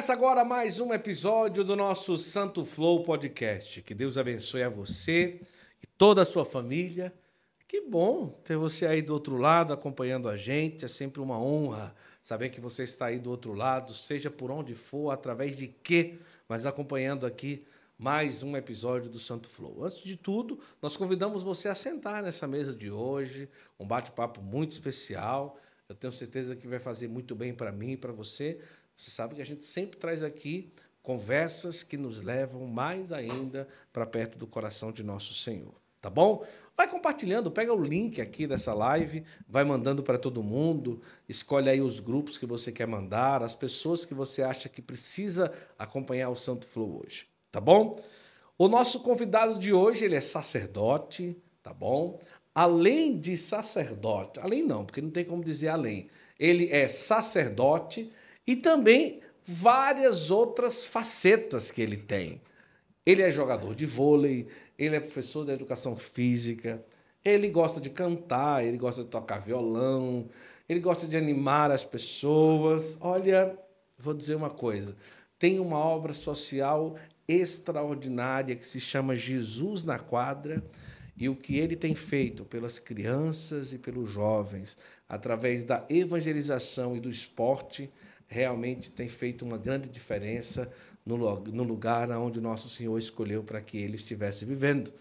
Começa agora mais um episódio do nosso Santo Flow Podcast. Que Deus abençoe a você e toda a sua família. Que bom ter você aí do outro lado acompanhando a gente. É sempre uma honra saber que você está aí do outro lado, seja por onde for, através de quê, mas acompanhando aqui mais um episódio do Santo Flow. Antes de tudo, nós convidamos você a sentar nessa mesa de hoje, um bate-papo muito especial. Eu tenho certeza que vai fazer muito bem para mim e para você. Você sabe que a gente sempre traz aqui conversas que nos levam mais ainda para perto do coração de nosso Senhor. Tá bom? Vai compartilhando, pega o link aqui dessa live, vai mandando para todo mundo, escolhe aí os grupos que você quer mandar, as pessoas que você acha que precisa acompanhar o Santo Flow hoje, tá bom? O nosso convidado de hoje, ele é sacerdote, tá bom? Além de sacerdote, além não, porque não tem como dizer além. Ele é sacerdote e também várias outras facetas que ele tem. Ele é jogador de vôlei, ele é professor de educação física, ele gosta de cantar, ele gosta de tocar violão, ele gosta de animar as pessoas. Olha, vou dizer uma coisa: tem uma obra social extraordinária que se chama Jesus na Quadra. E o que ele tem feito pelas crianças e pelos jovens, através da evangelização e do esporte, realmente tem feito uma grande diferença no lugar onde nosso Senhor escolheu para que ele estivesse vivendo.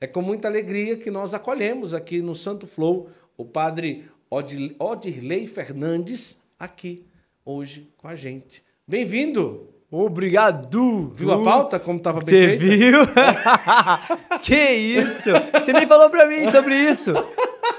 É com muita alegria que nós acolhemos aqui no Santo Flow o padre Odirley Fernandes aqui hoje com a gente. Bem-vindo! Obrigado! Viu a pauta como estava bem Você viu? que isso? Você nem falou para mim sobre isso.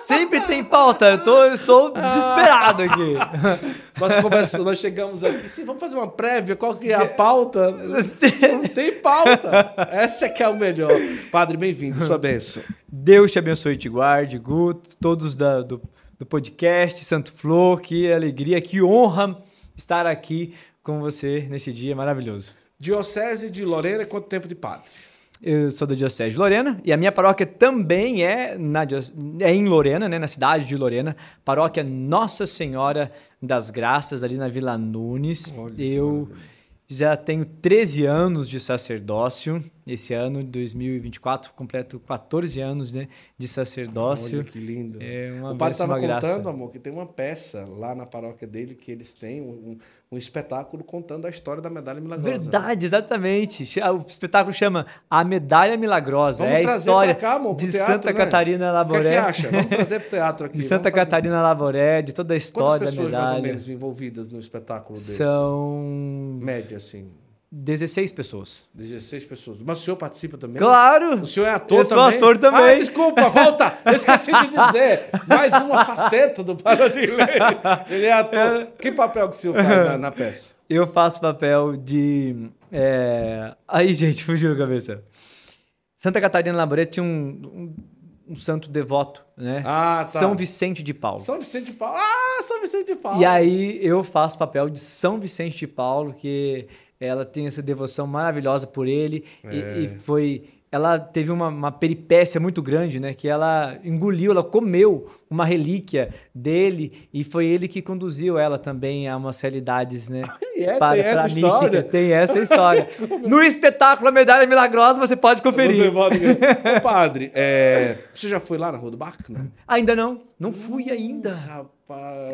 Sempre tem pauta. Eu, tô, eu estou desesperado aqui. Nós, conversa, nós chegamos aqui. Sim, vamos fazer uma prévia. Qual que é a pauta? Não tem pauta. Essa é que é o melhor. Padre, bem-vindo. Sua bênção. Deus te abençoe e te guarde, Guto, todos da, do, do podcast Santo Flor. Que alegria, que honra estar aqui com você nesse dia maravilhoso. Diocese de Lorena, quanto tempo de padre? Eu sou da Diocese de Lorena e a minha paróquia também é, na, é em Lorena, né, na cidade de Lorena, paróquia Nossa Senhora das Graças, ali na Vila Nunes. Olha, eu já tenho 13 anos de sacerdócio esse ano, 2024, completo 14 anos né, de sacerdócio. Olha que lindo. É uma o padre estava contando, amor, que tem uma peça lá na paróquia dele que eles têm um, um espetáculo contando a história da medalha milagrosa. Verdade, exatamente. O espetáculo chama A Medalha Milagrosa. Vamos é a história cá, amor, de teatro, Santa né? Catarina Laboré. O que, é que acha? Vamos trazer para o teatro aqui. De Santa Catarina Laboré, de toda a história Quantas pessoas da medalha. mais ou menos envolvidas no espetáculo desse? São Média, assim. 16 pessoas. 16 pessoas. Mas o senhor participa também? Claro! O senhor é ator Eu sou também? ator também. Ah, desculpa, volta! Eu esqueci de dizer. Mais uma faceta do Paradilei. Ele é ator. Que papel que o senhor faz na, na peça? Eu faço papel de. é, Aí, gente, fugiu da cabeça. Santa Catarina Laboré tinha um, um, um santo devoto, né? Ah, tá. São Vicente de Paulo. São Vicente de Paulo. Ah, São Vicente de Paulo. E aí eu faço papel de São Vicente de Paulo, que ela tem essa devoção maravilhosa por ele e- É. e, foi ela teve uma, uma peripécia muito grande, né? Que ela engoliu, ela comeu uma relíquia dele e foi ele que conduziu ela também a umas realidades, né? E é, tem essa mística. história? Tem essa história. no espetáculo A Medalha Milagrosa você pode conferir. Ô, padre, é, você já foi lá na Rua do Barco? Não? Ainda não, não fui ainda. Rapaz.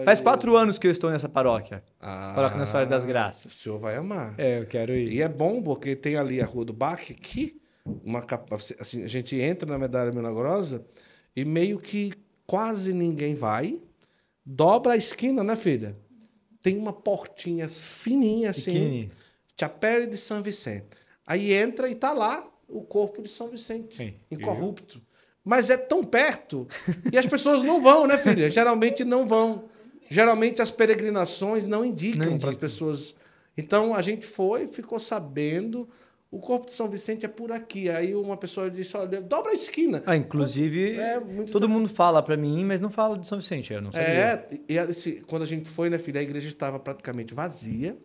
Faz quatro anos que eu estou nessa paróquia. Ah, Paróquia Nossa Senhora das Graças. O senhor vai amar. É, eu quero ir. E é bom porque tem ali a Rua do Baque, que uma, assim, a gente entra na Medalha Milagrosa e meio que quase ninguém vai. Dobra a esquina, né, filha? Tem uma portinha fininha assim. Chapéu de São Vicente. Aí entra e tá lá o corpo de São Vicente, Sim. incorrupto. Mas é tão perto e as pessoas não vão, né, filha? Geralmente não vão. Geralmente as peregrinações não indicam Não para as pessoas. Então a gente foi, ficou sabendo. O corpo de São Vicente é por aqui. Aí uma pessoa disse: olha, dobra a esquina. Ah, inclusive, É, muito todo mundo fala pra mim, mas não fala de São Vicente, eu não sabia. É, e esse, quando a gente foi, né, filha, a igreja estava praticamente vazia.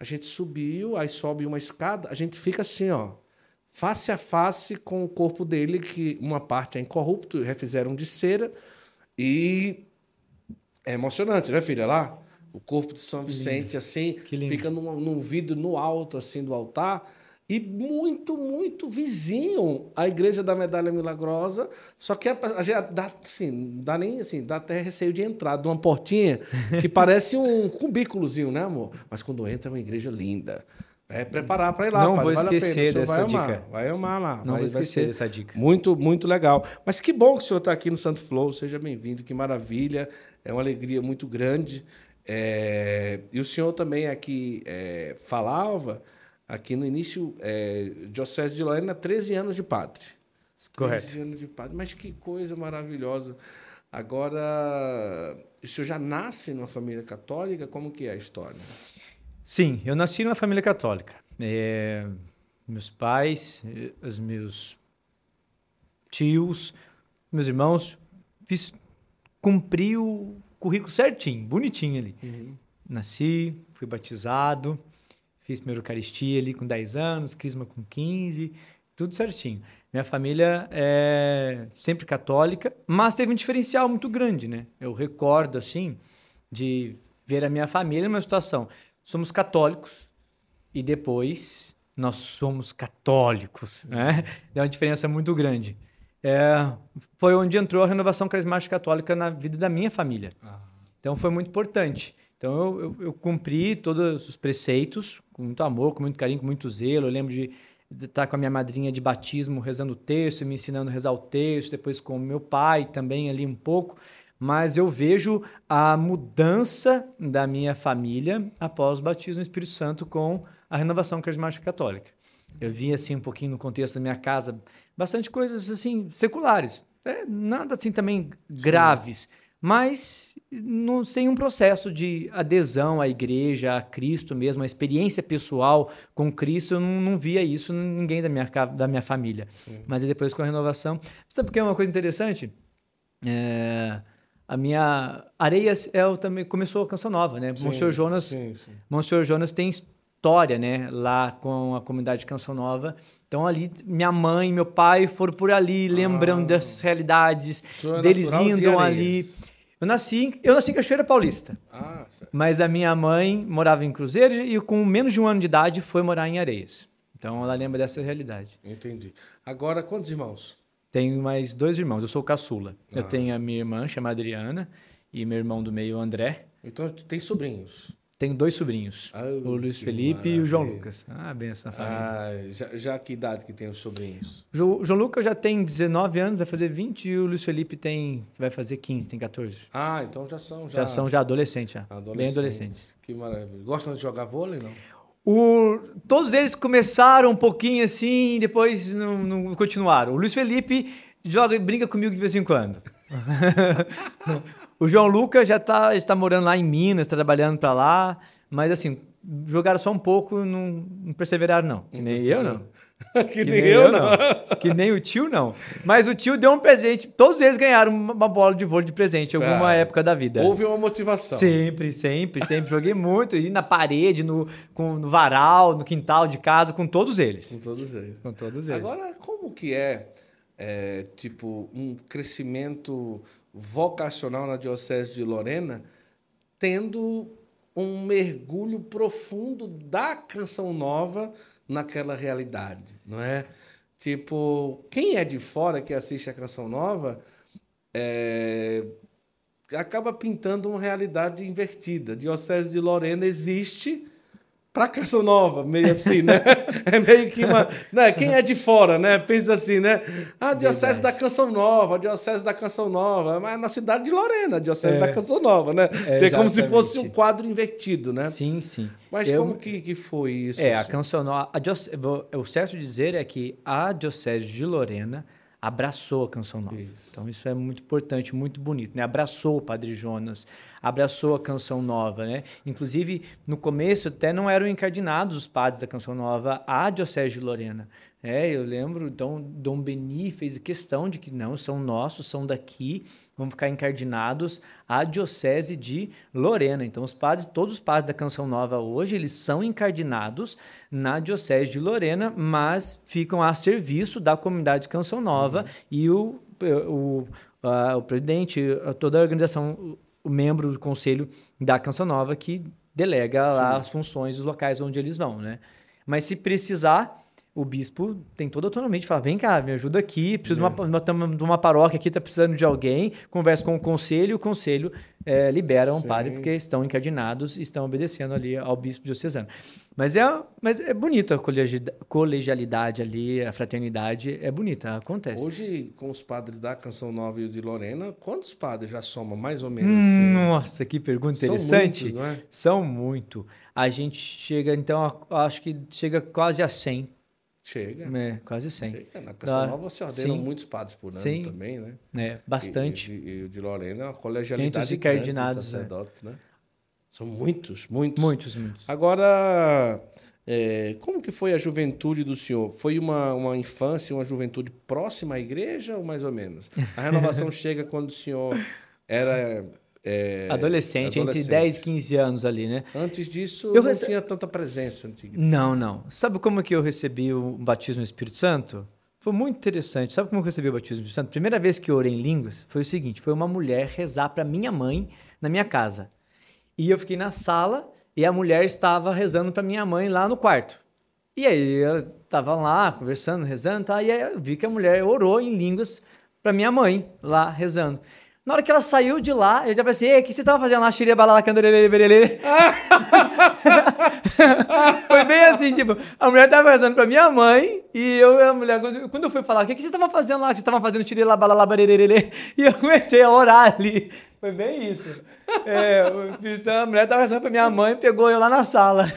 A gente subiu, aí sobe uma escada, a gente fica assim, ó, face a face com o corpo dele, que uma parte é incorrupto, refizeram de cera. E é emocionante, né, filha? Lá, o corpo de São Vicente, assim, fica num, num vidro no alto, assim, do altar. E muito, muito vizinho à Igreja da Medalha Milagrosa. Só que a, a, dá, assim, dá nem assim, dá até receio de entrar de uma portinha que parece um cubículozinho, né, amor? Mas quando entra é uma igreja linda. É preparar para ir lá. Não padre, vou vale a pena, esquecer dessa vai amar, dica. Vai amar lá. Não vai, vou esquecer dessa dica. Muito, muito legal. Mas que bom que o senhor está aqui no Santo Flow. Seja bem-vindo, que maravilha. É uma alegria muito grande. É, E o senhor também aqui é, falava, aqui no início, é, Diocese de Lorena, 13 anos de padre. Correto. 13 anos de padre. Mas que coisa maravilhosa. Agora, o senhor já nasce numa família católica? Como que é a história? Sim, eu nasci numa família católica. É, meus pais, os meus tios, meus irmãos, fiz, cumpri o currículo certinho, bonitinho ali. Nasci, fui batizado, fiz primeira Eucaristia ali com 10 anos, Crisma com 15, tudo certinho. Minha família é sempre católica, mas teve um diferencial muito grande, né? Eu recordo, assim, de ver a minha família numa situação. Somos católicos e depois nós somos católicos, né? É uma diferença muito grande. É, foi onde entrou a renovação carismática católica na vida da minha família. Então foi muito importante. Então eu, eu, eu cumpri todos os preceitos com muito amor, com muito carinho, com muito zelo. Eu lembro de, de estar com a minha madrinha de batismo rezando o texto, me ensinando a rezar o texto, depois com o meu pai também ali um pouco. Mas eu vejo a mudança da minha família após o batismo no Espírito Santo com a renovação carismática católica. Eu vi assim um pouquinho no contexto da minha casa, bastante coisas assim seculares, É, nada assim também graves, mas não, sem um processo de adesão à igreja, a Cristo mesmo, a experiência pessoal com Cristo, eu não, não via isso em ninguém da minha, da minha família. Mas aí depois com a renovação. Sabe por que é uma coisa interessante? É, a minha Areias é o, também começou a canção nova, né? Monsenhor Jonas Sim, sim. Monsenhor Jonas tem história, né, lá com a comunidade Canção Nova. Então ali minha mãe e meu pai foram por ali, lembrando dessas realidades, é deles de indo Areias. ali. Eu nasci, em- eu nasci em Cachoeira Paulista, Ah, certo. mas a minha mãe morava em Cruzeiro e com menos de um ano de idade foi morar em Areias. Então ela lembra dessa realidade. Entendi. Agora, quantos irmãos? Tenho mais dois irmãos, eu sou caçula. Ah. Eu tenho a minha irmã, chamada Adriana, e meu irmão do meio, André. Então, tem sobrinhos. Tenho dois sobrinhos, Ah, o Luiz Felipe e o João maravilha. Lucas. Ah, benção na família. Ah, já, já que idade que tem os sobrinhos? Jo- João Lucas já tem 19 anos, vai fazer 20, e o Luiz Felipe tem, vai fazer 15, tem 14. Ah, então já são já, Já, são já adolescentes, já. Bem adolescentes. Que maravilha. Gostam de jogar vôlei, não? O, todos eles começaram um pouquinho assim, e depois não, não continuaram. O Luiz Felipe joga e brinca comigo de vez em quando. o João Lucas já está está morando lá em Minas, tá trabalhando para lá, mas assim, jogaram só um pouco, não, não perseveraram não. Nem eu não. que nem eu, não. Que nem o tio, não. Mas o tio deu um presente. Todos eles ganharam uma uma bola de vôlei de presente em alguma Ah, época da vida. Houve uma motivação. Sempre, sempre, sempre. Joguei muito. E na parede, no, com, no varal, no quintal de casa, com todos eles. Com todos eles. Com todos eles. Agora, como que é, é, tipo, um crescimento vocacional na Diocese de Lorena, tendo um mergulho profundo da canção nova naquela realidade, não é? Tipo, quem é de fora que assiste a canção nova é, acaba pintando uma realidade invertida. Diocese de Lorena existe para canção nova, meio assim, né? É meio que uma, né? Quem é de fora, né? Pensa assim, né? Ah, diocese Verdade. da canção nova, diocese da canção nova, mas na cidade de Lorena, diocese É. da canção nova, né? É, é como se fosse um quadro invertido, né? Sim, sim. Mas Eu- como que, que foi isso? É, a assim? canção nova. a diocese- O certo dizer é que a Diocese de Lorena abraçou a canção nova. Isso. Então isso é muito importante, muito bonito, né? Abraçou o Padre Jonas, abraçou a canção nova, né? Inclusive, no começo até não eram encardinados os padres da canção nova à Diocese de Lorena. É, eu lembro, então, Dom Beni fez questão de que não, são nossos, são daqui, vão ficar encardinados à Diocese de Lorena. Então, os padres, todos os padres da Canção Nova hoje, eles são encardinados na Diocese de Lorena, mas ficam a serviço da comunidade Canção Nova e o, o, a- o presidente, toda a organização o membro do conselho da Canção Nova que delega lá as funções dos locais onde eles vão, né? Mas se precisar, o bispo tem toda a autonomia de falar: vem cá, me ajuda aqui, preciso de, uma, uma, de uma paróquia aqui, está precisando de alguém, conversa com o conselho, o conselho é, libera um Sim. padre, porque estão encardinados e estão obedecendo ali ao bispo diocesano. Mas é, mas é bonito a colegi- colegialidade ali, a fraternidade é bonita, acontece. Hoje, com os padres da Canção Nova e o de Lorena, quantos padres já somam mais ou menos? Hum, Nossa, que pergunta São interessante. muitos, não é? São muito. A gente chega, então, a- acho que chega quase a 100. Chega. É, quase 100. Chega. Na Canção Nova se ordenam sim. muitos padres por ano Sim. também, né? É, bastante. E, o de Lorena é uma colegialidade de encardinados, é. sacerdotes, né? São muitos, muitos. Muitos, muitos. Agora, é, como que foi a juventude do senhor? Foi uma, uma infância, uma juventude próxima à igreja ou mais ou menos? A renovação chega quando o senhor era... é, adolescente, entre adolescente. 10 e 15 anos ali, né? Antes disso, Eu não rece- tinha tanta presença antiga. Não, não. Sabe como que eu recebi o batismo no Espírito Santo? Foi muito interessante. Sabe como eu recebi o batismo no Espírito Santo? Primeira vez que eu orei em línguas foi o seguinte: foi uma mulher rezar para minha mãe na minha casa. E eu fiquei na sala e a mulher estava rezando para minha mãe lá no quarto. E aí ela estava lá conversando, rezando, tá? e aí eu vi que a mulher orou em línguas para minha mãe lá rezando. Na hora que ela saiu de lá, eu já pensei, ei, o que você estava fazendo lá? Xiria balala candarelê, berelê?" Foi bem assim, tipo, a mulher tava rezando pra minha mãe e eu a mulher, quando- eu fui falar, o que, que você tava fazendo lá? Que você tava fazendo tirei balala barerelê E eu comecei a orar ali. Foi bem isso. É, a mulher tava rezando pra minha mãe, pegou eu lá na sala.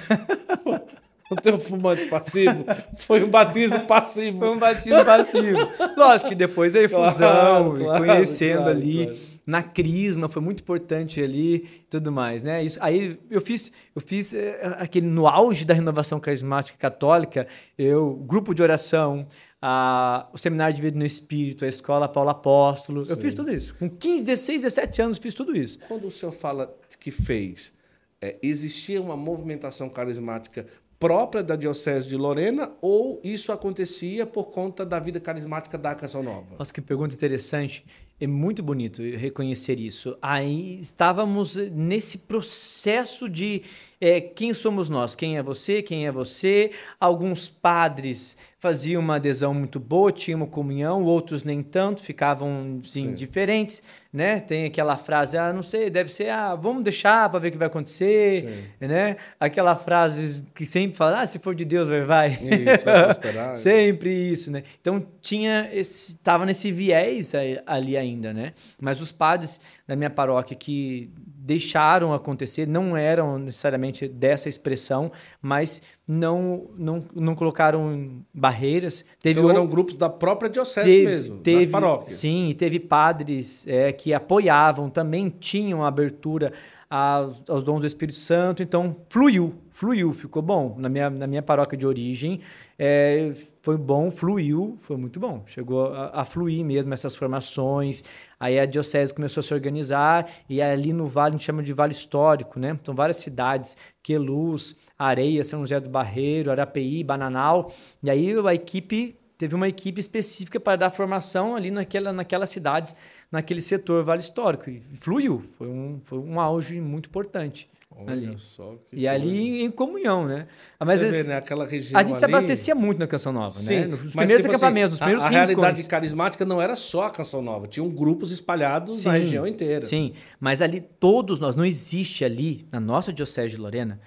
O teu fumante passivo foi um batismo passivo. Foi um batismo passivo. Lógico que depois a efusão, Claro, claro, conhecendo claro, ali, na crisma, foi muito importante ali e tudo mais, né? Isso, aí eu fiz, eu fiz eh, aquele, no auge da renovação carismática católica, eu, grupo de oração, a, o seminário de vida no Espírito, a escola Paulo Apóstolo, eu fiz tudo isso. Com 15, 16, 17 anos, fiz tudo isso. Quando o senhor fala que fez, é, existia uma movimentação carismática própria da Diocese de Lorena ou isso acontecia por conta da vida carismática da Canção Nova? Nossa, que pergunta interessante. É muito bonito reconhecer isso. Aí estávamos nesse processo de é, quem somos nós, quem é você, quem é você. Alguns padres faziam uma adesão muito boa, tinham uma comunhão, outros nem tanto, ficavam Sim. diferentes, né? Tem aquela frase, ah, não sei, deve ser, ah, vamos deixar para ver o que vai acontecer, né? Aquela frase que sempre fala, ah, se for de Deus, vai, vai. Isso, vai prosperar. Sempre isso, né? Então tinha esse, tava nesse viés ali ainda, né? Mas os padres da minha paróquia que deixaram acontecer não eram necessariamente dessa expressão, mas não não, não colocaram barreiras. Teve Então o- eram grupos da própria Diocese teve, mesmo, teve, das paróquias. Sim, e teve padres é, que apoiavam, também tinham abertura aos, aos dons do Espírito Santo, então fluiu, fluiu, ficou bom. Na minha, na minha paróquia de origem, é, foi bom, fluiu, foi muito bom. Chegou a, a fluir mesmo essas formações. Aí a diocese começou a se organizar e ali no vale, a gente chama de Vale Histórico, né? São várias cidades, Queluz, Areia, São José do Barreiro, Arapeí, Bananal. E aí a equipe teve uma equipe específica para dar formação ali naquela, naquelas cidades, naquele setor Vale Histórico. E fluiu, foi um, foi um auge muito importante. Olha ali. só que E coisa. ali em comunhão, né? Mas Você esse- vê, né, aquela região a gente se ali- abestecia muito na Canção Nova, Sim, né? Nos mas, primeiros tipo assim, acampamentos, nos a- primeiros a, realidade rincões. carismática não era só a Canção Nova, tinham grupos espalhados na Sim, região inteira. Sim, mas ali todos nós, não existe ali, na nossa Diocese de Lorena,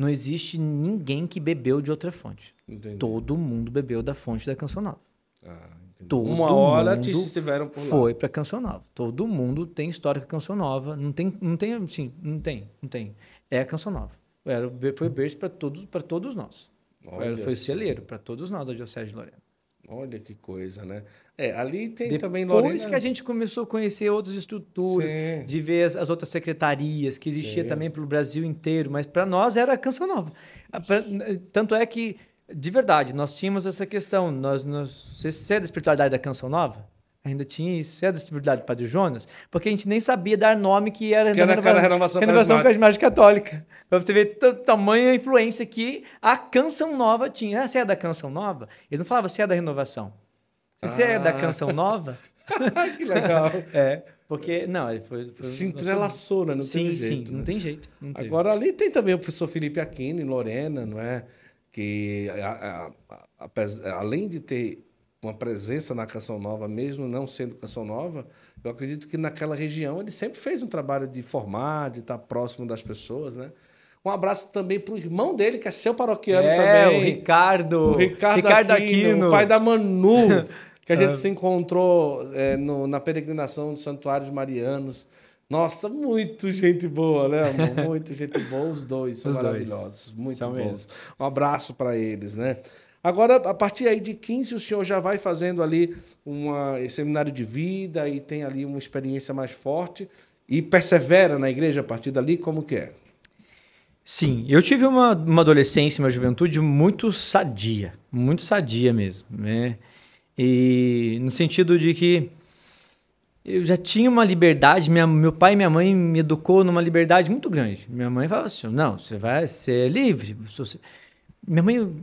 não existe ninguém que bebeu de outra fonte. Entendi. Todo mundo bebeu da fonte da Canção Nova. Ah. Todo Uma hora mundo te estiveram por lá. Foi para Canção Nova. Todo mundo tem história com a Canção Nova. Não tem, não tem, assim, não tem, não tem. É a Canção Nova. Era, foi berço para todos, para todos nós. Foi, Olha foi o só. celeiro para todos nós da Diocese de Lorena. Olha que coisa, né? É, ali tem Depois também Lorena. que a gente começou a conhecer outras estruturas, Sim. de ver as, as outras secretarias que existia Sim. também pelo Brasil inteiro, mas para nós era a Canção Nova. Tanto é que, de verdade, nós tínhamos essa questão. Nós, nós, você é da espiritualidade da Canção Nova? Ainda tinha isso. É da espiritualidade do Padre Jonas? Porque a gente nem sabia dar nome que era, Que era aquela renovação renovação carismática. católica. Para você ver ta- tamanha influência que a Canção Nova tinha. Ah, você é da Canção Nova? Eles não falavam, você é da renovação. Se você é da Ah. Canção Nova, que legal. é. Porque, não, ele foi. foi Se entrelaçou, né? Não sim, sim, jeito. não né? tem jeito. não teve. Agora ali tem também o professor Felipe Aquino, em Lorena, não é? Que a- a- a- além de ter uma presença na Canção Nova, mesmo não sendo Canção Nova, eu acredito que naquela região ele sempre fez um trabalho de formar, de estar próximo das pessoas, né? Um abraço também para o irmão dele, que é seu paroquiano é, também. o Ricardo. O Ricardo, Aquino, o pai da Manu, que a Ah. gente se encontrou é, no- na peregrinação dos Santuários Marianos. Nossa, muito gente boa, né, amor? Muito gente boa, os dois são Os dois. maravilhosos, muito São bons. mesmo. Um abraço para eles, né? Agora, a partir aí de 15, o senhor já vai fazendo ali uma, esse seminário de vida e tem ali uma experiência mais forte e persevera na igreja a partir dali, como que é? Sim, eu tive uma, uma adolescência, uma juventude muito sadia, muito sadia mesmo, né? E no sentido de que eu já tinha uma liberdade, minha, meu pai e minha mãe me educou numa liberdade muito grande. Minha mãe falava assim: não, você vai ser livre. Minha mãe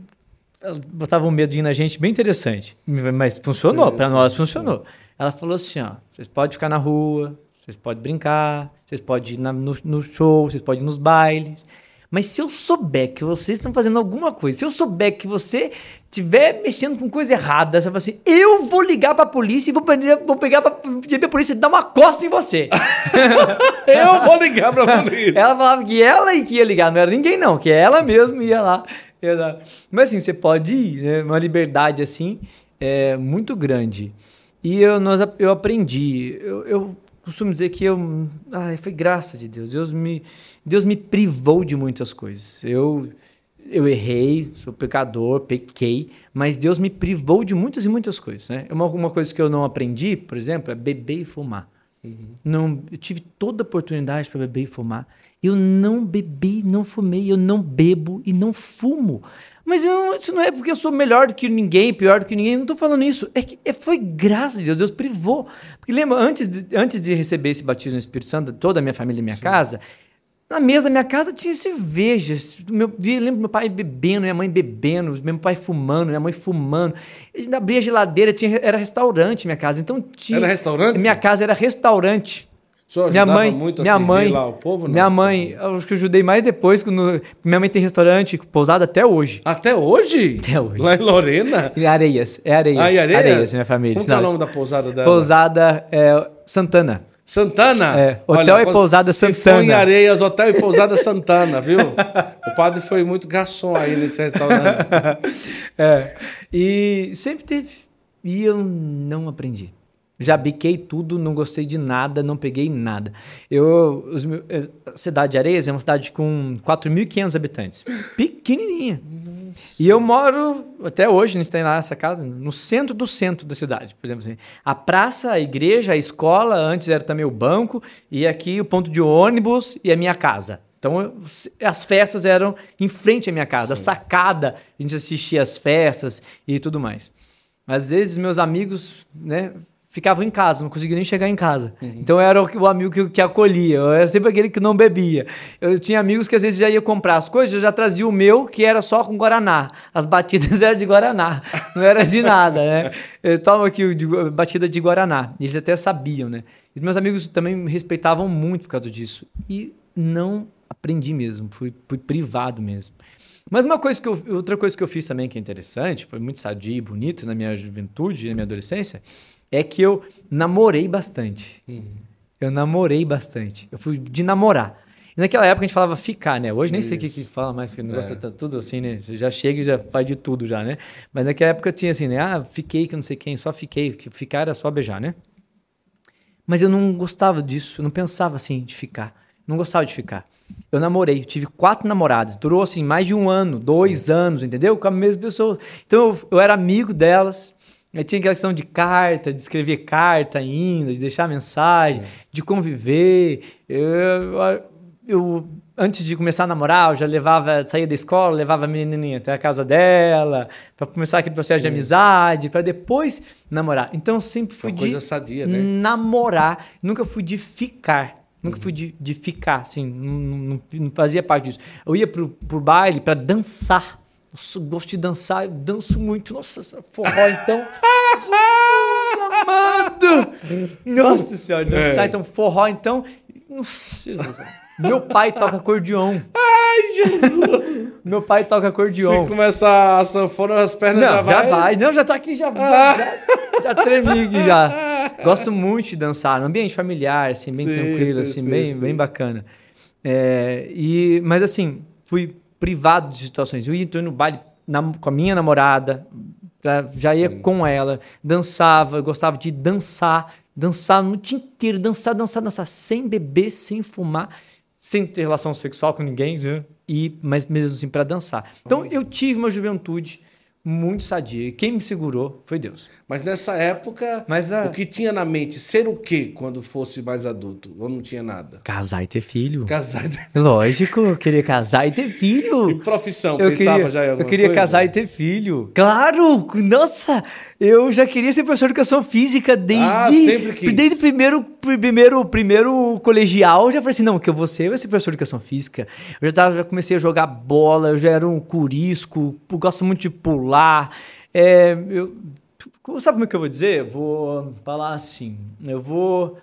ela botava um medinho na gente bem interessante, mas funcionou, para nós funcionou. Ela falou assim: ó, vocês podem ficar na rua, vocês podem brincar, vocês podem ir na- no, no show, vocês podem ir nos bailes. Mas se eu souber que vocês estão fazendo alguma coisa, se eu souber que você estiver mexendo com coisa errada, você fala assim, eu vou ligar pra polícia e vou, vou pegar pra pedir pra polícia dar uma costa em você. Eu vou ligar para polícia. ela falava que ela que ia ligar, não era ninguém não, que ela mesmo ia lá. Lá. Mas assim, você pode ir, né? Uma liberdade assim, é muito grande. E eu, nós, eu aprendi, eu, eu costumo dizer que eu, ai, foi graça de Deus, Deus me, Deus me privou de muitas coisas. Eu, eu errei, sou pecador, pequei, mas Deus me privou de muitas e muitas coisas. Né? Uma, uma coisa que eu não aprendi, por exemplo, é beber e fumar. Não, eu tive toda a oportunidade para beber e fumar. Eu não bebi, não fumei, eu não bebo e não fumo. Mas eu- isso não é porque eu sou melhor do que ninguém, pior do que ninguém, não estou falando isso. É que é- foi graça de Deus, Deus privou. Porque lembra, antes de, antes de receber esse batismo no Espírito Santo, toda a minha família e minha casa, na mesa da minha casa tinha cerveja. Meu, lembro meu pai bebendo, minha mãe bebendo, meu pai fumando, minha mãe fumando. A gente abria a geladeira, tinha, era restaurante minha casa. Então tinha. Era restaurante? Minha casa era restaurante. O senhor Minha ajudava mãe, muito a minha mãe, lá o povo? não? minha mãe, eu acho que eu ajudei mais depois quando minha mãe tem restaurante pousada até hoje. Até hoje? Até hoje. Lá em Lorena? Em Areias, é Areias. Ah, em Areias? minha família. Como que é o nome da pousada dela? Pousada é, Santana. Santana? É, Hotel e quando- Pousada se Santana. for em Areias, Hotel e Pousada Santana, viu? o padre foi muito garçom aí nesse restaurante. É. E sempre teve. E eu não aprendi. Já biquei tudo, não gostei de nada, não peguei nada. Eu, os eh, a cidade de Areias é uma cidade com 4.500 habitantes. Pequenininha. E eu moro, até hoje, a gente tem lá essa casa, no centro do centro da cidade. Por exemplo, assim, a praça, a igreja, a escola, antes era também o banco, e aqui o ponto de ônibus e a minha casa. Então, eu- as festas eram em frente à minha casa, a sacada, a gente assistia as festas e tudo mais. Às vezes, meus amigos, né, ficavam em casa, não conseguiam nem chegar em casa. Então, eu era o, o amigo que, que acolhia, eu era sempre aquele que não bebia. Eu tinha amigos que às vezes já ia comprar as coisas, eu já trazia o meu, que era só com Guaraná. As batidas eram de Guaraná, não era de nada, né? Eu tomo aqui o de batida de Guaraná. Eles até sabiam, né? E meus amigos também me respeitavam muito por causa disso. E não aprendi mesmo, fui, fui privado mesmo. Mas uma coisa que eu, outra coisa que eu fiz também que é interessante, foi muito sadio e bonito na minha juventude, na minha adolescência, é que eu namorei bastante. Eu namorei bastante. Eu fui de namorar. E naquela época a gente falava ficar, né? Hoje nem sei o que, que fala mais, porque o negócio tá tudo assim, né? Você já chega e já faz de tudo já, né? Mas naquela época tinha assim, né? Ah, fiquei que não sei quem, só fiquei. que Ficar era só beijar, né? Mas eu não gostava disso, eu não pensava assim de ficar. Não gostava de ficar. Eu namorei, eu tive quatro namoradas, durou assim mais de um ano, dois anos, entendeu? Com a mesma pessoa. Então eu, eu era amigo delas. Eu tinha aquela questão de carta, de escrever carta ainda, de deixar mensagem, de conviver. Eu, eu, antes de começar a namorar, eu já levava, saía da escola, levava a menininha até a casa dela, para começar aquele processo de amizade, para depois namorar. Então eu sempre fui Uma de sadia, né? namorar, nunca fui de ficar. Nunca fui de, de ficar, assim, não, não- não fazia parte disso. Eu ia pro, pro baile para dançar. Gosto de dançar, eu danço muito. Nossa, forró, então. Amado! Nossa senhora, dançar É. então forró, então. Nossa, Jesus. Meu pai toca acordeon. Ai, Jesus! Meu pai toca acordeon. Se começar a sanfona, as pernas Não, já já vai. vai. Não, já tá aqui, já, já, já tremi aqui já. Gosto muito de dançar, no ambiente familiar, assim, bem Sim, tranquilo, sim, assim, sim, bem, bem bacana. É, e, mas assim, fui privado de situações. Eu ia tô no baile nam- com a minha namorada, já ia com ela, dançava, gostava de dançar, dançar no dia inteiro, dançar, dançar, dançar, sem beber, sem fumar, sem ter relação sexual com ninguém, né? e, mas mesmo assim para dançar. Então eu tive uma juventude muito sadia. E quem me segurou foi Deus. Mas nessa época, Mas a- o que tinha na mente? Ser o quê quando fosse mais adulto? Ou não tinha nada? Casar e ter filho. Casar. Lógico, eu queria casar e ter E filho. profissão? Eu Pensava queria, já em eu queria coisa? casar e ter filho. Claro! Nossa! Eu já queria ser professor de educação física desde, Ah, desde o primeiro, primeiro, primeiro colegial. Eu já falei assim: não, que eu vou ser, eu vou ser professor de educação física. Eu já, tava, já comecei a jogar bola, eu já era um curisco, gosto muito de pular. É, eu, sabe como é que eu vou dizer? Eu vou falar assim: eu vou.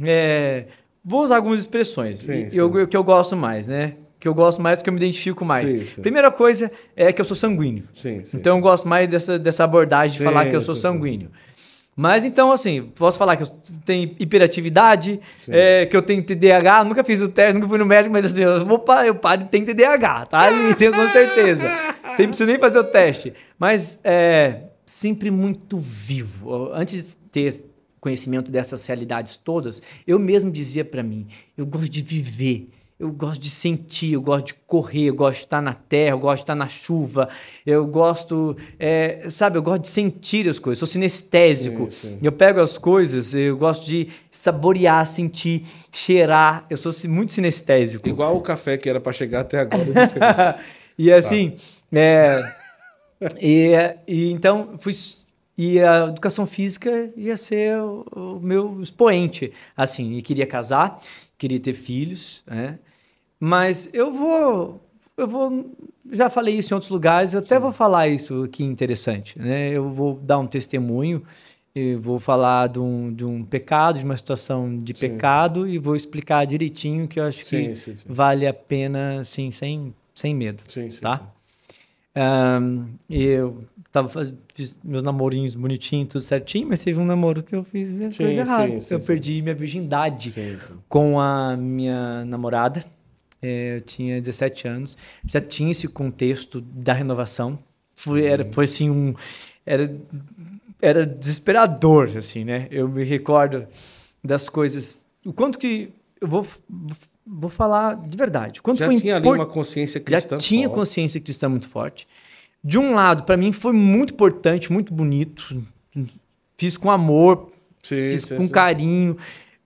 É, vou usar algumas expressões Sim, sim. eu- que eu gosto mais, né? Que eu gosto mais, que eu me identifico mais. Sim, sim. Primeira coisa é que eu sou sanguíneo. Sim, sim. então eu gosto mais dessa, dessa abordagem de falar que eu sou sanguíneo. Mas então, assim, posso falar que eu tenho hiperatividade, é, que eu tenho TDAH, nunca fiz o teste, nunca fui no médico, mas assim, eu, vou, eu paro ter TDAH, tá? Eu tenho com certeza. Sem preciso nem fazer o teste. Mas é sempre muito vivo. Antes de ter conhecimento dessas realidades todas, eu mesmo dizia pra mim, eu gosto de viver. Eu gosto de sentir, eu gosto de correr, eu gosto de estar na terra, eu gosto de estar na chuva, eu gosto, é, sabe, eu gosto de sentir as coisas, sou sinestésico. Sim, sim. Eu pego as coisas, eu gosto de saborear, sentir, cheirar, eu sou muito sinestésico. Igual o café que era pra chegar até agora. e assim, é, e, e então fui e a educação física ia ser o, o meu expoente, assim, e queria casar, queria ter filhos, né? Mas eu vou eu vou já falei isso em outros lugares, eu até vou falar isso aqui interessante, né? Eu vou dar um testemunho eu vou falar de um, de um pecado, de uma situação de Sim. pecado e vou explicar direitinho que eu acho Sim, que sim, sim. vale a pena, assim, sem, sem medo. Sim, sim, Tá? sim. E eu tava faz- fiz meus namorinhos bonitinhos, tudo certinho, mas teve um namoro que eu fiz Sim, coisa errada. sim, sim, eu sim. perdi minha virgindade Sim, sim. com a minha namorada. É, eu tinha 17 anos, já tinha esse contexto da renovação. Foi, era, foi assim um. Era, era desesperador, assim, né? Eu me recordo das coisas. O quanto que. Eu vou, vou falar de verdade. Quanto Já foi tinha ali impor- uma consciência já cristã. tinha forte. consciência cristã muito forte. De um lado, para mim foi muito importante, muito bonito. Fiz com amor, Sim, fiz sim, com sim. carinho.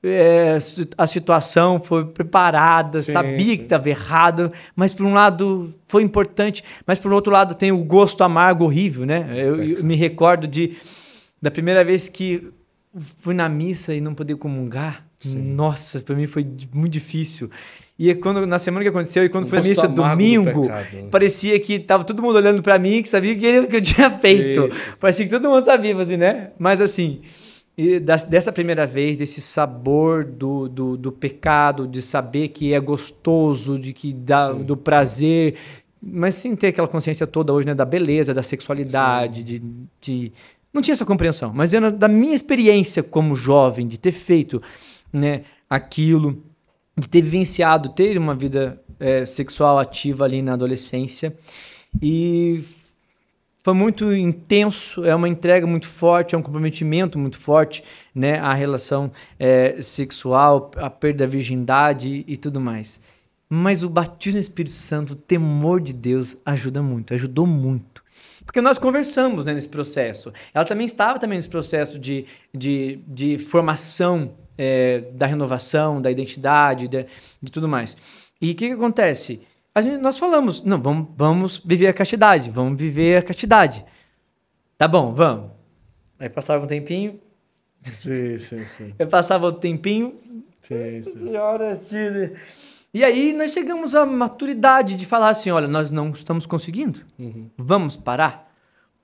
É, a situação foi preparada, Sim, sabia sim. que estava errado, mas por um lado foi importante, mas por outro lado tem o gosto amargo horrível, né? Eu, eu me recordo de da primeira vez que fui na missa e não poder comungar. Nossa, para mim foi muito difícil. E é quando na semana que aconteceu e quando O foi gosto missa amargo do domingo, pecado, né? parecia que tava todo mundo olhando para mim, que sabia o que, eu- tinha feito. Sim, sim, sim. Parecia que todo mundo sabia, assim, né? Mas assim, e das- dessa primeira vez, desse sabor do, do, do pecado, de saber que é gostoso, de que dá Sim. do prazer, mas sem ter aquela consciência toda hoje, né? Da beleza, da sexualidade, de, de. Não tinha essa compreensão, mas eu, da minha experiência como jovem, de ter feito né, aquilo, de ter vivenciado, ter uma vida eh, sexual ativa ali na adolescência. E foi muito intenso, é uma entrega muito forte, é um comprometimento muito forte, né? A relação eh, sexual, a perda da virgindade e tudo mais. Mas o batismo no Espírito Santo, o temor de Deus ajuda muito, ajudou muito. Porque nós conversamos né, nesse processo. Ela também estava também nesse processo de, de, de formação eh, da renovação, da identidade, de, de tudo mais. E o que, que acontece? Gente, nós falamos, não, vamos, vamos viver a castidade, vamos viver a castidade. Tá bom, vamos. Aí passava um tempinho, Sim, sim, sim. eu passava outro tempinho, sim, sim, sim. senhoras, tia. E aí nós chegamos à maturidade de falar assim, olha, nós não estamos conseguindo. Uhum. Vamos parar?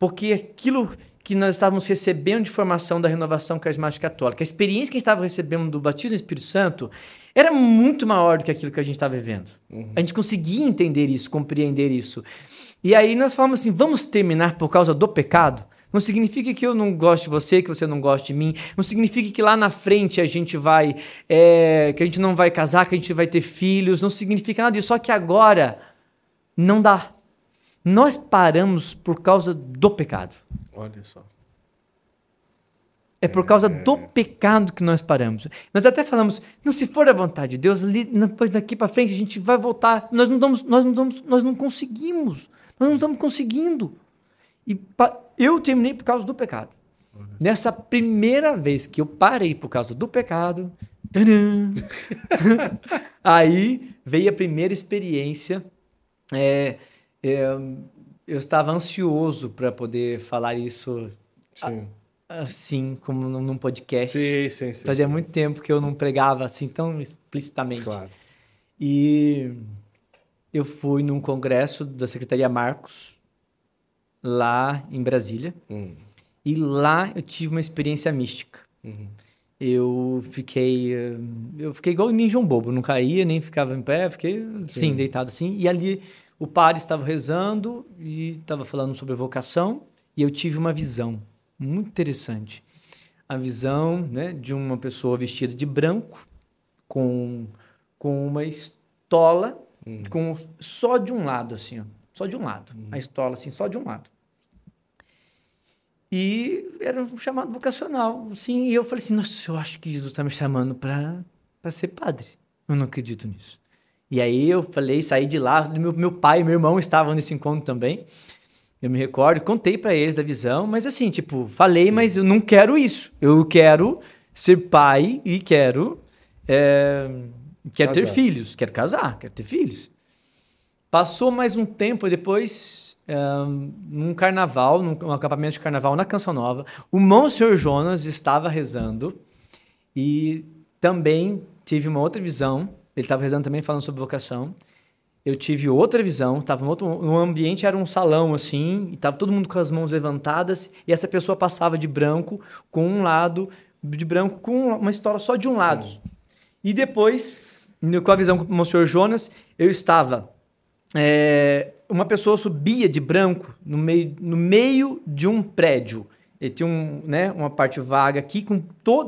porque aquilo que nós estávamos recebendo de formação da renovação carismática católica, a experiência que a gente estava recebendo do batismo no Espírito Santo, era muito maior do que aquilo que a gente estava vivendo. Uhum. A gente conseguia entender isso, compreender isso. E aí nós falamos assim: vamos terminar por causa do pecado? Não significa que eu não gosto de você, que você não gosta de mim. Não significa que lá na frente a gente vai. É, que a gente não vai casar, que a gente vai ter filhos. Não significa nada disso. Só que agora não dá. Nós paramos por causa do pecado. Olha só. É por causa do pecado que nós paramos. Nós até falamos, não se for a vontade de Deus, depois daqui para frente a gente vai voltar. Nós não damos, nós não damos, nós não conseguimos. Nós não estamos conseguindo. E eu terminei por causa do pecado. Nessa primeira vez que eu parei por causa do pecado, aí veio a primeira experiência. É, é, eu estava ansioso para poder falar isso sim. assim, como num podcast. Sim, sim, sim. Fazia sim. muito tempo que eu não pregava assim tão explicitamente. Claro. E eu fui num congresso da Secretaria Marcos, lá em Brasília. Hum. E lá eu tive uma experiência mística. Uhum. Eu fiquei. eh, Eu fiquei igual ninja um bobo, não caía, nem ficava em pé, fiquei sim, deitado assim. E ali o padre estava rezando e estava falando sobre vocação, e eu tive uma visão muito interessante. A visão né, de uma pessoa vestida de branco, com, com uma estola, com só de um lado, assim, ó, só de um lado. A estola, assim, só de um lado. E era um chamado vocacional, sim. E eu falei assim, nossa, eu acho que Jesus está me chamando para ser padre. Eu não acredito nisso. E aí eu falei, saí de lá, meu, meu pai e meu irmão estavam nesse encontro também. Eu me recordo, contei para eles da visão, mas assim, tipo, falei, mas eu não quero isso. Eu quero ser pai e quero, é, quero ter Casar. filhos, quero casar, quero ter filhos. Passou mais um tempo depois, um, num carnaval, num, num acampamento de carnaval na Canção Nova, o Monsenhor Jonas estava rezando e também tive uma outra visão. Ele estava rezando também, falando sobre vocação. Eu tive outra visão, estava no ambiente era um salão assim, e estava todo mundo com as mãos levantadas, e essa pessoa passava de branco com um lado, de branco com uma história só de um lado. E depois, com a visão com o Monsenhor Jonas, eu estava é, uma pessoa subia de branco no meio, no meio de um prédio. Ele tinha um, né, uma parte vaga aqui com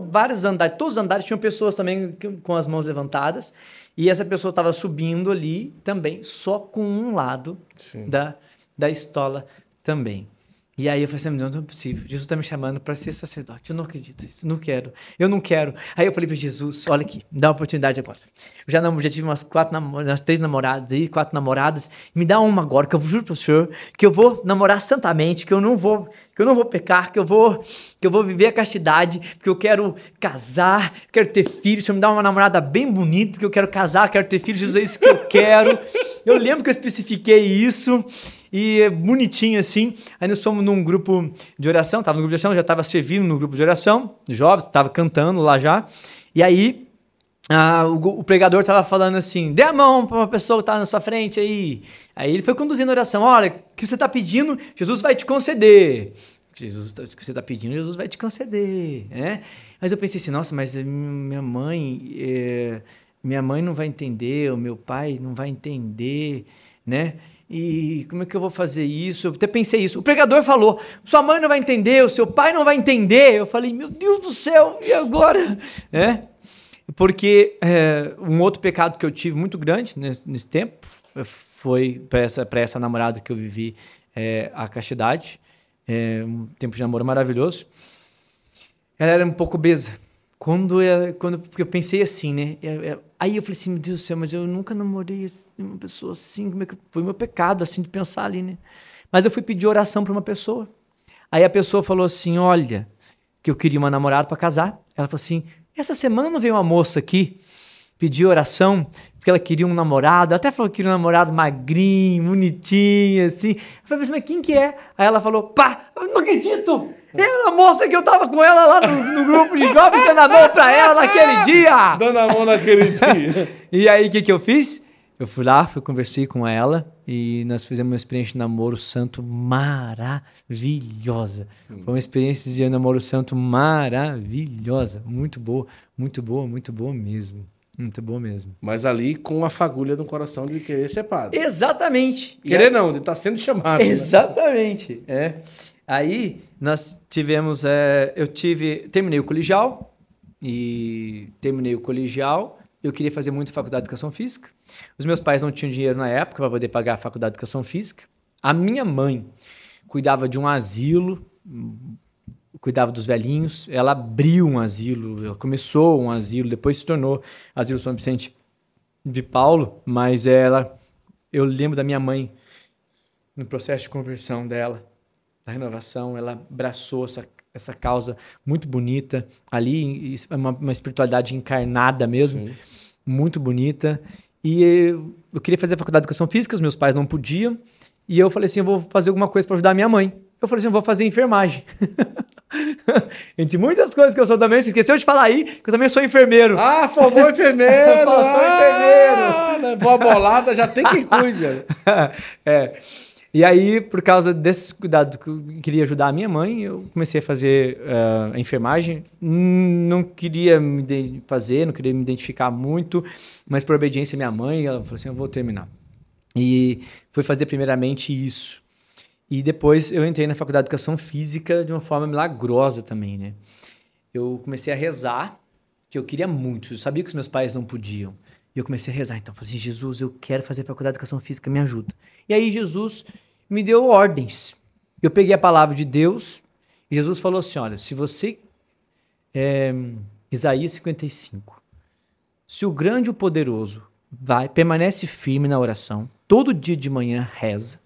vários andares. Todos os andares tinham pessoas também com- com as mãos levantadas. E essa pessoa estava subindo ali também, só com um lado Sim. da, da estola também. E aí eu falei assim, não, não é possível. Jesus está me chamando para ser sacerdote. Eu não acredito nisso. Não quero. Eu não quero. Aí eu falei para Jesus, olha aqui, me dá uma oportunidade agora. Eu já, já tive umas quatro, namo- umas três namoradas aí, quatro namoradas. Me dá uma agora, que eu juro para o senhor que eu vou namorar santamente, que eu não vou, que eu não vou pecar, que eu vou, que eu vou viver a castidade, porque eu quero casar, quero ter filhos. O senhor me dá uma namorada bem bonita, que eu quero casar, quero ter filhos. Jesus, é isso que eu quero. Eu lembro que eu especifiquei isso. E é bonitinho assim. Aí nós fomos num grupo de oração, tava no grupo de oração, já estava servindo no grupo de oração, jovens, estava cantando lá já. E aí ah, o, o pregador estava falando assim: dê a mão para uma pessoa que está na sua frente aí. Aí ele foi conduzindo a oração: olha, o que você está pedindo, Jesus vai te conceder. Jesus, tá- o que você está pedindo, Jesus vai te conceder. Né? Mas eu pensei assim: nossa, mas minha mãe. eh, minha mãe não vai entender, o meu pai não vai entender, né? E como é que eu vou fazer isso? Eu até pensei isso. O pregador falou: sua mãe não vai entender, o seu pai não vai entender. Eu falei: meu Deus do céu, e agora? É? Porque é, um outro pecado que eu tive muito grande nesse, nesse tempo foi para essa, essa namorada que eu vivi é, a castidade. É, um tempo de namoro maravilhoso. Ela era um pouco obesa. Quando eu, quando porque eu pensei assim, né? Eu- eu- aí eu falei assim, meu Deus do céu, mas eu nunca namorei assim, uma pessoa assim. Como é que foi meu pecado assim de pensar ali, né? Mas eu fui pedir oração para uma pessoa. Aí a pessoa falou assim, olha, que eu queria uma namorada para casar. Ela falou assim, essa semana veio uma moça aqui pedir oração porque ela queria um namorado. Ela até falou que queria um namorado magrinho, bonitinho, assim. Eu falei, mas quem que é? Aí ela falou, pá, eu não acredito! Era a moça que eu tava com ela lá no, no grupo de jovens, dando a mão pra ela naquele dia! Dando a mão naquele dia. E aí, o que, que eu fiz? Eu fui lá, fui conversei com ela e nós fizemos uma experiência de namoro santo maravilhosa. Foi uma experiência de namoro santo maravilhosa, muito boa, muito boa, muito boa mesmo. Muito boa mesmo. Mas ali com a fagulha no coração de querer ser padre. Exatamente. Querer não, de estar tá sendo chamado. né? Exatamente. É. Aí nós tivemos, é, eu tive, terminei o colegial e terminei o colegial. Eu queria fazer muito faculdade de educação física. Os meus pais não tinham dinheiro na época para poder pagar a faculdade de educação física. A minha mãe cuidava de um asilo, cuidava dos velhinhos. Ela abriu um asilo, ela começou um asilo, depois se tornou Asilo São Vicente de Paulo, mas ela, eu lembro da minha mãe no processo de conversão dela, da renovação, ela abraçou essa, essa causa muito bonita ali, uma, uma espiritualidade encarnada mesmo, Sim. muito bonita. E eu, eu queria fazer a faculdade de educação física, os meus pais não podiam, e eu falei assim, eu vou fazer alguma coisa para ajudar a minha mãe. Eu falei assim, eu vou fazer enfermagem. Entre muitas coisas que eu sou também, você esqueceu de falar aí, que eu também sou enfermeiro. Ah, formou enfermeiro! Faltou ah, enfermeiro! Boa bolada, já tem quem cuide. é. E aí, por causa desse cuidado que eu queria ajudar a minha mãe, eu comecei a fazer uh, a enfermagem. Não queria me fazer, não queria me identificar muito, mas por obediência à minha mãe, ela falou assim: eu vou terminar. E fui fazer primeiramente isso. E depois eu entrei na faculdade de educação física de uma forma milagrosa também, né? Eu comecei a rezar, que eu queria muito. Eu sabia que os meus pais não podiam. E eu comecei a rezar. Então, falei assim, Jesus, eu quero fazer faculdade de educação física, me ajuda. E aí Jesus me deu ordens. Eu peguei a palavra de Deus e Jesus falou assim: olha, se você. É, Isaías 55. Se o grande e o poderoso vai, permanece firme na oração, todo dia de manhã reza,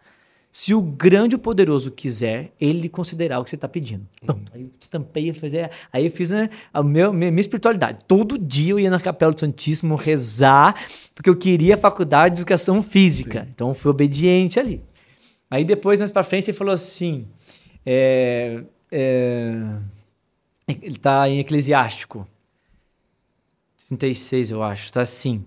se o grande e poderoso quiser, ele considerar o que você está pedindo. Então, aí eu estampei, fazer, aí eu fiz né, a meu, minha, minha, espiritualidade. Todo dia eu ia na Capela do Santíssimo rezar, porque eu queria a faculdade de educação física. Sim. Então, eu fui obediente ali. Aí depois, mais para frente, ele falou assim: é, é, ele está em Eclesiástico 36, eu acho, está assim: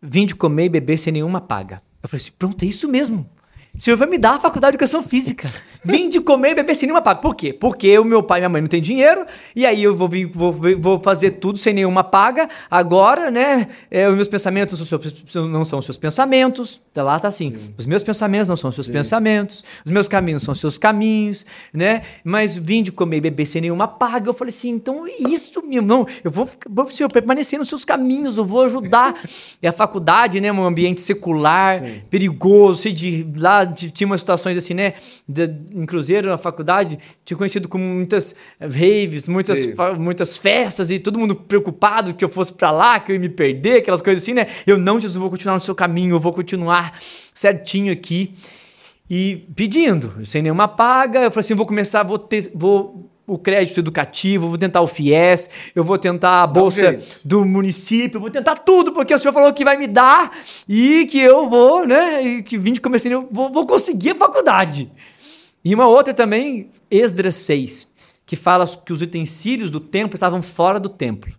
vim de comer e beber sem nenhuma paga. Eu falei assim: pronto, é isso mesmo. O senhor vai me dar a faculdade de educação física. Vim de comer e beber sem nenhuma paga. Por quê? Porque o meu pai e minha mãe não têm dinheiro, e aí eu vou, vou, vou fazer tudo sem nenhuma paga. Agora, né? É, os meus pensamentos não são os seus pensamentos. Tá lá tá assim. Sim. Os meus pensamentos não são os seus Sim. pensamentos. Os meus caminhos são os seus caminhos, né? Mas vim de comer e beber sem nenhuma paga. Eu falei assim, então isso, meu não, eu vou, vou senhor, permanecer nos seus caminhos, eu vou ajudar. e a faculdade, né? Um ambiente secular, Sim. perigoso, cheio de lá tinha umas situações assim, né? De, em Cruzeiro, na faculdade, tinha conhecido com muitas raves, muitas, muitas festas e todo mundo preocupado que eu fosse para lá, que eu ia me perder, aquelas coisas assim, né? Eu não, Jesus, eu vou continuar no seu caminho, eu vou continuar certinho aqui. E pedindo, sem nenhuma paga, eu falei assim: vou começar, vou ter, vou o crédito educativo, vou tentar o FIES, eu vou tentar a bolsa do município, vou tentar tudo, porque o senhor falou que vai me dar e que eu vou, né? E que vim de comecei, eu vou, vou conseguir a faculdade. E uma outra também, Esdras 6, que fala que os utensílios do templo estavam fora do templo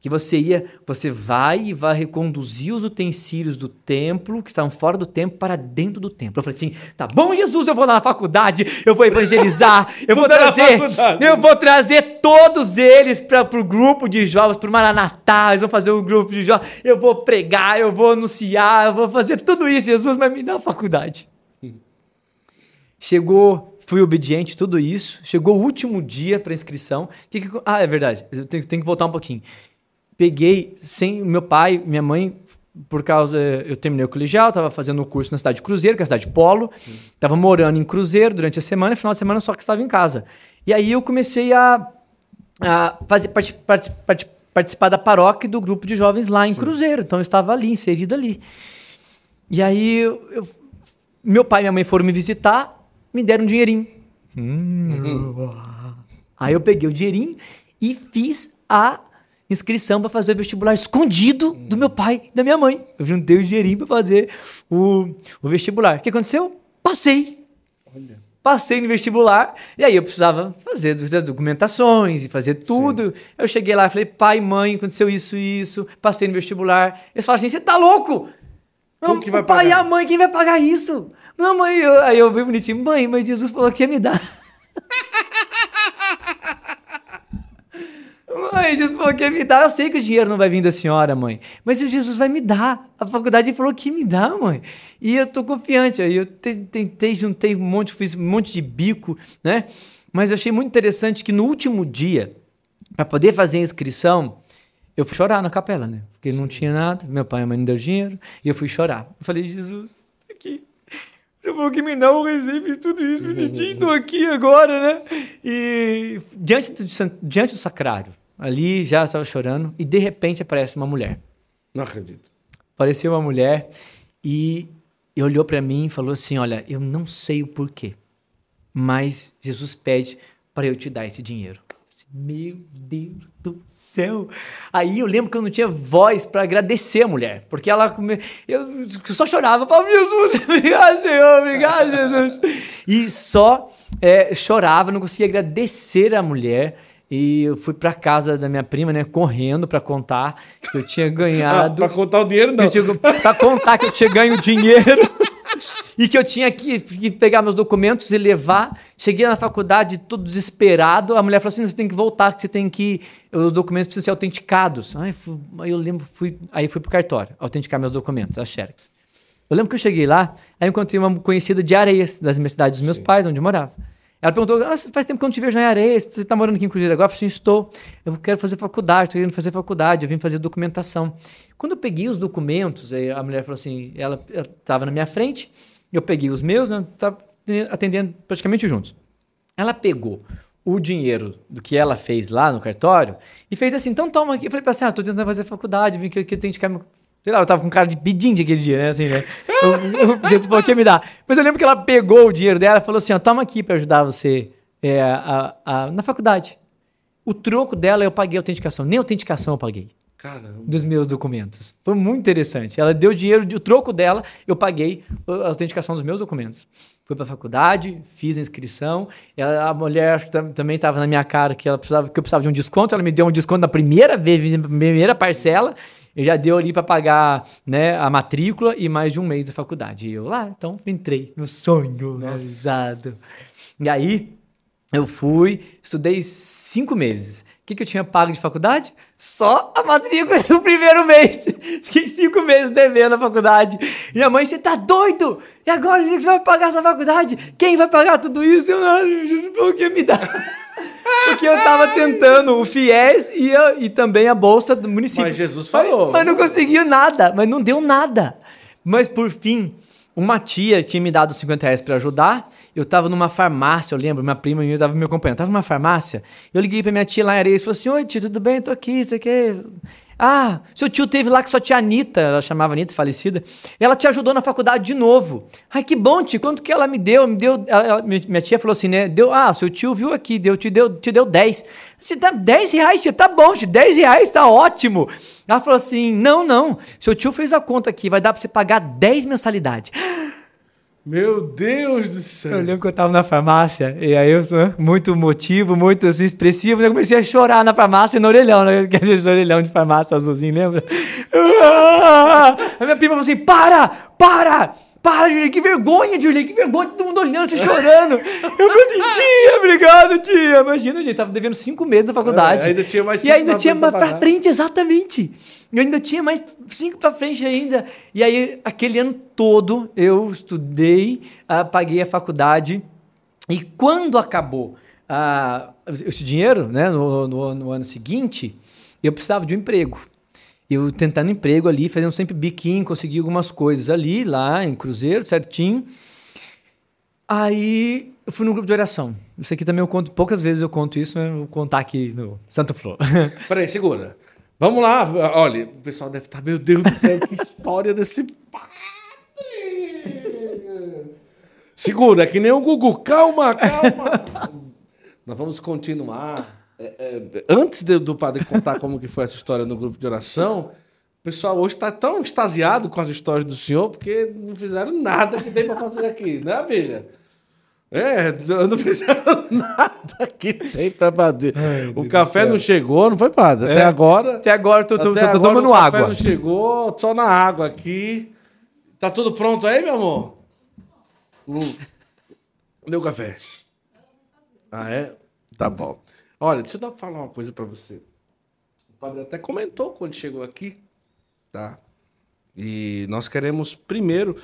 que você ia, você vai e vai reconduzir os utensílios do templo, que estavam fora do templo, para dentro do templo. Eu falei assim: tá bom, Jesus, eu vou lá na faculdade, eu vou evangelizar, eu vou trazer, eu vou trazer todos eles para o grupo de jovens, para o Maranatá, eles vão fazer um grupo de jovens, eu vou pregar, eu vou anunciar, eu vou fazer tudo isso, Jesus, mas me dá a faculdade. Chegou, fui obediente, tudo isso. Chegou o último dia para inscrição. Que que, ah, é verdade, eu tenho, tenho que voltar um pouquinho peguei sem meu pai, minha mãe, por causa eu terminei o colegial, estava fazendo um curso na cidade de Cruzeiro, que é a cidade de Polo, estava morando em Cruzeiro durante a semana, final de semana só que estava em casa. E aí eu comecei a, a fazer part, part, part, participar da paróquia do grupo de jovens lá em Sim. Cruzeiro, então eu estava ali, inserido ali. E aí eu, eu, meu pai e minha mãe foram me visitar, me deram um dinheirinho. Hum. Aí eu peguei o dinheirinho e fiz a inscrição para fazer o vestibular escondido do meu pai e da minha mãe. Eu juntei o dinheirinho para fazer o, o vestibular. O que aconteceu? Passei. Olha. Passei no vestibular e aí eu precisava fazer as documentações e fazer tudo. Sim. Eu cheguei lá e falei, pai, mãe, aconteceu isso e isso. Passei no vestibular. Eles falaram assim: você tá louco? Não, o pai pagar? e a mãe, quem vai pagar isso? Não, mãe, eu, aí eu vi bonitinho, mãe, mas Jesus falou que ia me dar. Mãe, Jesus falou que ia me dar. Eu sei que o dinheiro não vai vir da senhora, mãe. Mas Jesus vai me dar. A faculdade falou que me dá, mãe. E eu tô confiante. Aí eu tentei, juntei um monte, fiz um monte de bico, né? Mas eu achei muito interessante que no último dia, para poder fazer a inscrição, eu fui chorar na capela, né? Porque não tinha nada, meu pai e mãe não deu dinheiro, e eu fui chorar. Eu falei, Jesus, aqui. Eu vou que me dá um recibo, tudo isso bonitinho, tô aqui agora, né? E diante do, diante do sacrário, ali já estava chorando e de repente aparece uma mulher. Não acredito. Apareceu uma mulher e, e olhou para mim e falou assim: Olha, eu não sei o porquê, mas Jesus pede para eu te dar esse dinheiro. Meu Deus do céu! Aí eu lembro que eu não tinha voz para agradecer a mulher, porque ela eu só chorava, falava, Jesus, obrigado, Senhor, obrigado, Jesus. E só é, chorava, não conseguia agradecer a mulher. E eu fui para casa da minha prima, né, correndo para contar que eu tinha ganhado. Ah, para contar o dinheiro não. Para contar que eu tinha ganho dinheiro e que eu tinha que, que, pegar meus documentos e levar. Cheguei na faculdade todo desesperado. A mulher falou assim: você tem que voltar, que você tem que. Os documentos precisam ser autenticados. Aí, fui, aí eu lembro, fui, aí fui pro cartório autenticar meus documentos, a Xerox. Eu lembro que eu cheguei lá, aí encontrei uma conhecida de Areias, das minhas cidades dos meus Sim. pais, onde eu morava. Ela perguntou: ah, faz tempo que eu não te vejo em Areia, você está morando aqui em Cruzeiro agora? Eu falei assim: estou. Eu quero fazer faculdade, estou querendo fazer faculdade, eu vim fazer documentação. Quando eu peguei os documentos, a mulher falou assim: ela estava na minha frente, eu peguei os meus, né, estava atendendo praticamente juntos. Ela pegou o dinheiro do que ela fez lá no cartório e fez assim: então toma aqui. Eu falei para ela: ah, estou tentando fazer faculdade, vim que eu tenho que Sei lá, eu tava com cara de pedinte aquele dia, né? Assim, né? Deus falou que ia me dar. Mas eu lembro que ela pegou o dinheiro dela e falou assim: ó, toma aqui para ajudar você é, a, a, na faculdade. O troco dela eu paguei a autenticação. Nem a autenticação eu paguei. Caramba. Dos meus documentos. Foi muito interessante. Ela deu dinheiro, o troco dela, eu paguei a autenticação dos meus documentos. Fui para a faculdade, fiz a inscrição. Ela, a mulher acho que também estava na minha cara que ela precisava, que eu precisava de um desconto. Ela me deu um desconto na primeira vez, na primeira parcela. Eu já deu ali para pagar né, a matrícula e mais de um mês da faculdade. E eu lá, então entrei, meu sonho realizado. E aí eu fui, estudei cinco meses. O que, que eu tinha pago de faculdade? Só a matrícula no primeiro mês. Fiquei cinco meses devendo a faculdade. Minha mãe, você tá doido? E agora, você vai pagar essa faculdade? Quem vai pagar tudo isso? Eu não, por que me dá? Porque eu tava tentando o FIES e, e também a bolsa do município. Mas Jesus falou. Mas, mas não conseguiu nada, mas não deu nada. Mas por fim, uma tia tinha me dado 50 reais para ajudar. Eu tava numa farmácia, eu lembro, minha prima minha tava me acompanhando. Tava numa farmácia. Eu liguei pra minha tia lá em Areia e falei assim: Oi, tia, tudo bem? Tô aqui, isso aqui. Ah, seu tio teve lá com sua tia Anitta, ela chamava Anitta, falecida. Ela te ajudou na faculdade de novo. Ai, que bom, tio. Quanto que ela me deu? Me deu. Ela, minha tia falou assim, né? Deu, ah, seu tio viu aqui, deu, te deu, te deu 10. Você dá 10 reais, tia, tá bom, tio, 10 reais, tá ótimo. Ela falou assim: não, não. Seu tio fez a conta aqui, vai dar pra você pagar 10 mensalidades. Meu Deus do céu. Eu lembro que eu tava na farmácia, e aí eu sou muito motivo, muito assim, expressivo, né? eu comecei a chorar na farmácia no orelhão, né? Quer dizer, orelhão de farmácia azulzinho, lembra? A minha prima falou assim: para! Para! Para, Julia, que vergonha, Julia, que vergonha, todo mundo olhando, você chorando. Eu falei assim, tia, obrigado, tia. Imagina, gente, tava devendo cinco meses na faculdade. É, ainda tinha mais cinco E ainda tinha mais pra frente, exatamente. Eu ainda tinha mais cinco para frente ainda. E aí, aquele ano todo, eu estudei, uh, paguei a faculdade. E quando acabou uh, esse dinheiro, né, no, no, no, ano seguinte, eu precisava de um emprego. Eu tentando emprego ali, fazendo sempre biquinho, consegui algumas coisas ali, lá em Cruzeiro, certinho. Aí eu fui no grupo de oração. Isso aqui também eu conto, poucas vezes eu conto isso, mas eu vou contar aqui no Santo Flor. Peraí, segura. Vamos lá. Olha, o pessoal deve estar, meu Deus do céu, que história desse padre. Segura, é que nem o Gugu. Calma, calma. Nós vamos continuar. É, é, antes do padre contar como que foi essa história no grupo de oração, o pessoal hoje está tão extasiado com as histórias do senhor porque não fizeram nada que tem para fazer aqui, né, filha? É, eu não fizeram nada que tem pra fazer. o café não chegou, não foi, padre? Até É. agora. Até agora tô, tô, tô agora tomando o café água. não chegou, só na água aqui. Tá tudo pronto aí, meu amor? Hum. Cadê o café? Ah, é? Tá bom. Olha, deixa eu falar uma coisa pra você. O padre até comentou quando chegou aqui, tá? E nós queremos primeiro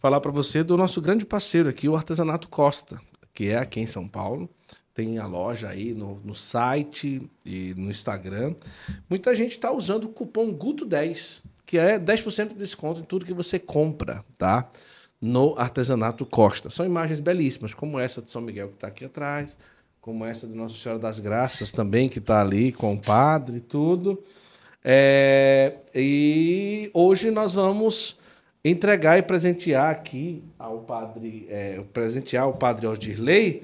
falar para você do nosso grande parceiro aqui, o Artesanato Costa, que é aqui em São Paulo. Tem a loja aí no, no site e no Instagram. Muita gente está usando o cupom GUTO10, que é 10% de desconto em tudo que você compra, tá? No Artesanato Costa. São imagens belíssimas, como essa de São Miguel que está aqui atrás, como essa de Nossa Senhora das Graças também, que está ali com o padre e tudo. É, e hoje nós vamos entregar e presentear aqui ao padre, é, presentear o padre Aldirley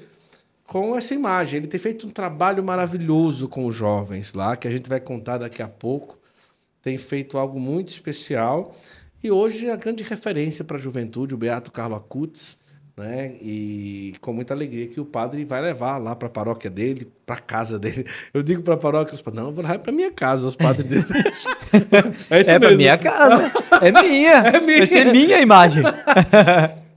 com essa imagem. Ele tem feito um trabalho maravilhoso com os jovens lá, que a gente vai contar daqui a pouco. Tem feito algo muito especial. E hoje é a grande referência para a juventude, o Beato Carlo Acutis, né? E com muita alegria que o padre vai levar lá para a paróquia dele, para casa dele. Eu digo para a paróquia, os padres, não, eu vou levar para minha casa, os padres dele. é isso É mesmo. minha casa. É minha. É minha. Vai ser minha imagem.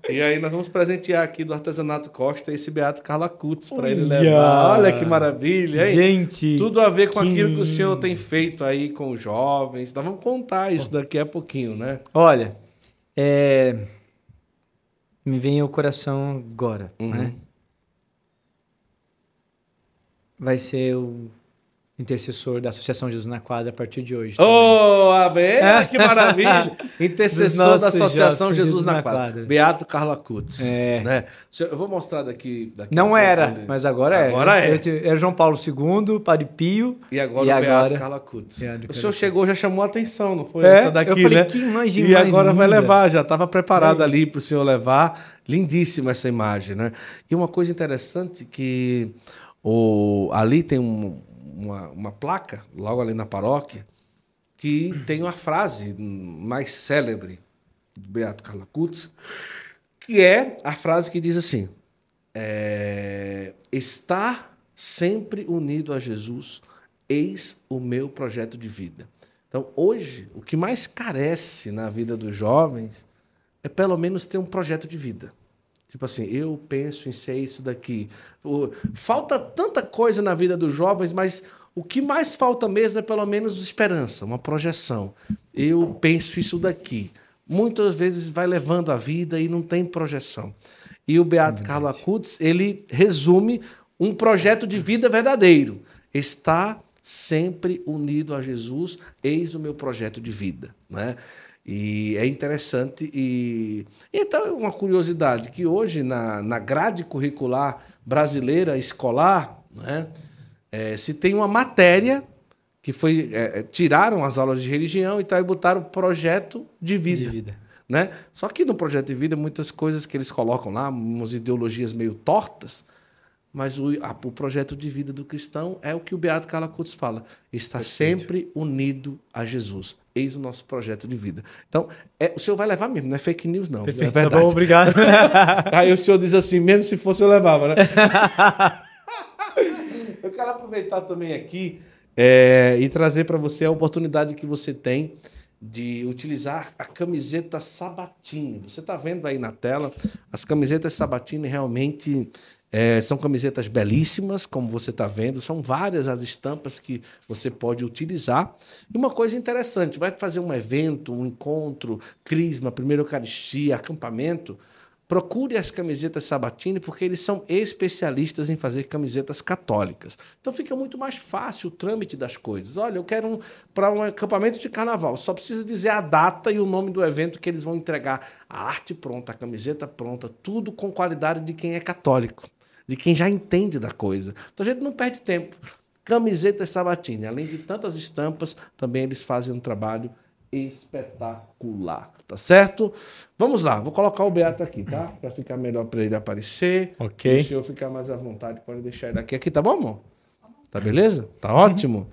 E aí nós vamos presentear aqui do Artesanato Costa esse Beato Carlo Acutis para ele levar. Olha que maravilha, hein? Gente. Tudo a ver com que aquilo que o senhor tem feito aí com os jovens. Nós vamos contar isso daqui a pouquinho, né? Olha, é... me vem ao coração agora, Uhum. né? Vai ser o intercessor da Associação Jesus na Quadra a partir de hoje. também. Oh, amém! Que maravilha! Intercessor da Associação Jesus Jesus na na Quadra. Quadra. Beato Carlo Acutis. É. Né? Eu- vou mostrar daqui. daqui Não pouco era, ele- mas agora é. Agora é. Era João Paulo II, Padre Pio. E agora E o Beato agora- Carlo Acutis. Beato O senhor chegou, já chamou a atenção, não foi? É, Essa daqui, eu falei, né? que imagem E agora vai linda. levar, já estava preparado ali para o senhor levar. Lindíssima essa imagem, né? E uma coisa interessante que o, ali tem um- uma, uma placa, logo ali na paróquia, que tem uma frase mais célebre do Beato Carlo Acutis, que é a frase que diz assim: é, estar sempre unido a Jesus, eis o meu projeto de vida. Então, hoje, o que mais carece na vida dos jovens é pelo menos ter um projeto de vida. Tipo assim, eu penso em ser isso daqui. Falta tanta coisa na vida dos jovens, mas o que mais falta mesmo é pelo menos esperança, uma projeção. Eu penso isso daqui. Muitas vezes vai levando a vida e não tem projeção. E o Beato Carlo Acutis, ele resume um projeto de vida verdadeiro. Está sempre unido a Jesus, eis o meu projeto de vida, né? E é interessante e então uma curiosidade que hoje na, na grade curricular brasileira escolar, né, é, se tem uma matéria que foi é, é, tiraram as aulas de religião e tal e botaram projeto de vida, De vida. né? Só que no projeto de vida muitas coisas que eles colocam lá, umas ideologias meio tortas, mas o, a- o projeto de vida do cristão é o que o Beato Carlo Acutis fala. Está sempre unido a Jesus. Eis o nosso projeto de vida. Então, é, o senhor vai levar mesmo, não é fake news, não. Perfeito, é verdade. tá bom, obrigado. Aí o senhor diz assim, mesmo se fosse eu levava, né? eu quero aproveitar também aqui é, e trazer para você a oportunidade que você tem de utilizar a camiseta Sabatini. Você está vendo aí na tela, as camisetas Sabatini realmente é, são camisetas belíssimas, como você está vendo. São várias as estampas que você pode utilizar. E uma coisa interessante, vai fazer um evento, um encontro, crisma, primeira Eucaristia, acampamento, Procure as camisetas Sabatini, porque eles são especialistas em fazer camisetas católicas. Então fica muito mais fácil o trâmite das coisas. Olha, eu quero um para um acampamento de carnaval. Só precisa dizer a data e o nome do evento que eles vão entregar. A arte pronta, a camiseta pronta, tudo com qualidade de quem é católico, de quem já entende da coisa. Então a gente não perde tempo. Camisetas Sabatini, além de tantas estampas, também eles fazem um trabalho espetacular, tá certo? Vamos lá, vou colocar o Beato aqui, tá? Para ficar melhor para ele aparecer. Ok. E o senhor ficar mais à vontade, pode deixar ele aqui. Aqui, tá bom, amor? Tá beleza? Tá ótimo?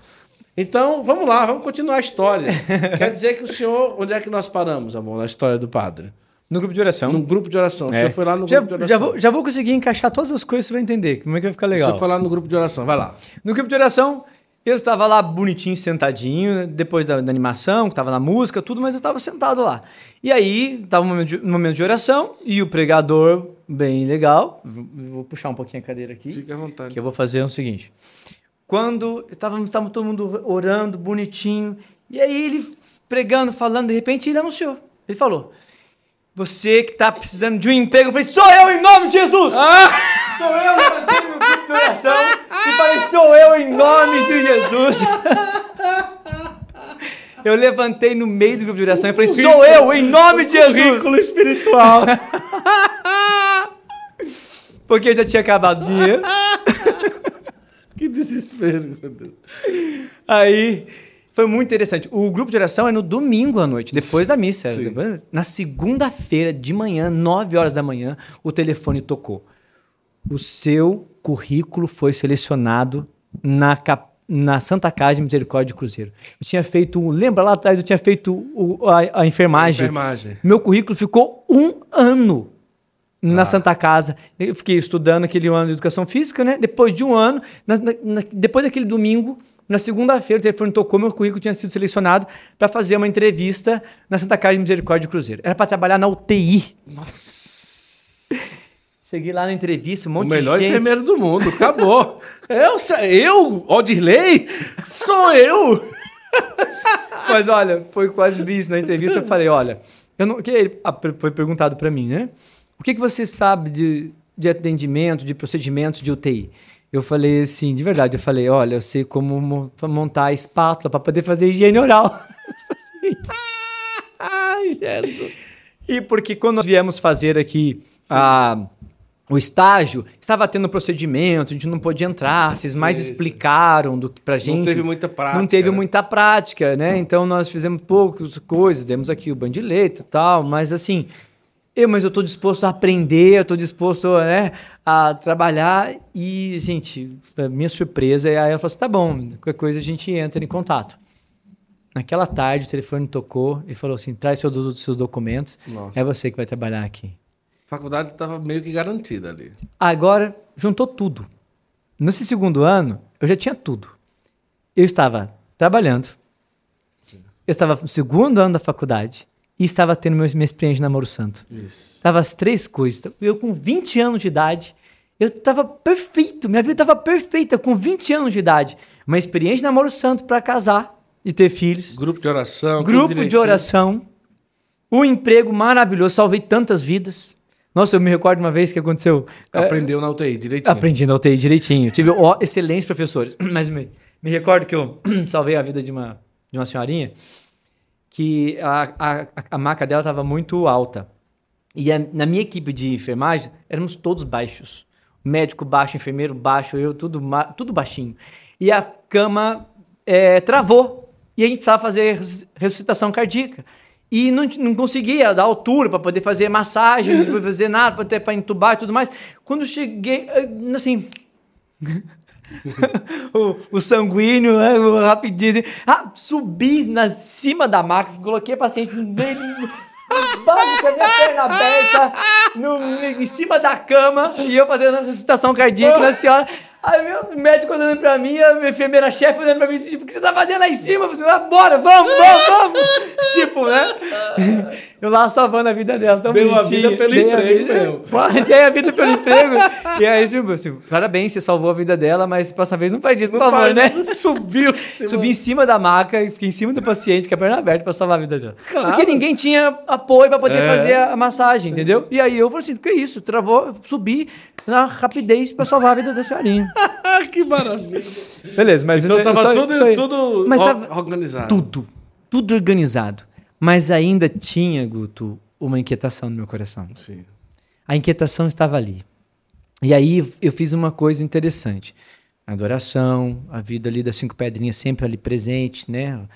Então, vamos lá, vamos continuar a história. Quer dizer que o senhor, onde é que nós paramos, amor, na história do padre? No grupo de oração. No grupo de oração. É. Você foi lá no já, grupo de oração. já, vou, já vou conseguir encaixar todas as coisas, você vai entender como é que vai ficar legal. Você foi lá no grupo de oração. Vai lá. No grupo de oração, eu estava lá bonitinho, sentadinho, né, depois da, da animação, que estava na música, tudo, mas eu estava sentado lá. E aí, estava um momento, de, um momento de oração, e o pregador, bem legal, vou puxar um pouquinho a cadeira aqui, Fique à vontade. que eu vou fazer o seguinte. Quando estávamos todo mundo orando, bonitinho, e aí ele pregando, falando, de repente ele anunciou. Ele falou, você que está precisando de um emprego, eu falei, sou eu em nome de Jesus! Sou eu, levantei meu grupo de oração e falei, sou eu em nome de Jesus. Eu levantei no meio do grupo de oração e falei, sou eu em nome de Jesus. Currículo espiritual. Porque já tinha acabado o dinheiro. que desespero, meu Deus. Aí foi muito interessante. O grupo de oração é no domingo à noite, depois da missa. Depois- Na segunda-feira de manhã, 9 horas da manhã, o telefone tocou. O seu currículo foi selecionado na, cap- na Santa Casa de Misericórdia de Cruzeiro. Eu tinha feito, um- lembra lá atrás, eu tinha feito o- a, a enfermagem. Enfermagem. Meu currículo ficou um ano na Santa Casa. Eu fiquei estudando aquele ano de educação física, né? Depois de um ano, na- na- depois daquele domingo, na segunda-feira, o telefone tocou, meu currículo tinha sido selecionado para fazer uma entrevista na Santa Casa de Misericórdia de Cruzeiro. Era para trabalhar na UTI. Nossa. Cheguei lá na entrevista, um O monte melhor de gente. enfermeiro do mundo. Acabou. eu, eu, Odirley, sou eu. Mas olha, foi quase isso na entrevista. Eu falei, olha, eu não, que ele ah, foi perguntado para mim, né? O que, que você sabe de, de atendimento, de procedimentos de UTI? Eu falei assim, de verdade, eu falei, olha, eu sei como mo- montar a espátula para poder fazer higiene oral. Ai, Jesus. E porque quando nós viemos fazer aqui a, o estágio, estava tendo procedimento, a gente não podia entrar, vocês mais explicaram do que pra gente. teve muita prática, Não teve né? muita prática, né? Então nós fizemos poucas coisas, demos aqui o bandileto e tal, mas assim, eu, mas eu tô disposto a aprender, eu tô disposto né, a trabalhar e, gente, minha surpresa, aí ela falou assim, tá bom, qualquer coisa a gente entra em contato. Naquela tarde o telefone tocou e falou assim, traz seus, seus documentos, Nossa. é você que vai trabalhar aqui. A faculdade estava meio que garantida ali. Agora, juntou tudo. Nesse segundo ano, eu já tinha tudo. Eu estava trabalhando, eu estava no segundo ano da faculdade e estava tendo meu, minha experiência de namoro santo. Isso. Tava as três coisas. Eu com 20 anos de idade, eu tava perfeito, minha vida tava perfeita com 20 anos de idade. Uma experiência de namoro santo para casar e ter filhos. Grupo de oração. Grupo de oração. Um emprego maravilhoso, salvei tantas vidas. Nossa, eu me recordo uma vez que aconteceu. é, Aprendeu na UTI direitinho. Aprendi na UTI direitinho. Tive excelentes professores. Mas me, me recordo que eu salvei a vida de uma, de uma senhorinha que a, a, a maca dela estava muito alta. E a- na minha equipe de enfermagem, éramos todos baixos. Médico baixo, enfermeiro baixo, eu tudo, tudo baixinho. E a cama é, travou. E a gente precisava fazer ressus- ressuscitação cardíaca. E não, não conseguia dar altura para poder fazer massagem, poder fazer nada, para entubar e tudo mais. Quando cheguei, assim, o, o sanguíneo, né, o rapidinho, assim, ah, subi na cima da maca, coloquei a paciente no meio, embaixo com a minha perna aberta, no, em cima da cama, e eu fazendo a ressuscitação cardíaca na senhora. Aí meu médico olhando pra mim, a minha enfermeira-chefe olhando pra mim, tipo, o que você tá fazendo lá em cima? Falei, ah, bora, vamos, vamos, vamos. tipo, né? Eu lá salvando a vida dela, tão Deu a bonitinha. vida pelo Dei a emprego vida- mesmo. Pô, Dei a vida pelo emprego. E aí, tipo, assim, parabéns, você salvou a vida dela, mas próxima vez não faz isso, por Não favor, faz, né? Subiu. Subi em cima da maca e fiquei em cima do paciente com a perna aberta pra salvar a vida dela. Claro. Porque ninguém tinha apoio pra poder É. fazer a massagem, entendeu? E aí eu falei assim, o que é isso? Travou, subi na rapidez pra salvar a vida da senhorinha. que maravilha. Beleza, mas Então isso- tava só- tudo, isso aí. tudo Mas tava organizado. tudo, tudo organizado. Mas ainda tinha, Guto, uma inquietação no meu coração. Sim. A inquietação estava ali. E aí eu fiz uma coisa interessante. Adoração, a vida ali das cinco pedrinhas sempre ali presente, né?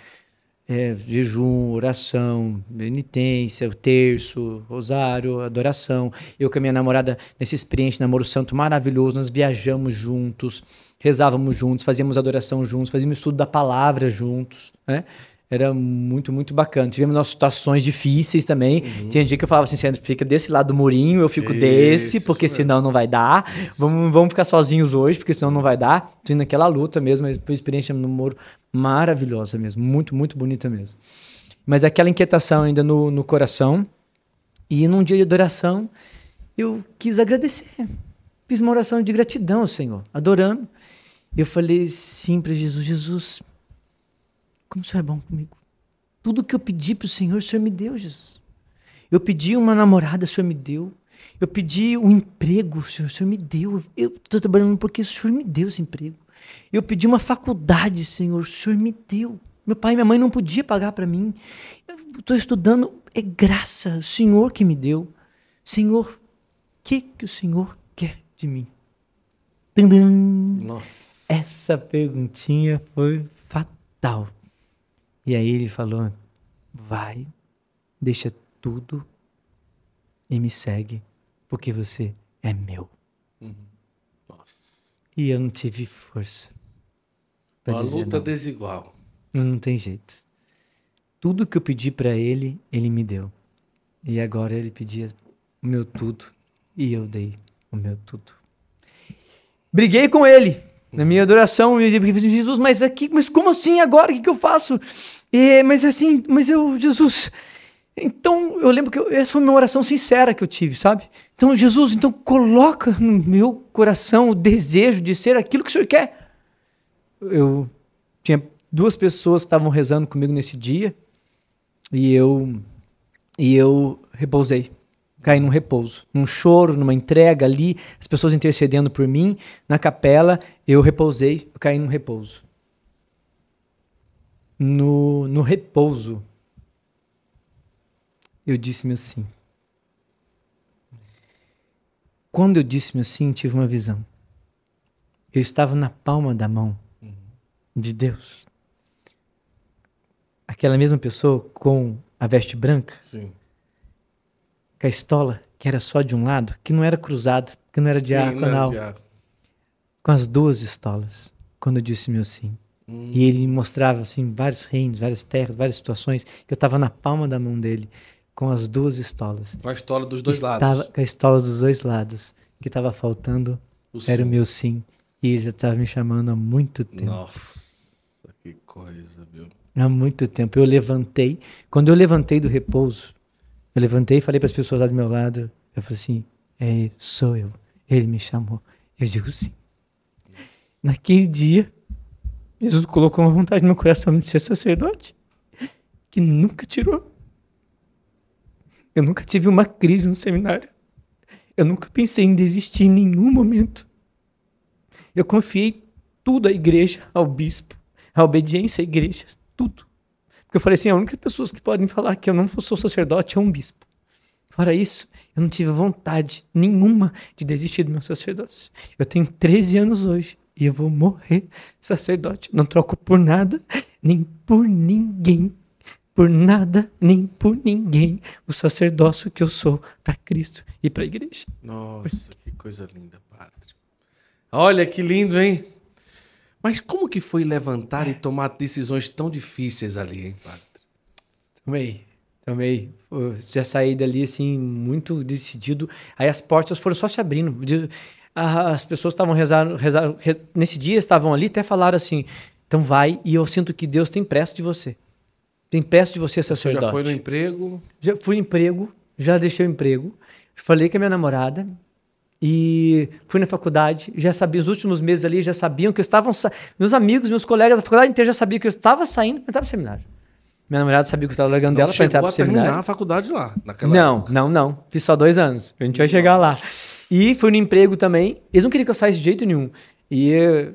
É, jejum, oração, penitência, o terço, rosário, adoração. Eu com a minha namorada, nesse experiência de namoro santo maravilhoso, nós viajamos juntos, rezávamos juntos, fazíamos adoração juntos, fazíamos estudo da palavra juntos, né? Era muito, muito bacana. Tivemos nossas situações difíceis também. Tinha dia que eu falava assim: você fica desse lado do murinho, eu fico Isso, desse, porque senão não vai dar. Vamos, vamos ficar sozinhos hoje, porque senão não vai dar. Tô indo naquela luta mesmo. Foi uma experiência no namoro maravilhosa mesmo. Muito, muito bonita mesmo. Mas aquela inquietação ainda no, no coração. E num dia de adoração, eu quis agradecer. Fiz uma oração de gratidão ao Senhor, adorando. Eu falei sim para Jesus: Jesus, como o Senhor é bom comigo. Tudo que eu pedi para o Senhor, o Senhor me deu, Jesus. Eu pedi uma namorada, o Senhor me deu. Eu pedi um emprego, o Senhor, o Senhor me deu. Eu estou trabalhando porque o Senhor me deu esse emprego. Eu pedi uma faculdade, Senhor, o Senhor me deu. Meu pai e minha mãe não podiam pagar para mim. Eu estou estudando, é graça, o Senhor que me deu. Senhor, o que, que o Senhor quer de mim? Tandam! Nossa. Essa perguntinha foi fatal. E aí ele falou: vai, deixa tudo e me segue, porque você é meu. Nossa. E eu não tive força. Uma luta não. desigual. Não tem jeito. Tudo que eu pedi pra ele, ele me deu. E agora ele pedia o meu tudo e eu dei o meu tudo. Briguei com ele na minha adoração e ele disse, Jesus, mas aqui, mas como assim agora? O que, que eu faço? E, mas assim, mas eu, Jesus. Então, eu lembro que eu- essa foi uma oração sincera que eu tive, sabe? Então, Jesus, então coloca no meu coração o desejo de ser aquilo que o Senhor quer eu tinha duas pessoas que estavam rezando comigo nesse dia e eu e eu repousei caí num repouso num choro numa entrega ali as pessoas intercedendo por mim na capela eu repousei eu caí num repouso no, no repouso eu disse meu sim quando eu disse meu sim tive uma visão eu estava na palma da mão de Deus. Aquela mesma pessoa com a veste branca, Sim. Com a estola, que era só de um lado, que não era cruzada, que não era diácono. com as duas estolas, quando eu disse meu sim. E ele me mostrava assim vários reinos, várias terras, várias situações, que eu estava na palma da mão dele, com as duas estolas. Com a história dos dois estava lados. com a estola dos dois lados, que estava faltando O era o sim. meu sim. E ele já estava me chamando há muito tempo. Nossa, que coisa, viu? Há muito tempo. Eu levantei. Quando eu levantei do repouso, eu levantei e falei para as pessoas lá do meu lado. Eu falei assim: é, sou eu. Ele me chamou. Eu digo sim. Naquele dia, Jesus colocou uma vontade no meu coração de ser sacerdote que nunca tirou. Eu nunca tive uma crise no seminário. Eu nunca pensei em desistir em nenhum momento. Eu confiei tudo à igreja, ao bispo, à obediência à igreja, tudo. Porque eu falei assim, a única pessoa que podem falar que eu não sou sacerdote é um bispo. Fora isso, eu não tive vontade nenhuma de desistir do meu sacerdócio. Eu tenho 13 anos hoje e eu vou morrer sacerdote. Não troco por nada, nem por ninguém. Por nada, nem por ninguém. O sacerdócio que eu sou para Cristo e para a igreja. Nossa, que coisa linda, padre. Olha que lindo, hein? Mas como que foi levantar e tomar decisões tão difíceis ali, hein, padre? Tomei, tomei. Eu já saí dali assim, muito decidido. Aí as portas foram só se abrindo. As pessoas estavam rezando, rezando, re- nesse dia estavam ali, até falaram assim: então vai, e eu sinto que Deus tem pressa de você. Tem pressa de você, Você sacerdote. já foi no emprego? Já fui no emprego, já deixei o emprego, falei com a minha namorada e fui na faculdade, já sabia, os últimos meses ali já sabiam que eu estava, meus amigos, meus colegas da faculdade inteira já sabiam que eu estava saindo para entrar para o seminário. Minha namorada sabia que eu estava largando Não dela para entrar para seminário. terminar a faculdade lá, naquela Não, época. não, não. Fiz só dois anos. A gente vai chegar lá. E fui no emprego também. Eles não queriam que eu saísse de jeito nenhum. E-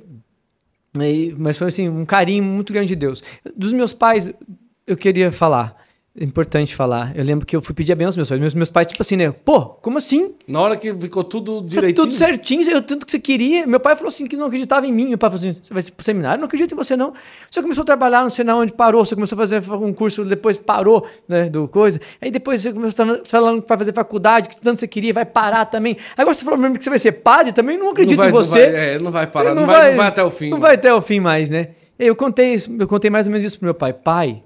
mas foi assim, um carinho muito grande de Deus. Dos meus pais, eu queria falar. Importante falar. Eu lembro que eu fui pedir a benção aos meus pais. Meus, meus pais, tipo assim, né? Pô, como assim? Na hora que ficou tudo Tá direitinho. tudo certinho, eu tanto que você queria. Meu pai falou assim que não acreditava em mim. Meu pai falou assim: você vai pro seminário? Não acredito em você, não. Você começou a trabalhar, não sei na onde parou. Você começou a fazer um curso, depois parou, né? Do coisa. Aí depois você começou a falando que vai fazer faculdade, que tanto você queria, vai parar também. Agora você falou mesmo que você vai ser padre também, não acredito não vai, em você. Não vai, é, não vai parar, não, vai, não vai até o fim. Não né? vai até o fim mais, né? Eu contei, isso- eu contei mais ou menos isso pro meu pai. Pai,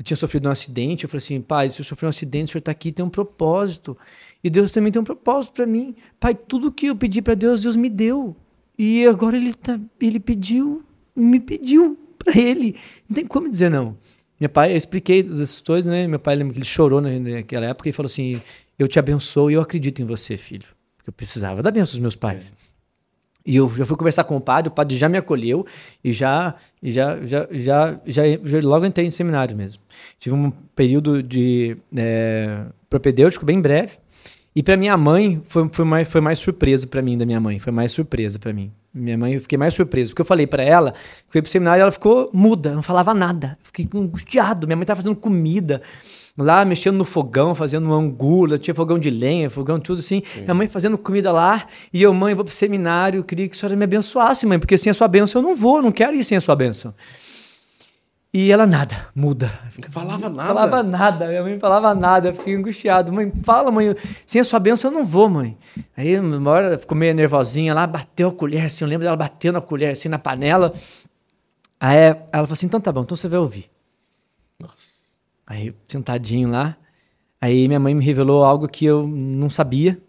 eu tinha sofrido um acidente. Eu falei assim, pai, se eu sofrer um acidente, o senhor está aqui, tem um propósito. E Deus também tem um propósito para mim. Pai, tudo que eu pedi para Deus, Deus me deu. E agora ele, tá, ele pediu, me pediu para ele. Não tem como dizer não. Meu pai, eu expliquei essas coisas, né? Meu pai lembra que ele chorou naquela época e falou assim: Eu te abençoo e eu acredito em você, filho. Porque eu precisava da bênção dos meus pais. É. E eu já fui conversar com o padre, o padre já me acolheu e já, já, já, já, já, já logo entrei em seminário mesmo. Tive um período de é, propedêutico bem breve. E para minha mãe foi, foi, mais, foi mais surpresa para mim da minha mãe, foi mais surpresa para mim. Minha mãe, eu fiquei mais surpreso, porque eu falei para ela, fui pro seminário e ela ficou muda, não falava nada. Fiquei angustiado. Minha mãe tava fazendo comida lá mexendo no fogão, fazendo uma angula, tinha fogão de lenha, fogão tudo assim. Sim. Minha mãe fazendo comida lá, e eu, mãe, vou pro seminário, queria que a senhora me abençoasse, mãe, porque sem a sua bênção eu não vou, não quero ir sem a sua bênção. E ela nada, muda. Não falava nada. Falava nada, minha mãe falava nada, eu fiquei angustiado. Mãe, fala, mãe, sem a sua bênção eu não vou, mãe. Aí, uma hora ficou meio nervosinha lá, bateu a colher, assim, eu lembro dela batendo a colher assim na panela. Aí ela falou assim: então tá bom, então você vai ouvir. Nossa. Aí, sentadinho lá. Aí minha mãe me revelou algo que eu não sabia.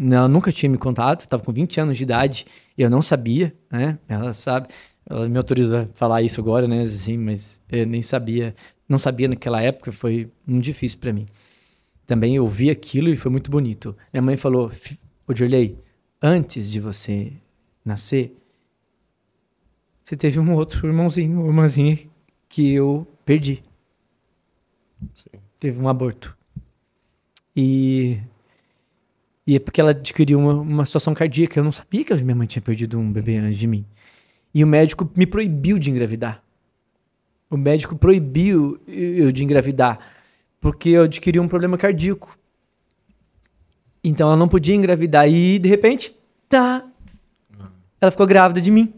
Ela nunca tinha me contado. Estava com 20 anos de idade e eu não sabia, né? Ela sabe. Ela me autoriza a falar isso agora, né? Assim, mas eu nem sabia. Não sabia naquela época. Foi muito difícil para mim. Também ouvi aquilo e foi muito bonito. Minha mãe falou: Jorley, antes de você nascer, você teve um outro irmãozinho, irmãzinha que eu perdi. Sim. Teve um aborto. E. E é porque ela adquiriu uma, uma situação cardíaca. Eu não sabia que minha mãe tinha perdido um bebê antes de mim. E o médico me proibiu de engravidar. O médico proibiu eu de engravidar. Porque eu adquiri um problema cardíaco. Então ela não podia engravidar. E de repente, tá. Ela ficou grávida de mim.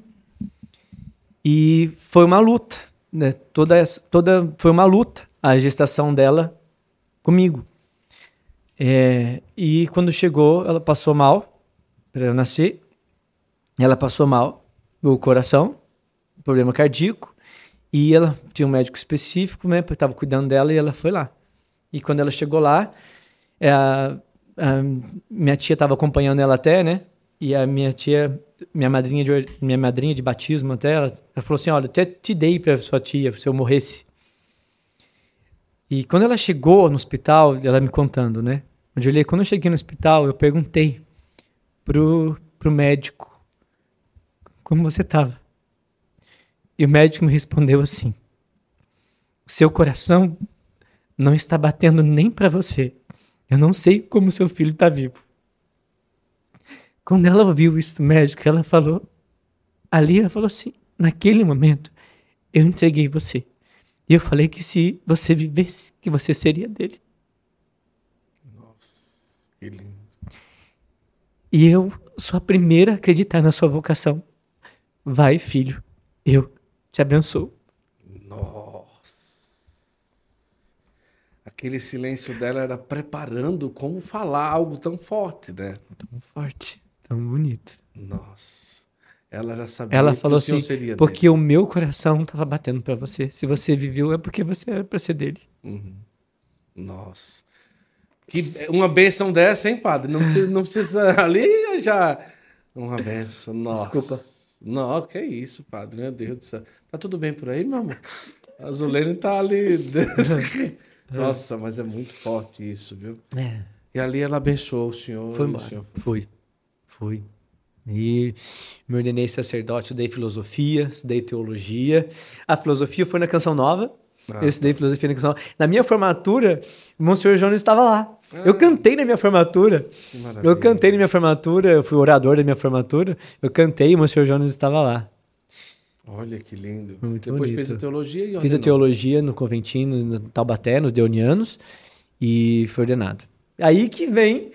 E foi uma luta. Né? Toda, toda foi uma luta a gestação dela comigo. É, e quando chegou, ela passou mal para eu nascer. Ela passou mal, o coração, problema cardíaco. E ela tinha um médico específico, né? Estava cuidando dela e ela foi lá. E quando ela chegou lá, é, a, a minha tia estava acompanhando ela até, né? E a minha tia, minha madrinha de, minha madrinha de batismo até, ela, ela falou assim: Olha, até te dei para sua tia se eu morresse. E quando ela chegou no hospital, ela me contando, né? Onde eu olhei, quando eu cheguei no hospital, eu perguntei pro, pro médico como você estava. E o médico me respondeu assim: seu coração não está batendo nem para você. Eu não sei como seu filho está vivo. Quando ela ouviu isso do médico, ela falou, ali ela falou assim, naquele momento, eu entreguei você. E eu falei que se você vivesse, que você seria dele. Nossa, que lindo. E eu sou a primeira a acreditar na sua vocação. Vai, filho, eu te abençoo. Nossa. Aquele silêncio dela era preparando como falar algo tão forte, né? Tão forte, tão bonito. Nossa. Ela já sabia Ela falou assim, porque dele. o meu coração estava batendo para você. Se você viveu, é porque você era para ser dele. Uhum. Nossa. Que, uma benção dessa, hein, padre? Não precisa, não precisa ali já. Uma benção, nossa. Desculpa. Não, que isso, padre, meu Deus do céu. Tá tudo bem por aí, meu amor? A Zulene tá ali. nossa, mas é muito forte isso, viu? É. E ali ela abençoou o senhor. Foi embora. Senhor... Fui. Fui. E me ordenei sacerdote, estudei filosofia, estudei teologia. A filosofia foi na Canção Nova. Ah. Eu estudei filosofia na Canção Nova. Na minha formatura, o Monsenhor Jones estava lá. Ah. Eu cantei na minha formatura. Eu cantei na minha formatura, eu fui orador da minha formatura. Eu cantei e o Monsenhor Jones estava lá. Olha que lindo. Muito Depois bonito. fez a teologia e Fiz a teologia no Conventino, no Taubaté, nos Deonianos, e foi ordenado. Aí que vem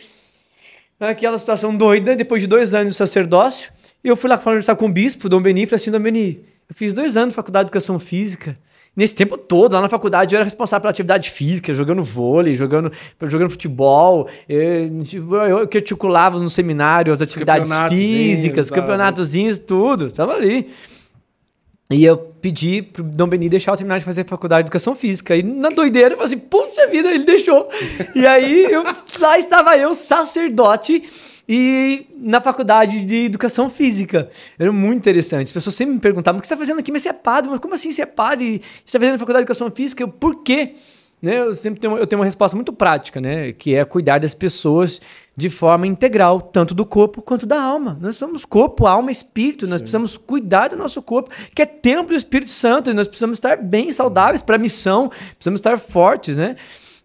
aquela situação doida, depois de dois anos de sacerdócio, eu fui lá conversar com o bispo, Dom Beni, e falei assim, Dom Beni, eu fiz dois anos de faculdade de educação física, Nesse tempo todo, lá na faculdade, eu era responsável pela atividade física, jogando vôlei, jogando, jogando futebol. Eu, eu que articulava no seminário as atividades físicas, campeonatozinhos, tudo. Tava ali. E eu pedi pro Dom Beni deixar eu terminar de fazer faculdade de educação física. E na doideira, eu falei assim, puxa vida, ele deixou. e aí, eu, lá estava eu, sacerdote, e na faculdade de educação física. Era muito interessante. As pessoas sempre me perguntavam: o que você está fazendo aqui? Mas você é padre, mas como assim você é padre? Você está fazendo faculdade de educação física? Eu, por quê? Né? Eu sempre tenho, eu tenho uma resposta muito prática, né? Que é cuidar das pessoas de forma integral, tanto do corpo quanto da alma. Nós somos corpo, alma, espírito. Nós Sim. precisamos cuidar do nosso corpo, que é templo do Espírito Santo. E nós precisamos estar bem saudáveis para a missão, precisamos estar fortes, né?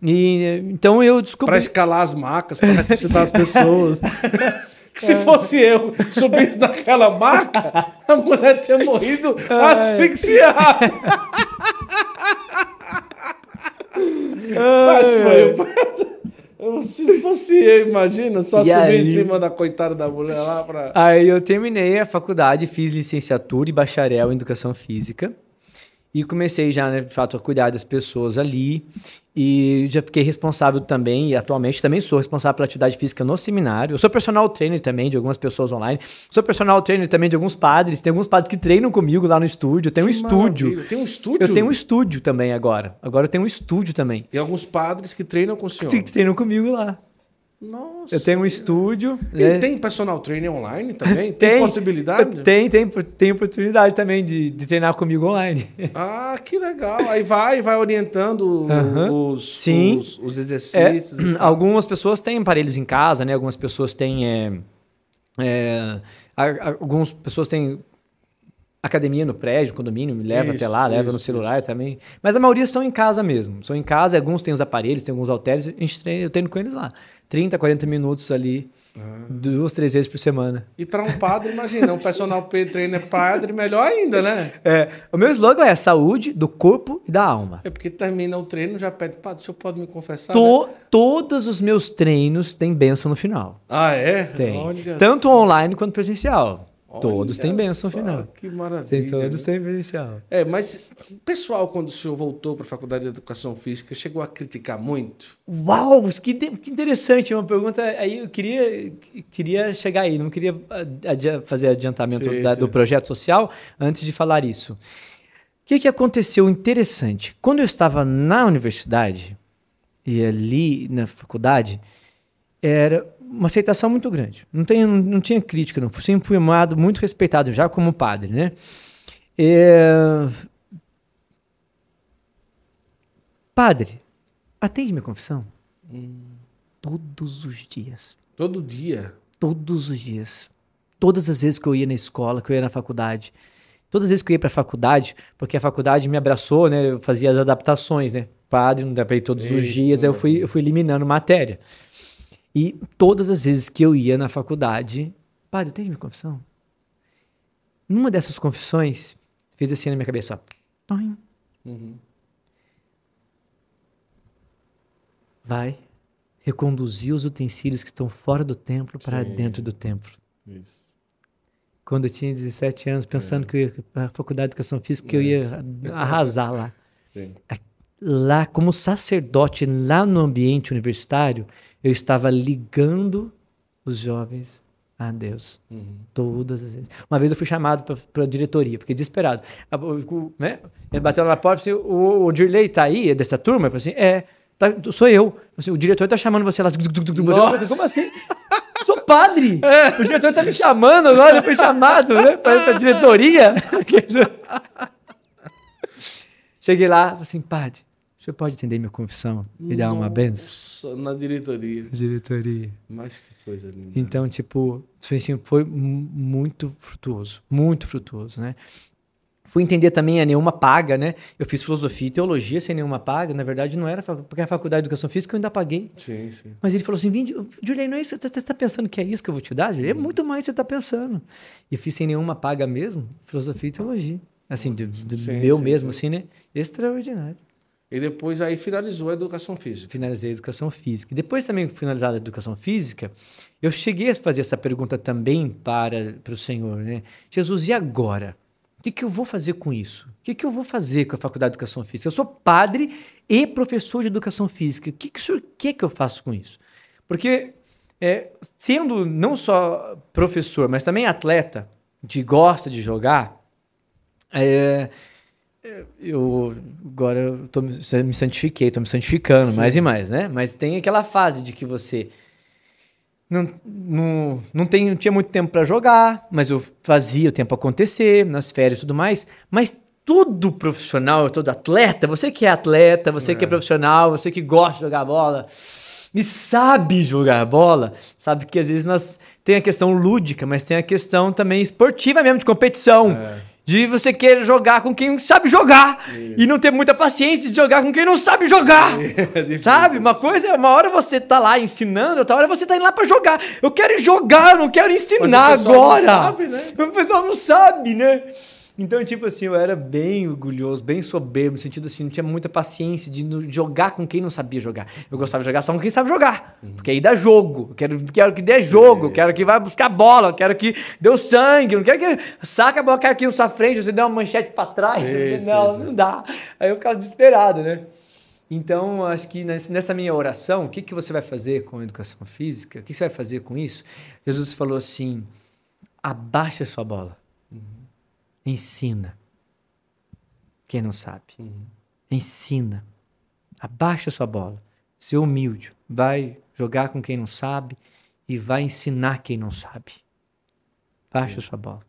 E, então eu descobri. Para escalar as macas, para ressuscitar as pessoas. que se fosse eu subisse naquela maca, a mulher tinha morrido asfixiada. Mas foi o. Se fosse eu, imagina, só subir aí... em cima da coitada da mulher lá pra. Aí eu terminei a faculdade, fiz licenciatura e bacharel em educação física. E comecei já, né, de fato, a cuidar das pessoas ali. E já fiquei responsável também, e atualmente também sou responsável pela atividade física no seminário. Eu sou personal trainer também de algumas pessoas online. Sou personal trainer também de alguns padres. Tem alguns padres que treinam comigo lá no estúdio. Eu tenho um estúdio. Tem um estúdio? Eu tenho um estúdio também agora. Agora eu tenho um estúdio também. E alguns padres que treinam com o senhor? Que treinam comigo lá. Nossa. Eu tenho um estúdio. E né? tem personal trainer online também? Tem, tem possibilidade? Tem, tem, tem oportunidade também de, de treinar comigo online. Ah, que legal. Aí vai, vai orientando os, Sim. Os, os exercícios. É, algumas pessoas têm aparelhos em casa, né? Algumas pessoas têm. É, é, algumas pessoas têm academia no prédio, condomínio, me leva isso, até lá, leva isso, no celular isso. também. Mas a maioria são em casa mesmo. São em casa, alguns têm os aparelhos, tem alguns halteres, a gente treina, eu treino com eles lá. 30, 40 minutos ali, ah. duas, três vezes por semana. E para um padre, imagina, um personal trainer padre, melhor ainda, né? É, o meu slogan é saúde do corpo e da alma. É porque termina o treino, já pede, padre, o senhor pode me confessar? To, né? Todos os meus treinos têm benção no final. Ah, é? Tem. Olha Tanto online quanto presencial. Todos têm bênção final. Que maravilha. Tem, todos têm bênção. É, mas o pessoal, quando o senhor voltou para a Faculdade de Educação Física, chegou a criticar muito? Uau, que, que interessante. Uma pergunta. Aí eu queria, queria chegar aí, não queria adia fazer adiantamento sim, da, sim. do projeto social antes de falar isso. O que, que aconteceu interessante? Quando eu estava na universidade, e ali na faculdade, era uma aceitação muito grande. Não, tem, não tinha crítica, não. Sempre fui amado, muito respeitado já como padre, né? É... Padre, atende minha confissão? Hum. Todos os dias. Todo dia? Todos os dias. Todas as vezes que eu ia na escola, que eu ia na faculdade. Todas as vezes que eu ia para a faculdade, porque a faculdade me abraçou, né? Eu fazia as adaptações, né? Padre, não dá para ir todos Isso, os dias, eu fui, eu fui eliminando matéria. E todas as vezes que eu ia na faculdade, padre, tem minha confissão? Numa dessas confissões, fez assim na minha cabeça, ó. Uhum. Vai reconduzir os utensílios que estão fora do templo para dentro do templo. Isso. Quando eu tinha 17 anos, pensando é. que eu ia para a faculdade de educação física, que é. eu ia arrasar lá. Sim. Lá, como sacerdote, lá no ambiente universitário, eu estava ligando os jovens a Deus. Uhum. Todas as vezes. Uma vez eu fui chamado para a diretoria, porque desesperado. Né? Ele bateu na porta e disse: O, o Dirley está aí, é dessa turma? Eu falei assim: É, tá, sou eu. assim, o diretor está chamando você lá. Falei, Como assim? Sou padre! É. O diretor está me chamando agora, eu fui chamado né, para a diretoria. Cheguei lá, falei assim, padre, senhor pode atender minha confissão e dar uma benção? Na diretoria. Diretoria. Mas que coisa linda. Então, tipo, assim, foi muito frutuoso, muito frutuoso, né? Fui entender também a nenhuma paga, né? Eu fiz filosofia e teologia sem nenhuma paga. Na verdade, não era porque a faculdade de educação física eu ainda paguei. Sim, sim. Mas ele falou assim: Juliano, não é isso? Você está pensando que é isso que eu vou te dar? É uhum. muito mais que você está pensando. E fiz sem nenhuma paga mesmo, filosofia e teologia. Assim, do, do sim, meu sim, mesmo, sim. assim, né? Extraordinário. E depois aí finalizou a educação física. Finalizei a educação física. Depois também finalizada a educação física, eu cheguei a fazer essa pergunta também para, para o Senhor, né? Jesus, e agora? O que, que eu vou fazer com isso? O que, que eu vou fazer com a faculdade de educação física? Eu sou padre e professor de educação física. O que, que o senhor quer que eu faça com isso? Porque é, sendo não só professor, mas também atleta, que gosta de jogar, É, eu agora eu tô, me santifiquei, tô me santificando mais e mais, né? Mas tem aquela fase de que você não, não, não, tem, não tinha muito tempo para jogar, mas eu fazia o tempo acontecer, nas férias e tudo mais. Mas todo profissional, todo atleta, você que é atleta, você é. que é profissional, você que gosta de jogar bola e sabe jogar bola, sabe que às vezes nós tem a questão lúdica, mas tem a questão também esportiva mesmo, de competição. É. De você querer jogar com quem sabe jogar Isso. e não ter muita paciência de jogar com quem não sabe jogar. É sabe? Uma coisa, uma hora você tá lá ensinando, outra hora você tá indo lá para jogar. Eu quero jogar, eu não quero ensinar mas o agora. Não sabe, né? O pessoal não sabe, né? Então, tipo assim, eu era bem orgulhoso, bem soberbo, no sentido assim, não tinha muita paciência de jogar com quem não sabia jogar. Eu gostava de jogar só com quem sabe jogar. Uhum. Porque aí dá jogo. Eu quero, quero que dê jogo, eu quero que vá buscar bola, eu quero que dê sangue, eu não quero que saca a bola, que na sua frente, você dê uma manchete para trás. Sim, não, sim, não dá. Aí eu ficava desesperado, né? Então, acho que nessa minha oração, o que, que você vai fazer com a educação física? O que você vai fazer com isso? Jesus falou assim: abaixa a sua bola. Ensina. Quem não sabe. Uhum. Ensina. Abaixa sua bola. Ser humilde. Vai jogar com quem não sabe e vai ensinar quem não sabe. Baixa sua bola.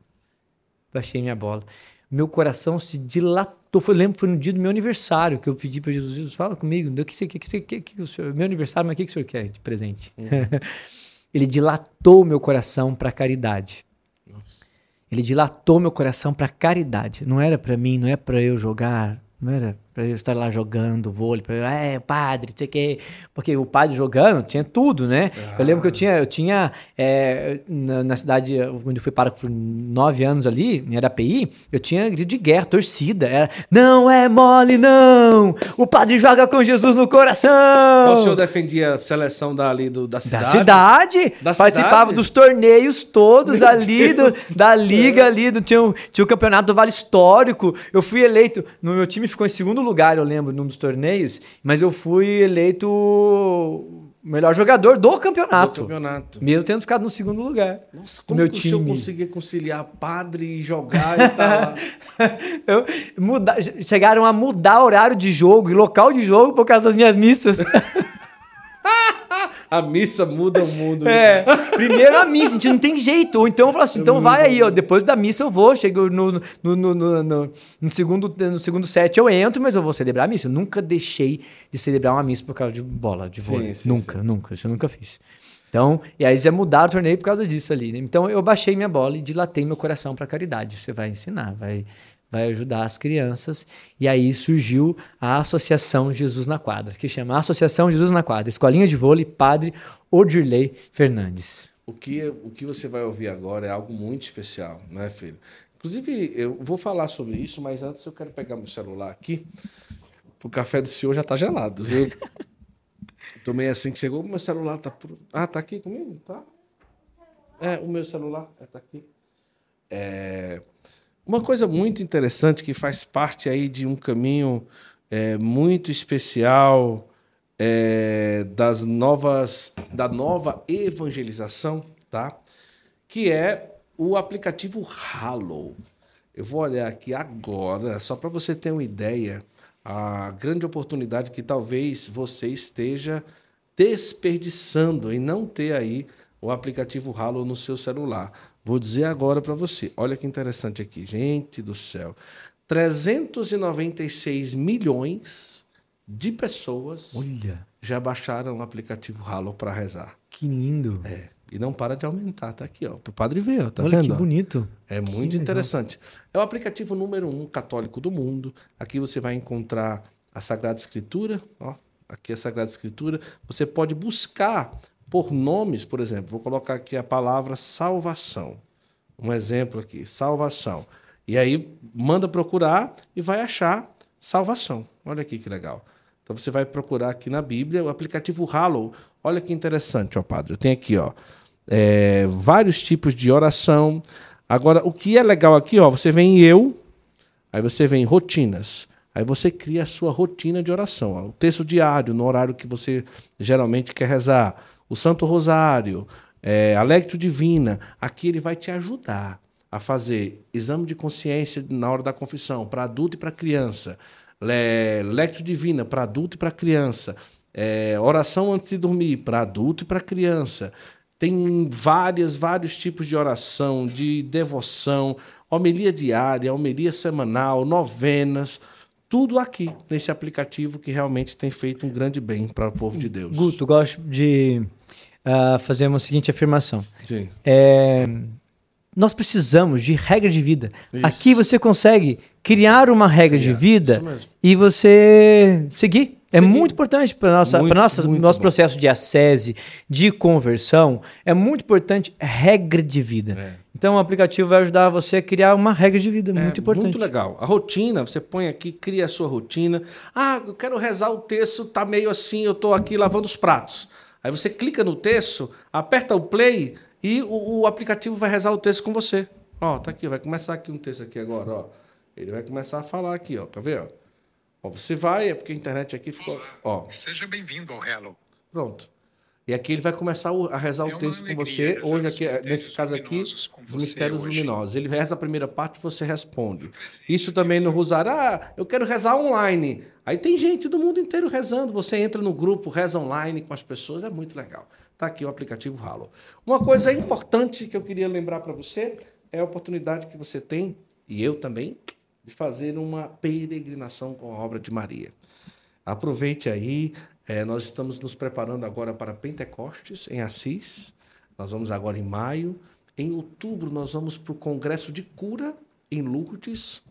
Baixei minha bola. Meu coração se dilatou. Foi, lembro, foi no dia do meu aniversário que eu pedi para Jesus: Jesus, fala comigo. O que, você, que, que, que, que o senhor, meu aniversário, mas o que, que o senhor quer de presente? Uhum. Ele dilatou meu coração para a caridade. Ele dilatou meu coração para caridade. Não era para mim, não é para eu jogar, não era para eu estar lá jogando vôlei, para é, padre, sei que, porque o padre jogando tinha tudo, né? Ah. Eu lembro que eu tinha, eu tinha é, na, na, cidade onde eu fui para por nove anos ali, em Arapi, eu tinha grito de guerra, torcida, era não é mole não, o padre joga com Jesus no coração. O senhor defendia a seleção dali do, da cidade? Da cidade, da participava cidade? dos torneios todos Meu ali, do, da liga ali, do, tinha, tinha o campeonato do Vale Histórico, eu fui eleito, no meu time ficou em segundo lugar, eu lembro, num dos torneios, mas eu fui eleito melhor jogador do campeonato. Do campeonato. Mesmo tendo ficado no segundo lugar. Nossa, como meu que time. o senhor conseguia conciliar padre e jogar e tal? eu, muda, chegaram a mudar horário de jogo e local de jogo por causa das minhas missas. a missa muda o mundo. É, primeiro a missa, a gente não tem jeito. Ou então eu falo assim, então vai aí, ó, depois da missa eu vou, chego no, no, no, no, no segundo, no segundo set eu entro, mas eu vou celebrar a missa. Eu nunca deixei de celebrar uma missa por causa de bola, de vôlei. Nunca, nunca, isso eu nunca fiz. Então, e aí já mudaram o torneio por causa disso ali, né? Então eu baixei minha bola e dilatei meu coração para caridade. Você vai ensinar, vai vai ajudar as crianças. E aí surgiu a Associação Jesus na Quadra, que chama Associação Jesus na Quadra, Escolinha de Vôlei Padre Odirley Fernandes. O que, o que você vai ouvir agora é algo muito especial, né, filho? Inclusive, eu vou falar sobre isso, mas antes eu quero pegar meu celular aqui. O café do senhor já tá gelado, viu? Tomei assim que chegou, meu celular tá. Ah, tá aqui comigo? Tá? É, o meu celular é, tá aqui. É, uma coisa muito interessante que faz parte aí de um caminho é, muito especial é, das novas da nova evangelização, tá? Que é o aplicativo Halo. Eu vou olhar aqui agora, só para você ter uma ideia, a grande oportunidade que talvez você esteja desperdiçando em não ter aí o aplicativo Halo no seu celular. Vou dizer agora para você. Olha que interessante aqui, gente do céu. 396 milhões de pessoas Olha. já baixaram o aplicativo Halo para rezar. Que lindo. É. E não para de aumentar, tá aqui, ó. Pro padre ver, ó, tá Olha vendo? que bonito. É muito interessante. É o aplicativo número um católico do mundo. Aqui você vai encontrar a Sagrada Escritura, ó. Aqui é a Sagrada Escritura. Você pode buscar por nomes, por exemplo, vou colocar aqui a palavra salvação. Um exemplo aqui, salvação. E aí manda procurar e vai achar salvação. Olha aqui que legal. Então você vai procurar aqui na Bíblia o aplicativo Hallow. Olha que interessante, ó, padre. Eu tenho aqui, ó, é, vários tipos de oração. Agora, o que é legal aqui, ó, você vem eu, aí você vem rotinas. Aí você cria a sua rotina de oração. Ó, o texto diário, no horário que você geralmente quer rezar o Santo Rosário, é, a Lectio Divina, aqui ele vai te ajudar a fazer exame de consciência na hora da confissão para adulto e para criança, le, divina para adulto e para criança, é, oração antes de dormir para adulto e para criança. Tem várias, vários tipos de oração, de devoção, homilia diária, homilia semanal, novenas, tudo aqui nesse aplicativo que realmente tem feito um grande bem para o povo de Deus. Guto, gosto de uh, fazer uma seguinte afirmação. Sim. É, nós precisamos de regra de vida. Isso. Aqui você consegue criar uma regra de vida e você seguir. É muito importante para nossa, Muito, nossa muito nosso bom. processo de acese, de conversão. É muito importante regra de vida. É. Então o aplicativo vai ajudar você a criar uma regra de vida muito É importante. Muito legal. A rotina, você põe aqui, cria a sua rotina. Ah, eu quero rezar o texto, tá meio assim, eu tô aqui lavando os pratos. Aí você clica no texto, aperta o play e o, o aplicativo vai rezar o texto com você. Ó, tá aqui, vai começar aqui um texto aqui agora, ó. Ele vai começar a falar aqui, ó. Quer ver, ó? Ó, você vai, é porque a internet aqui ficou, ó. Seja bem-vindo ao Hello. Pronto. E aqui ele vai começar a rezar É o uma texto com você. Hoje, aqui, nesse caso aqui, os mistérios hoje. luminosos. Ele reza a primeira parte e você responde. Isso também no Rosário. Ah, eu quero rezar online. Aí tem gente do mundo inteiro rezando. Você entra no grupo, reza online com as pessoas. É muito legal. Tá aqui o aplicativo Halo. Uma coisa importante que eu queria lembrar para você é a oportunidade que você tem, e eu também, de fazer uma peregrinação com a obra de Maria. Aproveite aí. Eh, nós estamos nos preparando agora para Pentecostes, em Assis. Nós vamos agora em maio. Em outubro, nós vamos para o Congresso de Cura, em Lourdes.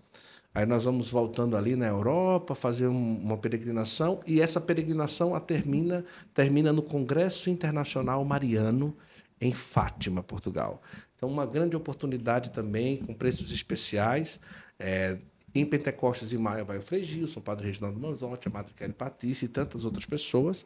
Aí nós vamos voltando ali na Europa, fazer um- uma peregrinação. E essa peregrinação termina, termina no Congresso Internacional Mariano, em Fátima, Portugal. Então, uma grande oportunidade também, com preços especiais. É, em Pentecostes, em maio, vai o Frei Gilson, o Padre Reginaldo Manzotti, a Madre Kelly Patrícia e tantas outras pessoas.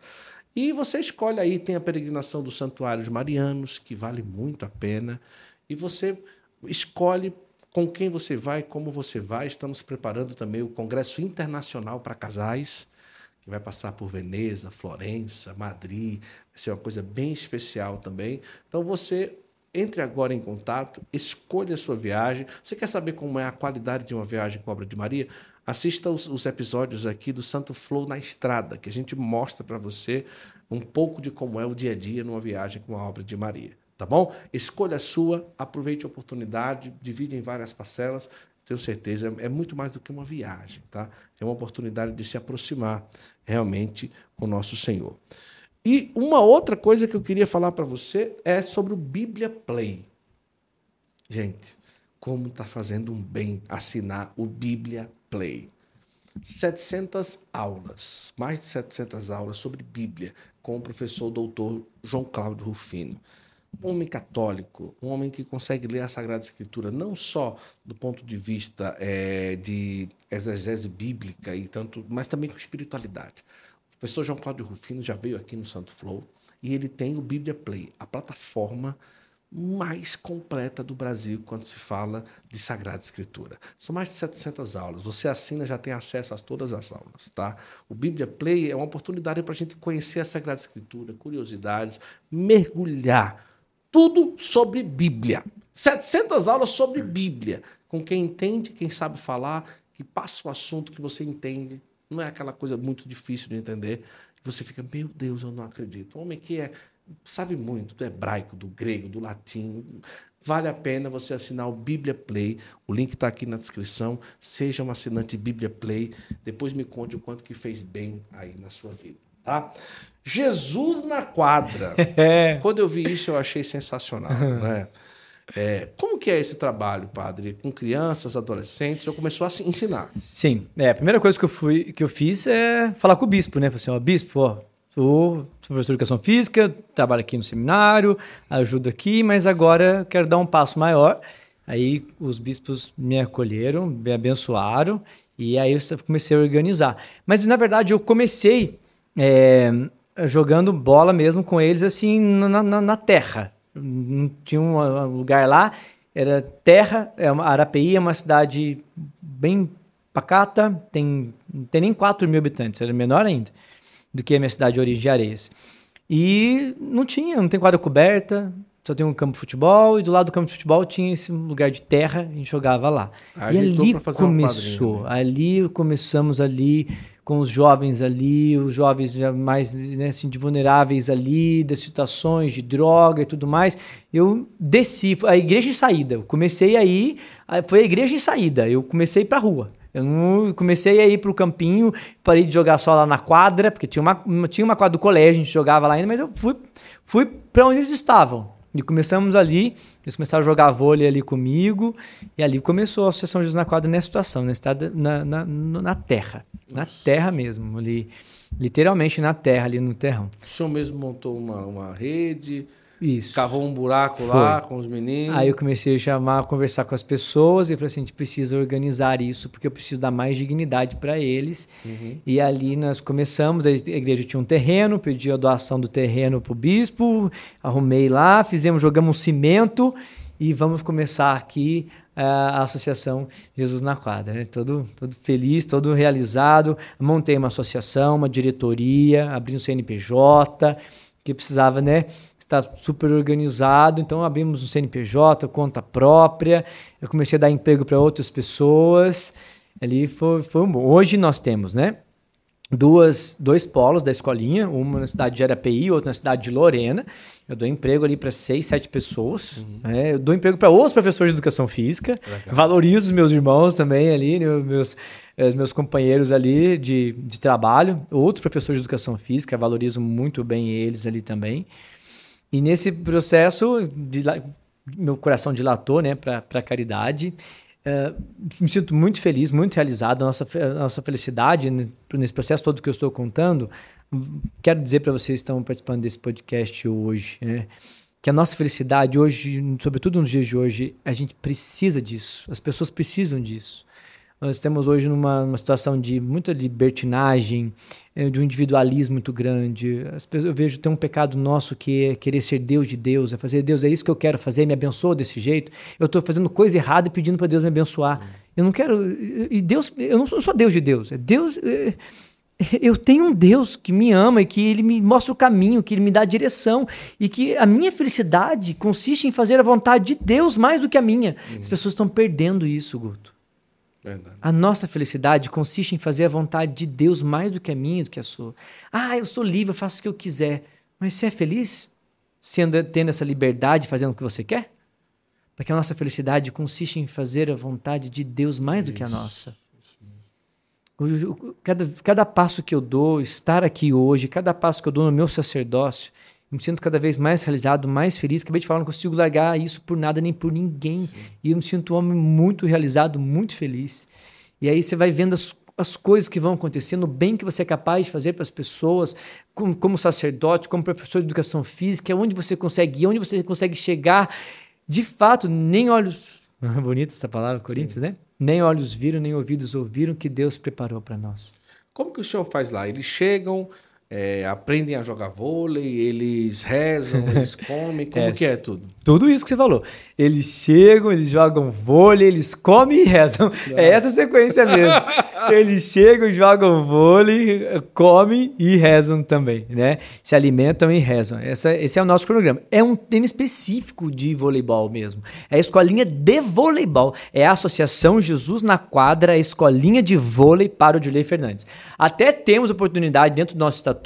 E você escolhe aí, tem a peregrinação dos Santuários Marianos, que vale muito a pena. E você escolhe com quem você vai, como você vai. Estamos preparando também o Congresso Internacional para Casais, que vai passar por Veneza, Florença, Madrid. Vai ser uma coisa bem especial também. Então você entre agora em contato, escolha a sua viagem. Você quer saber como é a qualidade de uma viagem com a obra de Maria? Assista os, os episódios aqui do Santo Flow na Estrada, que a gente mostra para você um pouco de como é o dia a dia numa viagem com a obra de Maria. Tá bom? Escolha a sua, aproveite a oportunidade, divide em várias parcelas. Tenho certeza, é muito mais do que uma viagem, tá? É uma oportunidade de se aproximar realmente com nosso Senhor. E uma outra coisa que eu queria falar para você é sobre o Bíblia Play. Gente, como está fazendo um bem assinar o Bíblia Play. 700 aulas, mais de 700 aulas sobre Bíblia, com o professor doutor João Cláudio Rufino. Um homem católico, um homem que consegue ler a Sagrada Escritura não só do ponto de vista eh, de exegese bíblica e tanto, mas também com espiritualidade. Professor João Cláudio Rufino já veio aqui no Santo Flow e ele tem o Bíblia Play, a plataforma mais completa do Brasil quando se fala de Sagrada Escritura. São mais de 700 aulas. Você assina, já tem acesso a todas as aulas, tá? O Bíblia Play é uma oportunidade para a gente conhecer a Sagrada Escritura, curiosidades, mergulhar tudo sobre Bíblia. 700 aulas sobre Bíblia, com quem entende, quem sabe falar, que passa o assunto que você entende. Não é aquela coisa muito difícil de entender. Você fica, meu Deus, eu não acredito. Um homem que é sabe muito do hebraico, do grego, do latim. Vale a pena você assinar o Bíblia Play. O link está aqui na descrição. Seja um assinante Bíblia Play. Depois me conte o quanto que fez bem aí na sua vida, tá? Jesus na quadra. É. Quando eu vi isso, eu achei sensacional, né? É, como que é esse trabalho, padre? Com crianças, adolescentes? Eu começou a se ensinar. Sim, é, a primeira coisa que eu, fui, que eu fiz é falar com o bispo, né? Falei assim, ó, bispo, ó, sou, professor de educação física, trabalho aqui no seminário, ajudo aqui, mas agora quero dar um passo maior. Aí os bispos me acolheram, me abençoaram, e aí eu comecei a organizar. Mas, na verdade, eu comecei é, jogando bola mesmo com eles, assim, na, na, na terra. Não tinha um lugar lá, era terra, é uma, Arapeí é uma cidade bem pacata, tem, não tem nem 4 mil habitantes, era menor ainda do que a minha cidade de origem de Areias. E não tinha, não tem quadra coberta, só tem um campo de futebol e do lado do campo de futebol tinha esse lugar de terra, a gente jogava lá. Ah, e ali começou, quadrinha, ali começamos ali com os jovens ali, os jovens mais né, assim, vulneráveis ali, das situações de droga e tudo mais. Eu desci, a igreja em saída. Eu comecei aí, foi a igreja em saída. Eu comecei para rua. Eu comecei a ir pro campinho, parei de jogar só lá na quadra, porque tinha uma, uma- tinha uma quadra do colégio, a gente jogava lá ainda, mas eu fui, fui para onde eles estavam. E começamos ali, eles começaram a jogar vôlei ali comigo, e ali começou a Associação Jesus na Quadra nessa situação, na, estrada- na, na, na terra. Na terra mesmo, ali, literalmente na terra, ali no terrão. O senhor mesmo montou uma, uma rede, Isso. cavou um buraco Foi. lá com os meninos. Aí eu comecei a chamar, a conversar com as pessoas e falei assim, a gente precisa organizar isso porque eu preciso dar mais dignidade para eles. E ali nós começamos, a igreja tinha um terreno, pedi a doação do terreno para o bispo, arrumei lá, fizemos, jogamos um cimento e vamos começar aqui eh, a associação Jesus na quadra, né? Todo, todo feliz, todo realizado. Montei uma associação, uma diretoria, abri um CNPJ, que precisava, né, estar super organizado. Então abrimos um CNPJ, conta própria. Eu comecei a dar emprego para outras pessoas. Ali foi, foi um bom. Hoje nós temos, né, duas, dois polos da escolinha, uma na cidade de Arapeí, outra na cidade de Lorena. Eu dou emprego ali para seis, sete pessoas. né? Eu dou emprego para outros professores de educação física. Valorizo os meus irmãos também ali, né, os meus, eh, os meus companheiros ali de, de trabalho. Outros professores de educação física, valorizo muito bem eles ali também. E nesse processo, dila- meu coração dilatou né, para a caridade. Eh, me sinto muito feliz, muito realizado. A nossa, a nossa felicidade nesse processo todo que eu estou contando. Quero dizer para vocês que estão participando desse podcast hoje, né, que a nossa felicidade hoje, sobretudo nos dias de hoje, a gente precisa disso. As pessoas precisam disso. Nós estamos hoje numa, numa situação de muita libertinagem, eh, de um individualismo muito grande. As pessoas, eu vejo tem um pecado nosso que é querer ser Deus de Deus, é fazer Deus, é isso que eu quero fazer, me abençoa desse jeito. Eu estou fazendo coisa errada e pedindo para Deus me abençoar. Eu não quero. E Deus, eu não sou só Deus de Deus, é Deus. eh, eu tenho um Deus que me ama e que ele me mostra o caminho, que ele me dá a direção e que a minha felicidade consiste em fazer a vontade de Deus mais do que a minha. As pessoas estão perdendo isso, Guto. Verdade. A nossa felicidade consiste em fazer a vontade de Deus mais do que a minha, do que a sua. Ah, eu sou livre, eu faço o que eu quiser. Mas você é feliz sendo tendo essa liberdade, fazendo o que você quer? Porque a nossa felicidade consiste em fazer a vontade de Deus mais do que a nossa. Cada, cada passo que eu dou, estar aqui hoje, cada passo que eu dou no meu sacerdócio, me sinto cada vez mais realizado, mais feliz. Acabei de falar, não consigo largar isso por nada nem por ninguém. E eu me sinto um homem muito realizado, muito feliz. E aí você vai vendo as, as coisas que vão acontecendo, o bem que você é capaz de fazer para as pessoas, como, como sacerdote, como professor de educação física, onde você consegue ir, onde você consegue chegar. De fato, nem olhos. Bonita essa palavra, Corinthians, né? Nem olhos viram, nem ouvidos ouviram que Deus preparou para nós. Como que o senhor faz lá? Eles chegam, é, aprendem a jogar vôlei, eles rezam, eles comem, como É, que é tudo? Tudo isso que você falou. Eles chegam, eles jogam vôlei, eles comem e rezam. É essa sequência mesmo. eles chegam, jogam vôlei, comem e rezam também, né? Se alimentam e rezam. Essa, esse é o nosso cronograma. É um tema específico de voleibol mesmo. É a escolinha de voleibol. É a Associação Jesus na Quadra, a escolinha de vôlei para o Dilei Fernandes. Até temos oportunidade dentro do nosso estatuto,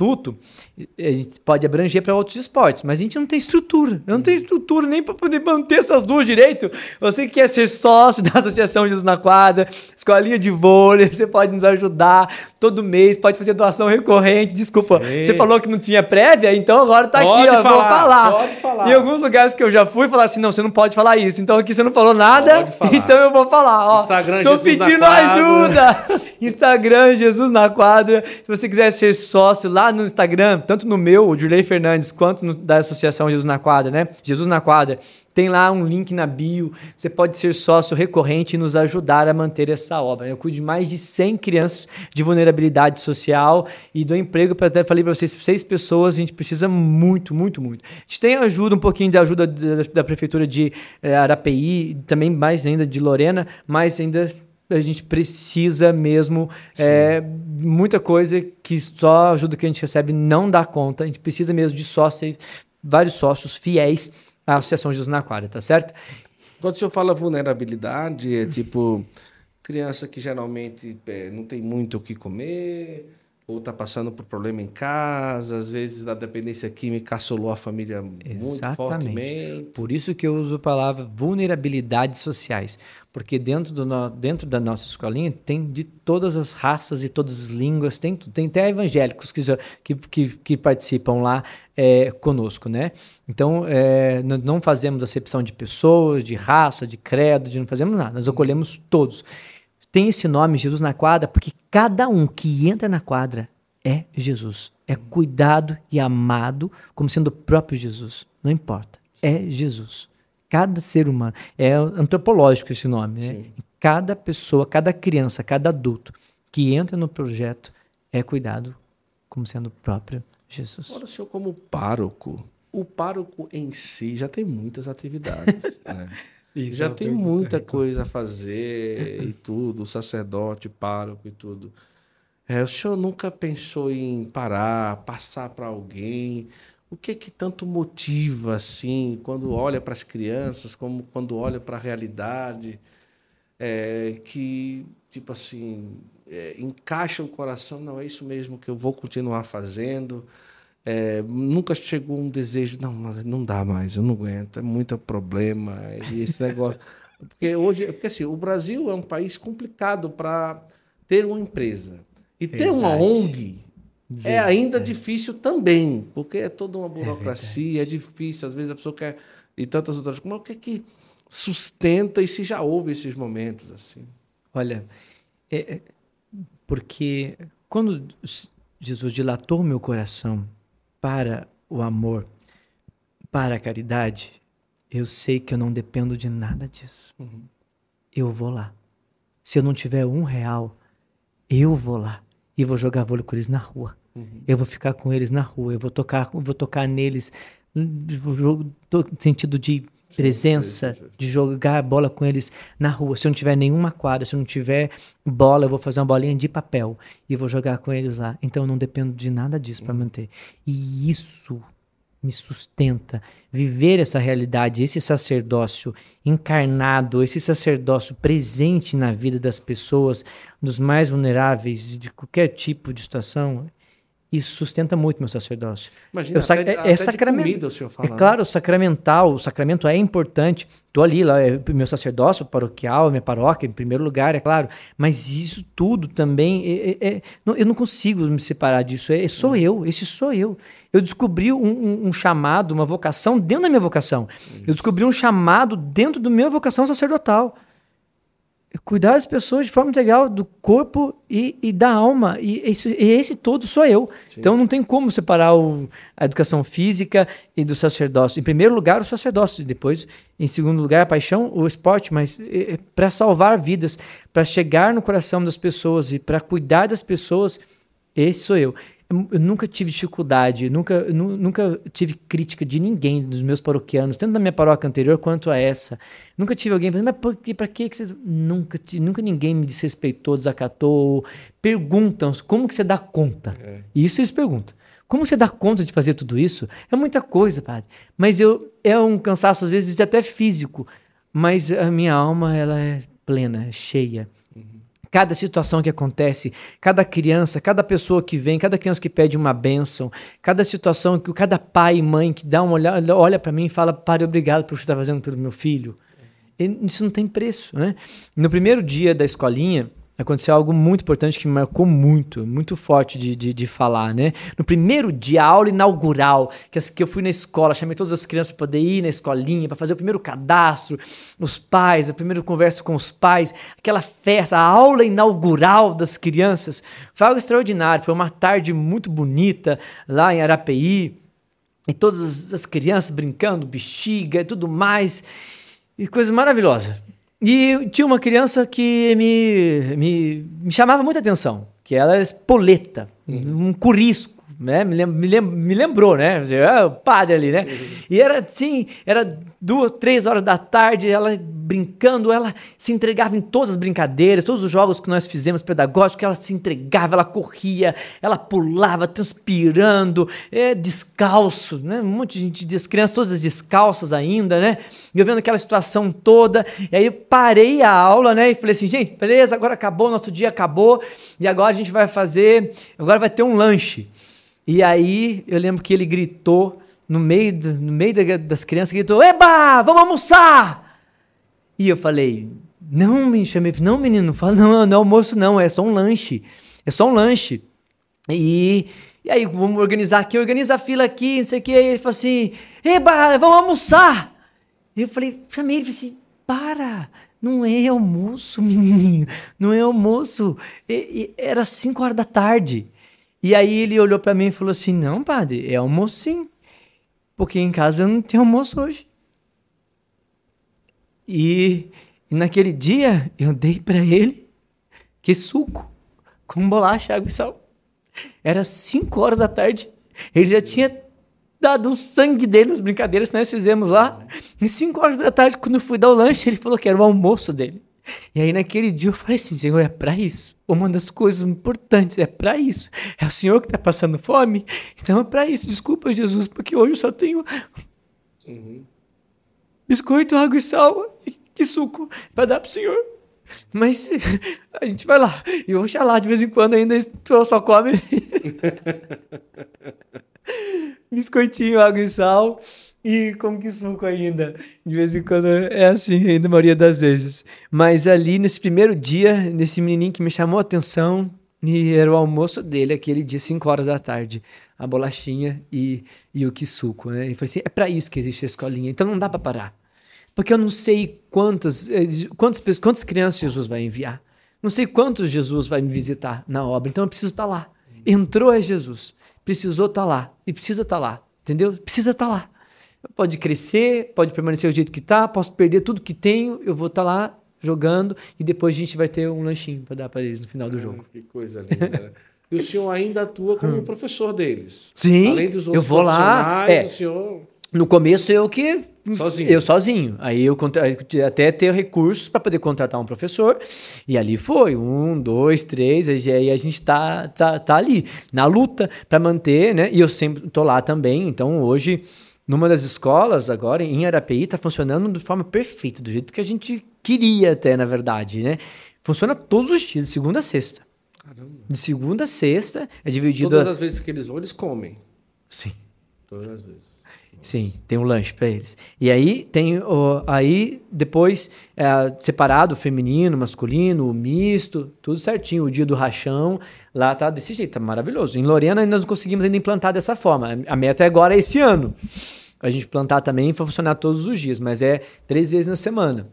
a gente pode abranger para outros esportes, mas a gente não tem estrutura. Eu não tenho estrutura nem para poder manter essas duas direito. Você que quer ser sócio da Associação Jesus na Quadra, escolinha de vôlei, você pode nos ajudar todo mês, pode fazer doação recorrente. Desculpa, Sim. você falou que não tinha prévia, então agora tá Pode aqui, ó, vou falar, pode falar. Em alguns lugares que eu já fui, falar assim, não, você não pode falar isso. Então aqui você não falou nada, então eu vou falar. Ó, Instagram tô Jesus na pedindo ajuda. Instagram Jesus na Quadra. Se você quiser ser sócio lá no Instagram, tanto no meu, o Jurley Fernandes, quanto no da Associação Jesus na Quadra, né? Jesus na Quadra. Tem lá um link na bio. Você pode ser sócio recorrente e nos ajudar a manter essa obra. Eu cuido de mais de 100 crianças de vulnerabilidade social e dou emprego para até falei para vocês, seis pessoas. A gente precisa muito, muito, muito. A gente tem ajuda, um pouquinho de ajuda da, da prefeitura de eh, Arapeí, também mais ainda de Lorena, mas ainda a gente precisa mesmo é, muita coisa que só a ajuda que a gente recebe não dá conta. A gente precisa mesmo de sócios, vários sócios fiéis a Associação Jesus na Quadra, tá certo? Quando o senhor fala vulnerabilidade, é tipo criança que geralmente é, não tem muito o que comer, ou está passando por problema em casa, às vezes a dependência química assolou a família Exatamente. muito fortemente. Por isso que eu uso a palavra vulnerabilidades sociais, porque dentro, do no, dentro da nossa escolinha tem de todas as raças e todas as línguas, tem, tem até evangélicos que, que, que, que participam lá é, conosco, né? Então, é, não fazemos acepção de pessoas, de raça, de credo, de não fazemos nada, nós acolhemos todos tem esse nome, Jesus na quadra, porque cada um que entra na quadra é Jesus. É cuidado e amado como sendo o próprio Jesus. Não importa. É Jesus. Cada ser humano. É antropológico esse nome. Né? Cada pessoa, cada criança, cada adulto que entra no projeto é cuidado como sendo o próprio Jesus. Ora, senhor, como pároco, o pároco em si já tem muitas atividades. né? Isso já é tem muita coisa a fazer e tudo, o sacerdote, pároco e tudo. É, o senhor nunca pensou em parar, passar para alguém? O que é que tanto motiva assim, quando olha para as crianças, como quando olha para a realidade, é, que tipo assim é, encaixa o coração? Não é isso mesmo que eu vou continuar fazendo. É, nunca chegou um desejo, não, não dá mais, eu não aguento, é muito problema, e esse negócio. Porque hoje, porque assim, o Brasil é um país complicado para ter uma empresa. E ter uma ONG é ainda difícil também, porque é toda uma burocracia, é, é, difícil, às vezes a pessoa quer e tantas outras coisas. Mas o que é que sustenta e se já houve esses momentos assim? Olha, é, é porque quando Jesus dilatou meu coração para o amor, para a caridade, eu sei que eu não dependo de nada disso. Uhum. Eu vou lá. Se eu não tiver um real, eu vou lá e vou jogar vôlei com eles na rua. Uhum. Eu vou ficar com eles na rua. Eu vou tocar, vou tocar neles no sentido de presença, de jogar bola com eles na rua. Se eu não tiver nenhuma quadra, se eu não tiver bola, eu vou fazer uma bolinha de papel e vou jogar com eles lá. Então eu não dependo de nada disso para manter. E isso me sustenta. Viver essa realidade, esse sacerdócio encarnado, esse sacerdócio presente na vida das pessoas, dos mais vulneráveis, de qualquer tipo de situação, isso sustenta muito meu sacerdócio. Imagina, eu, até, é, é sacramento. o senhor fala. É né? claro, o sacramental, o sacramento é importante. Estou ali, lá, é meu sacerdócio paroquial, minha paróquia, em primeiro lugar, é claro. Mas isso tudo também, é, é, é não, eu não consigo me separar disso. É, sou hum. eu, esse sou eu. Eu descobri um, um, um, chamado, uma vocação dentro da minha vocação. Eu descobri um chamado dentro da minha vocação sacerdotal cuidar das pessoas de forma integral, do corpo e, e da alma. E esse, e esse todo sou eu. Sim. Então não tem como separar o, a educação física e do sacerdócio. Em primeiro lugar, o sacerdócio, depois, em segundo lugar, a paixão, o esporte, mas para salvar vidas, para chegar no coração das pessoas e para cuidar das pessoas, esse sou eu eu nunca tive dificuldade, nunca, nunca tive crítica de ninguém, dos meus paroquianos, tanto da minha paróquia anterior quanto a essa. Nunca tive alguém pensando, mas por que, pra que vocês. Nunca, nunca ninguém me desrespeitou, desacatou. Perguntam como que você dá conta. É. Isso eles perguntam. Como você dá conta de fazer tudo isso? É muita coisa, padre. Mas eu, é um cansaço, às vezes, até físico. Mas a minha alma, ela é plena, é cheia cada situação que acontece, cada criança, cada pessoa que vem, cada criança que pede uma bênção, cada situação que cada pai e mãe que dá uma olhada, olha para mim e fala: "Pai, obrigado por você estar fazendo pelo meu filho". Isso não tem preço, né? No primeiro dia da escolinha, aconteceu algo muito importante que me marcou muito, muito forte de, de, de, falar, né? No primeiro dia, aula inaugural, que, que eu fui na escola, chamei todas as crianças para poder ir na escolinha, para fazer o primeiro cadastro, os pais, a primeira conversa com os pais, aquela festa, a aula inaugural das crianças, foi algo extraordinário, foi uma tarde muito bonita lá em Arapeí, e todas as crianças brincando, bexiga e tudo mais, e coisa maravilhosa. E tinha uma criança que me, me, me chamava muita atenção, que ela era espoleta, uhum. um curisco, né? Me, lem me, lem me lembrou, né? É o padre ali, né? Uhum. E era assim, era duas, três horas da tarde, ela brincando, ela se entregava em todas as brincadeiras, todos os jogos que nós fizemos pedagógicos, ela se entregava, ela corria, ela pulava, transpirando, é, descalço, né? Um monte de gente, as crianças todas descalças ainda, né? E eu vendo aquela situação toda, e aí eu parei a aula, né? E falei assim, gente, beleza, agora acabou, nosso dia acabou, e agora a gente vai fazer, agora vai ter um lanche. E aí eu lembro que ele gritou, no meio, do, no meio das crianças, gritou: Eba, vamos almoçar! E eu falei: Não, me chamei, não, menino, não fala, não, não é almoço, não, é só um lanche. É só um lanche. E, e aí, vamos organizar aqui, organiza a fila aqui, não sei o que. Aí ele falou assim: Eba, vamos almoçar! Eu falei, chamei ele falei assim: Para, não é almoço, menininho, não é almoço. E, e, era 5 horas da tarde. E aí ele olhou para mim e falou assim: Não, padre, é almoço sim porque em casa eu não tenho almoço hoje. E, e naquele dia eu dei para ele que suco com bolacha, água e sal. Era 5 horas da tarde. Ele já tinha dado o sangue dele nas brincadeiras que nós fizemos lá. E 5 horas da tarde, quando eu fui dar o lanche, ele falou que era o almoço dele. E aí naquele dia eu falei assim, Senhor, é para isso. Uma das coisas importantes é para isso. É o Senhor que está passando fome, então é para isso. Desculpa, Jesus, porque hoje eu só tenho uhum. biscoito, água e sal e, suco para dar para o Senhor. Mas a gente vai lá. E oxalá, de vez em quando ainda só come biscoitinho, água e sal e como que suco ainda. De vez em quando é assim, ainda a maioria das vezes. Mas ali, nesse primeiro dia, nesse menininho que me chamou a atenção, e era o almoço dele, aquele dia, 5 horas da tarde. A bolachinha e, e o que suco, né? E falei assim, é para isso que existe a escolinha, então não dá para parar. Porque eu não sei quantas, eh, quantas, quantas crianças Jesus vai enviar. Não sei quantos Jesus vai me visitar na obra, então eu preciso estar tá lá. Entrou é Jesus, precisou estar tá lá e precisa estar tá lá, entendeu? Precisa estar lá. Pode crescer, pode permanecer do jeito que está, posso perder tudo que tenho, eu vou estar tá lá jogando e depois a gente vai ter um lanchinho para dar para eles no final do ah, jogo. Que coisa linda. e o senhor ainda atua como hum. professor deles. Sim. Além dos outros eu vou lá. É, o senhor no começo eu que sozinho. Eu sozinho. Aí eu até ter recursos para poder contratar um professor. E ali foi um, dois, três. Aí a gente tá, tá, tá ali na luta para manter, né? E eu sempre tô lá também. Então hoje numa das escolas agora, em Arapeí, está funcionando de forma perfeita, do jeito que a gente queria até, na verdade, né? Funciona todos os dias, de segunda a sexta. Caramba. De segunda a sexta, é dividido... Todas as vezes que eles vão, eles comem. Sim. Todas as vezes. Sim, tem um lanche para eles. E aí tem o, aí depois é, separado feminino, masculino, misto, tudo certinho. O dia do rachão lá tá desse jeito, tá maravilhoso. Em Lorena nós não conseguimos ainda implantar dessa forma. A meta é agora esse ano. A gente plantar também vai funcionar todos os dias, mas é três vezes na semana.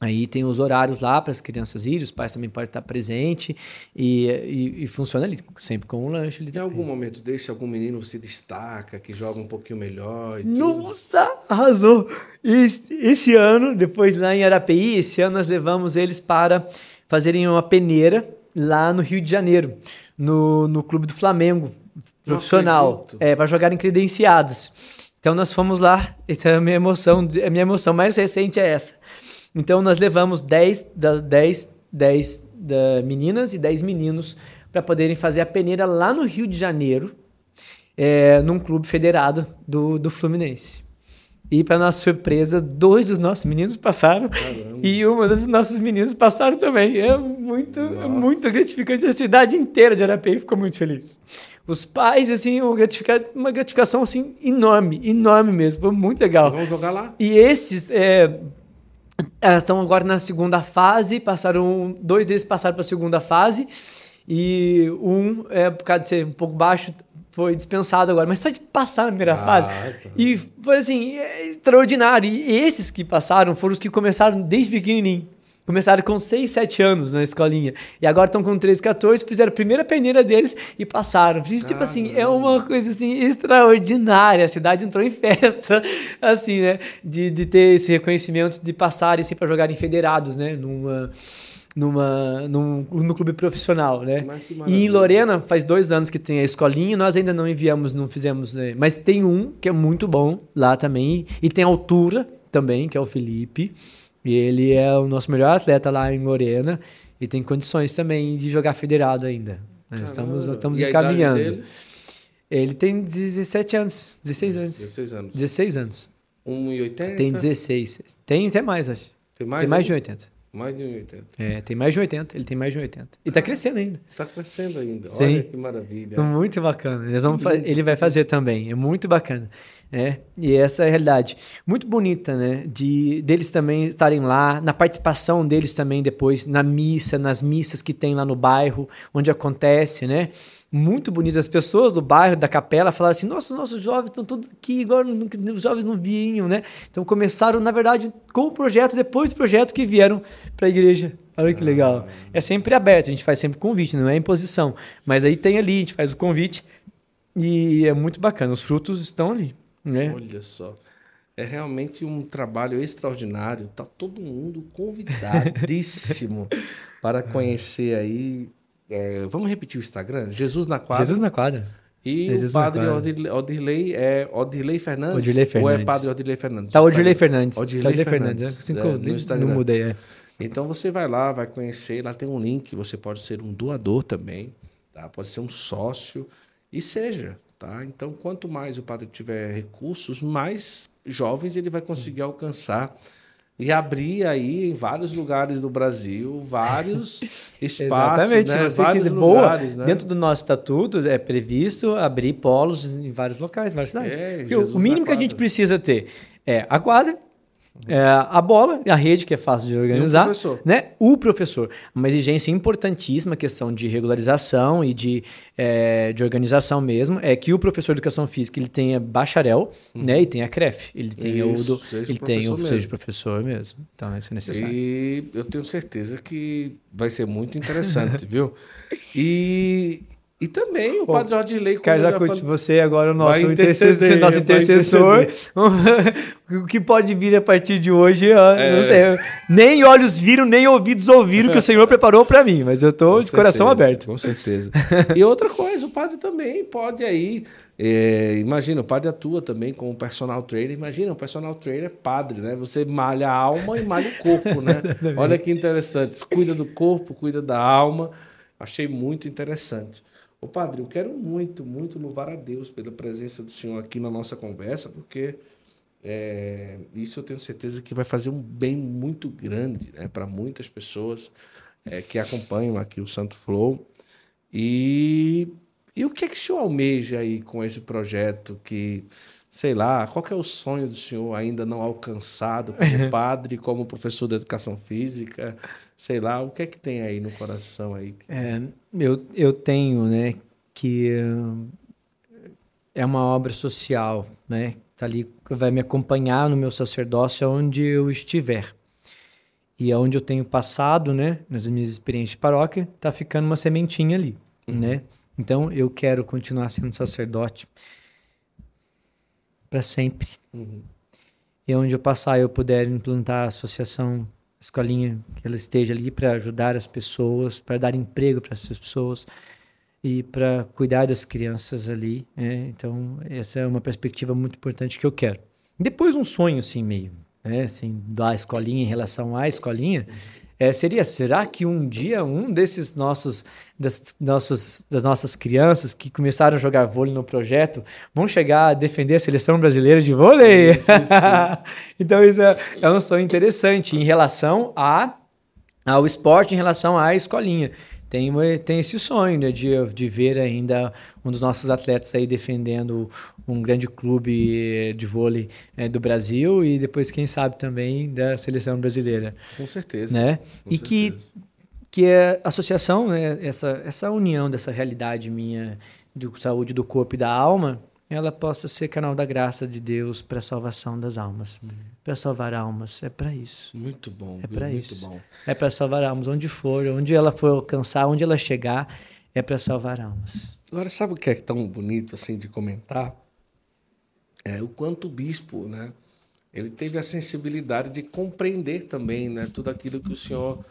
Aí tem os horários lá para as crianças irem, os pais também podem estar presentes e, e, e, funciona ali, sempre com um lanche. Ali também. algum momento desse, algum menino se destaca, que joga um pouquinho melhor? Nossa, arrasou! Esse, esse ano, depois lá em Arapeí, esse ano nós levamos eles para fazerem uma peneira lá no Rio de Janeiro, no, no Clube do Flamengo, profissional, é, para jogarem credenciados. Então nós fomos lá, essa é a minha emoção, a minha emoção mais recente é essa então nós levamos 10, 10, 10 meninas e 10 meninos para poderem fazer a peneira lá no Rio de Janeiro, é, num clube federado do, do Fluminense. E, para nossa surpresa, dois dos nossos meninos passaram Caramba. e uma das nossas meninas passaram também. É muito, é muito gratificante. A cidade inteira de Arapei ficou muito feliz. Os pais, assim, uma, gratificação assim, enorme, enorme mesmo. Foi muito legal. Vamos jogar lá. E esses é, estão agora na segunda fase, passaram dois deles passaram para a segunda fase e um, é, por causa de ser um pouco baixo, foi dispensado agora, mas só de passar na primeira ah, fase. Tá. E foi assim, é extraordinário. E esses que passaram foram os que começaram desde pequenininho. Começaram com 6, 7 anos na escolinha. E agora estão com 13, 14, fizeram a primeira peneira deles e passaram. Tipo assim, é uma coisa assim extraordinária. A cidade entrou em festa, assim, né? De, de ter esse reconhecimento de passarem assim, para jogarem federados, né? Numa, numa, num, no clube profissional, né? E em. Lorena faz dois anos que tem a escolinha, nós ainda não enviamos, não fizemos, né? mas tem um que é muito bom lá também e tem altura também, que é o Felipe. E ele é o nosso melhor atleta lá em Lorena e tem condições também de jogar federado ainda. Nós estamos, estamos encaminhando. Ele tem 17 anos, 16 anos. 16 anos. 16 anos. 1,80? Tem 16. Tem até mais, acho. Tem mais, tem mais de aí? 80. Mais de 1,80. É, tem mais de 80. Ele tem mais de 80. E tá crescendo ainda. Tá crescendo ainda. Sim. Olha que maravilha. Muito bacana. Ele vai fazer também. É muito bacana. né? E essa é a realidade. Muito bonita, né? De deles também estarem lá, na participação deles também depois, na missa, nas missas que tem lá no bairro, onde acontece, né? Muito bonito. As pessoas do bairro, da capela, falaram assim: nossa, nossos jovens estão todos aqui, agora os jovens não vinham, né? Então começaram, na verdade, com o projeto, depois do projeto que vieram para a igreja. Olha que legal. É sempre aberto, a gente faz sempre convite, não é imposição. Mas aí tem ali, a gente faz o convite e é muito bacana. Os frutos estão ali, né? Olha só. É realmente um trabalho extraordinário. Tá todo mundo convidadíssimo para conhecer aí. É, vamos repetir o Instagram? Jesus na quadra. Jesus na quadra. E Jesus o padre. Odirley, Odirley é Odirley Fernandes? Odirley Ou é Fernandes. padre Odirley Fernandes? Tá Instagram. Fernandes. Odirley tá Odilei Fernandes, Fernandes. É, no. Não mudei, é. Então você vai lá, vai conhecer, lá tem um link, você pode ser um doador também, tá? Pode ser um sócio e seja, tá? Então quanto mais o padre tiver recursos, mais jovens ele vai conseguir alcançar e abrir aí em vários lugares do Brasil vários espaços, Exatamente. né? Você vários quiser, boa, lugares, né? dentro do nosso estatuto é previsto abrir polos em vários locais, em várias cidades. É, o mínimo que a gente precisa ter é a quadra, é a bola, a rede, que é fácil de organizar, professor. né? O professor. Uma exigência importantíssima, questão de regularização e de, é, de organização mesmo, é que o professor de educação física ele tenha bacharel, né? E tenha CREF. Ele tenha Uhum. Isso, o do, seja ele tenha o professor seja mesmo. professor mesmo. Então, isso é necessário. E eu tenho certeza que vai ser muito interessante, viu? E, e também o Padre Odilei, como Cara, eu já já falei, você agora o nosso intercessor, nosso intercessor. o que pode vir a partir de hoje, É. não sei. Nem olhos viram, nem ouvidos ouviram que o Senhor preparou para mim, mas eu Com de coração certeza, aberto. Com certeza. E outra coisa, o padre também pode aí. é, imagina, o padre atua também como personal trainer. Imagina, o personal trainer é padre, né? Você malha a alma e malha o corpo, né? Olha que interessante. Cuida do corpo, cuida da alma. Achei muito interessante. Ô padre, eu quero muito, muito louvar a Deus pela presença do senhor aqui na nossa conversa, porque é, isso eu tenho certeza que vai fazer um bem muito grande né, para muitas pessoas é, que acompanham aqui o Santo Flow. E, e o que é que o senhor almeja aí com esse projeto que, sei lá, qual que é o sonho do senhor ainda não alcançado como padre, como professor de educação física, sei lá, o que é que tem aí no coração aí? É, eu, eu tenho, né, que hum, é uma obra social, né, tá ali, vai me acompanhar no meu sacerdócio onde eu estiver. E aonde eu tenho passado, né, nas minhas experiências de paróquia, tá ficando uma sementinha ali, né? Então eu quero continuar sendo sacerdote para sempre. Uhum. E onde eu passar eu puder implantar a associação, a escolinha, que ela esteja ali para ajudar as pessoas, para dar emprego para essas pessoas e para cuidar das crianças ali. né? Então, essa é uma perspectiva muito importante que eu quero. Depois, um sonho, assim, meio, né? assim, da escolinha em relação à escolinha, é, seria, será que um dia um desses nossos das, nossos, das nossas crianças que começaram a jogar vôlei no projeto vão chegar a defender a seleção brasileira de vôlei? Isso, isso. então, isso é, é um sonho interessante em relação a, ao esporte, em relação à escolinha. Tem, tem esse sonho né, de, de ver ainda um dos nossos atletas aí defendendo um grande clube de vôlei eh, do Brasil e depois, quem sabe, também da seleção brasileira Com certeza. né? com E que certeza. que é associação, né? Essa essa união dessa realidade minha do saúde do corpo e da alma, ela possa ser canal da graça de Deus para a salvação das almas, para salvar almas, é para isso. Muito bom, É muito isso. bom. É para salvar almas onde for, onde ela for alcançar, onde ela chegar, é para salvar almas. Agora, sabe o que é tão bonito assim de comentar? É o quanto o bispo, né? Ele teve a sensibilidade de compreender também, né? Tudo aquilo que o senhor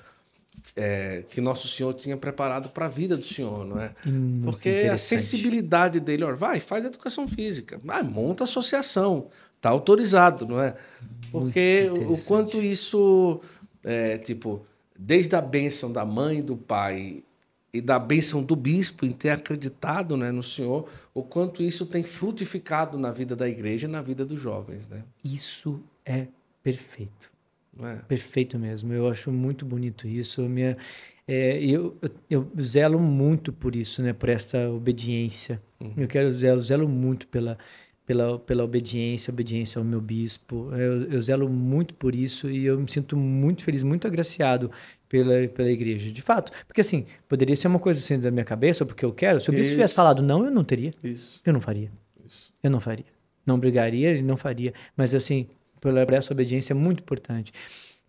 é, que Nosso Senhor tinha preparado para a vida do Senhor, não é? Hum, Porque a sensibilidade dele, ó, vai, faz educação física, vai, monta associação, tá autorizado, não é? Porque o quanto isso, é, tipo, desde a bênção da mãe do pai e da bênção do bispo em ter acreditado né, no Senhor, o quanto isso tem frutificado na vida da igreja e na vida dos jovens. Né? Isso é perfeito. É? Perfeito mesmo. Eu acho muito bonito isso. Minha, é, eu, eu, zelo muito por isso, né? por esta obediência. Uhum. Eu quero zelo, zelo muito pela, pela, pela obediência, obediência ao meu bispo. Eu, eu zelo muito por isso e eu me sinto muito feliz, muito agraciado pela, pela igreja, de fato. Porque assim, poderia ser uma coisa assim da minha cabeça, ou porque eu quero. Se o bispo tivesse falado não, eu não teria. Isso. Eu não faria. Isso. Eu não faria. Não brigaria, ele não faria. Mas assim, pela essa obediência é muito importante.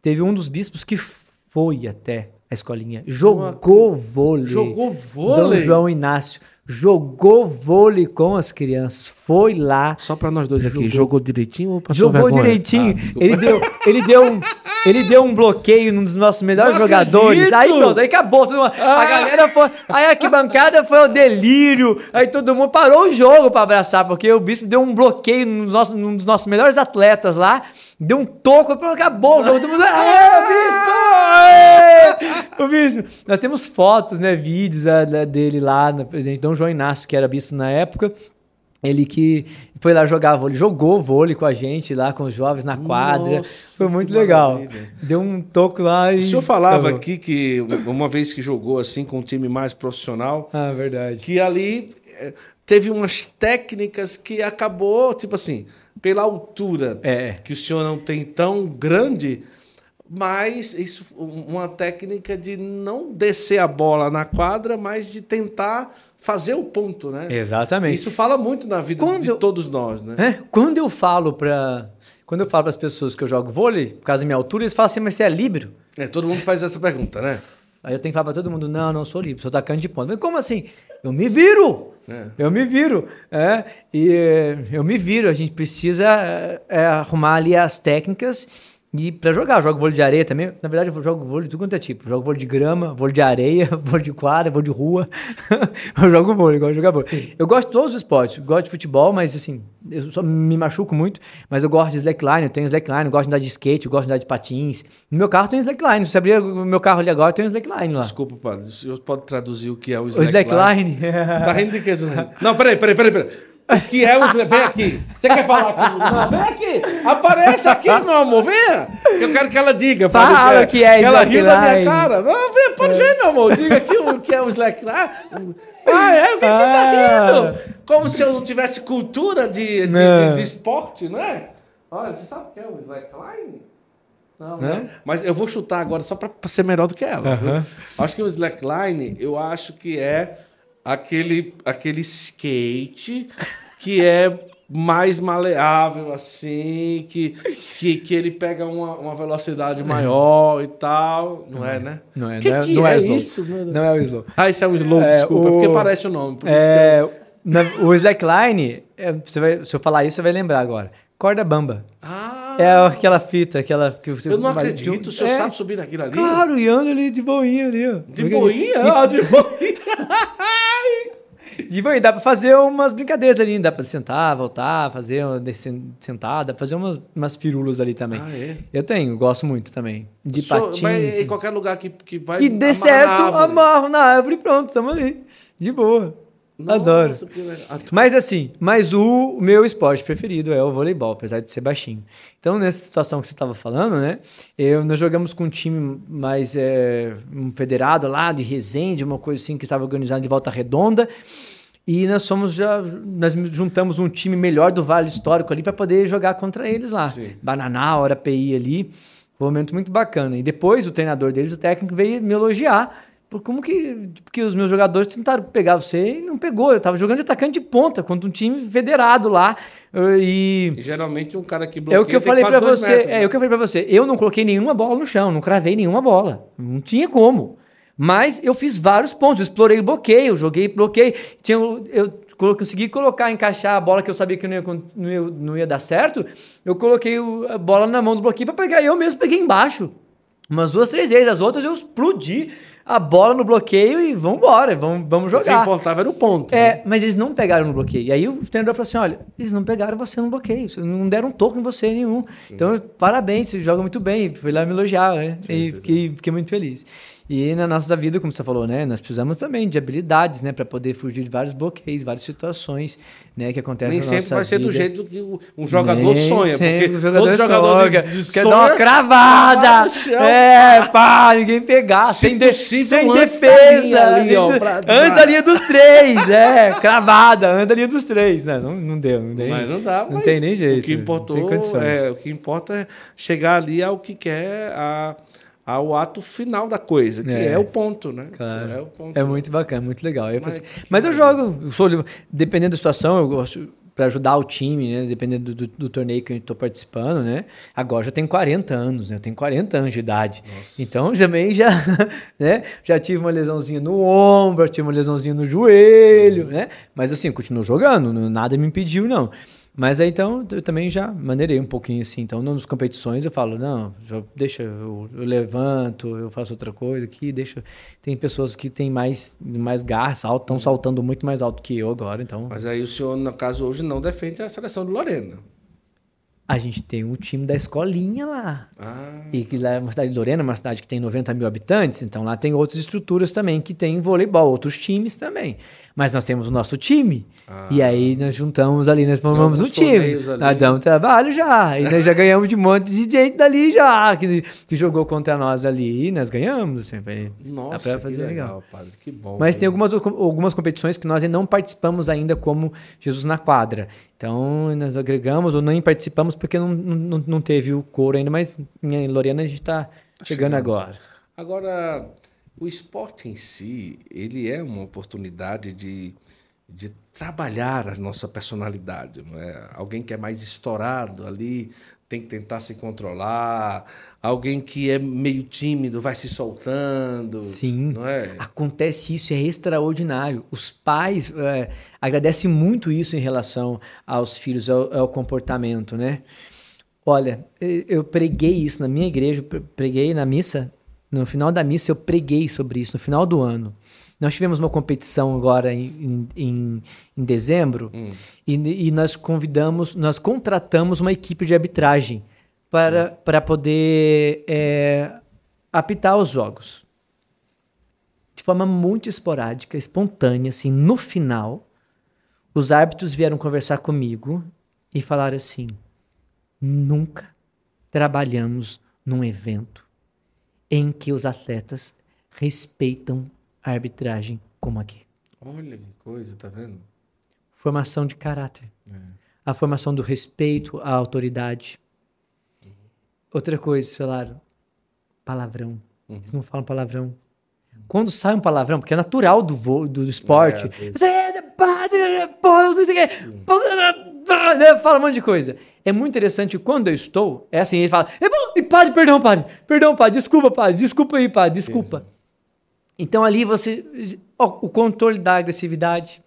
Teve um dos bispos que foi até a escolinha, jogou vôlei. Jogou vôlei? Dom João Inácio jogou vôlei com as crianças, foi lá. Só para nós dois jogou, aqui, jogou direitinho ou passou Jogou vergonha? direitinho. Ah, ele, deu, ele, deu um, ele deu um bloqueio num dos nossos melhores Não jogadores. Acredito. Aí pronto, aí acabou. Mundo, ah. A galera foi. Aí a arquibancada foi o delírio. Aí todo mundo parou o jogo para abraçar, porque o Bispo deu um bloqueio num dos nossos, num dos nossos melhores atletas lá. Deu um toco, acabou o jogo. Todo mundo. Bispo! O Bispo! Nós temos fotos, né? Vídeos a, a, dele lá no Dom João Inácio, que era bispo na época. Ele que foi lá jogar vôlei, jogou vôlei com a gente lá, com os jovens na quadra. Nossa, foi muito legal. Maravilha. Deu um toco lá e. O senhor falava aqui que uma vez que jogou assim com um time mais profissional. Ah, verdade. Que ali eh, teve umas técnicas que acabou, tipo assim, pela altura é. que o senhor não tem tão grande mas isso uma técnica de não descer a bola na quadra, mas de tentar fazer o ponto, né? Exatamente. Isso fala muito na vida quando de todos nós, né? É, quando eu falo para quando eu falo para as pessoas que eu jogo vôlei, por causa da minha altura, eles falam assim, mas você é líbero? É, todo mundo faz essa pergunta, né? Aí eu tenho que falar para todo mundo, não, não sou líbero, sou atacante de ponta. Mas como assim? Eu me viro! É. Eu me viro. É, e eu me viro. A gente precisa é, arrumar ali as técnicas e pra jogar, eu jogo vôlei de areia também. Na verdade, eu jogo vôlei de tudo quanto é tipo. Eu jogo vôlei de grama, vôlei de areia, vôlei de quadra, vôlei de rua. eu jogo vôlei, gosto de jogar vôlei. Eu gosto de todos os esportes. Gosto de futebol, mas assim, eu só me machuco muito. Mas eu gosto de slackline, eu tenho slackline, eu gosto de andar de skate, eu gosto de andar de patins. No meu carro tem slackline. Se abrir o meu carro ali agora, tem um slackline lá. Desculpa, padre. O senhor pode traduzir o que é o slackline? O slackline? tá rindo de que? Não, peraí, peraí, peraí. peraí. Que é o Vem aqui. Você quer falar comigo? Não, vem aqui. Aparece aqui, meu amor. Venha. Eu quero que ela diga. Fala o que é, que Ela riu na minha cara. Não, vem, pode ver, meu amor. Diga aqui o que é o slackline. Ah, é? O que, ah. você tá rindo? Como se eu não tivesse cultura de, de, de, de esporte, não é? Olha, você sabe o que é o slackline? Não, né? Mas eu vou chutar agora só para ser melhor do que ela. Uh -huh. Acho que o slackline, eu acho que é aquele, aquele skate que é mais maleável, assim, que, que, que ele pega uma, uma velocidade maior e tal. Não é, né? Não é, que não é, que não é, é isso? Não é o slow. Ah, isso é o slow, é, desculpa, o... porque parece o nome. É, eu... na, o slackline, é, você vai, se eu falar isso, você vai lembrar agora. Corda bamba. Ah! É aquela fita, aquela que você. Eu não acredito, o senhor é, sabe subir naquilo ali? Claro, e anda ali de boinha ali, ó. De boinha? Ah, de boinha. de boinha, dá pra fazer umas brincadeiras ali, dá pra sentar, voltar, fazer sentar, dá pra fazer umas, umas firulas ali também. Ah, é? Eu tenho, gosto muito também. De so, patins. Mas em qualquer lugar que, que vai. Que dê certo, amarro na árvore e pronto, tamo ali. De boa. Nossa, Adoro. Mas assim, mas o meu esporte preferido é o voleibol, apesar de ser baixinho. Então, nessa situação que você estava falando, né? Eu, nós jogamos com um time mais é, um federado lá de Resende, uma coisa assim que estava organizado de volta redonda. E nós somos já. Nós juntamos um time melhor do Vale Histórico ali para poder jogar contra eles lá. Sim. Bananal, PI ali. Foi um momento muito bacana. E depois o treinador deles, o técnico, veio me elogiar por como que. Porque os meus jogadores tentaram pegar você e não pegou. Eu tava jogando de atacante de ponta contra um time federado lá. E, e geralmente um cara que bloqueia. É o que eu falei para você. Metros, é né? é o que eu falei para você. Eu não coloquei nenhuma bola no chão, não cravei nenhuma bola. Não tinha como. Mas eu fiz vários pontos, eu explorei o bloqueio, joguei bloqueio. Tinha, eu consegui colocar, encaixar a bola que eu sabia que não ia, não ia, não ia dar certo. Eu coloquei a bola na mão do bloqueio para pegar. Eu mesmo peguei embaixo. Umas duas, três vezes. As outras eu explodi a bola no bloqueio e vamos embora, vamos, vamos O que jogar. importava era o ponto. né? É, mas eles não pegaram no bloqueio. E aí o treinador falou assim: olha, eles não pegaram você no bloqueio, não deram um toque em você nenhum. Então, parabéns, você joga muito bem. Foi lá me elogiar, né? e fiquei, fiquei muito feliz. E na nossa vida, como você falou, né? Nós precisamos também de habilidades, né? Para poder fugir de vários bloqueios, várias situações, né? Que acontecem Nem na sempre vai ser do jeito que um jogador Nem sonha. Porque o jogador todo jogador sonha, de, de quer sonha... dar uma cravada. No chão. é, pá, ninguém pegar. Se sem de- sem defesa. linha ali, ó, antes- pra- antes da linha dos três, é. Cravada, antes da linha dos três. Não, não, não deu, não deu. Mas não dá, Não tem nem jeito. O que não importou tem é, o que importa é chegar ali ao que quer, a, ao ato final da coisa, que é, É. o ponto, né? Claro. É o ponto. É muito bacana, muito legal. Eu Mas mas, mas eu jogo, eu sou, dependendo da situação, eu gosto para ajudar o time, né? Dependendo do, do, do torneio que eu estou participando, né? Agora já tenho 40 anos, né? Eu tenho 40 anos de idade. Então também já, né? Já tive uma lesãozinha no ombro, tive uma lesãozinha no joelho, né? Mas assim, continuo jogando, nada me impediu, não. Mas aí então eu também já maneirei um pouquinho assim. Então, nas competições eu falo, não, deixa, eu, eu levanto, eu faço outra coisa aqui, deixa. Tem pessoas que têm mais, mais garra, estão saltando muito mais alto que eu agora, então. Mas aí o senhor, no caso, hoje não defende a seleção de Lorena. A gente tem um time da escolinha lá. Ah, E que lá é uma cidade de Lorena, uma cidade que tem 90 mil habitantes, então lá tem outras estruturas também que tem voleibol, outros times também. Mas nós temos o nosso time. E aí nós juntamos ali, nós formamos um time. ali. Nós damos trabalho já. E nós já ganhamos de um monte de gente dali já, que, que jogou contra nós ali. E nós ganhamos. Foi- nossa, dá pra que fazer legal, legal. padre, que bom. Mas tem algumas, algumas competições que nós ainda não participamos ainda como Jesus na quadra. Então, nós agregamos ou nem participamos porque não, não, não teve o couro ainda, mas em Lorena a gente está chegando chegando. agora. Agora, o esporte em si, ele é uma oportunidade de, de trabalhar a nossa personalidade, não é? Alguém que é mais estourado ali tem que tentar se controlar, alguém que é meio tímido vai se soltando, Sim. não é? Acontece isso, é extraordinário. Os pais é, agradecem muito isso em relação aos filhos, ao, ao comportamento, né? Olha, eu- preguei isso na minha igreja, pre- preguei na missa, no final da missa eu preguei sobre isso, no final do ano. Nós tivemos uma competição agora em, em, em dezembro e, e nós convidamos, nós contratamos uma equipe de arbitragem para, para poder é, apitar os jogos de forma muito esporádica, espontânea, assim, no final, os árbitros vieram conversar comigo e falaram assim: nunca trabalhamos num evento em que os atletas respeitam a arbitragem como aqui. Olha que coisa, tá vendo? Formação de caráter. A formação do respeito à autoridade. Outra coisa, falaram, palavrão. Eles não falam palavrão. Quando sai um palavrão, porque é natural do, voo, do esporte, É, é, fala um monte de coisa. É muito interessante quando eu estou, é assim, ele fala, "É e padre, perdão, padre, perdão, padre, desculpa, padre, desculpa aí, padre, desculpa. Então ali você, ó, o controle da agressividade,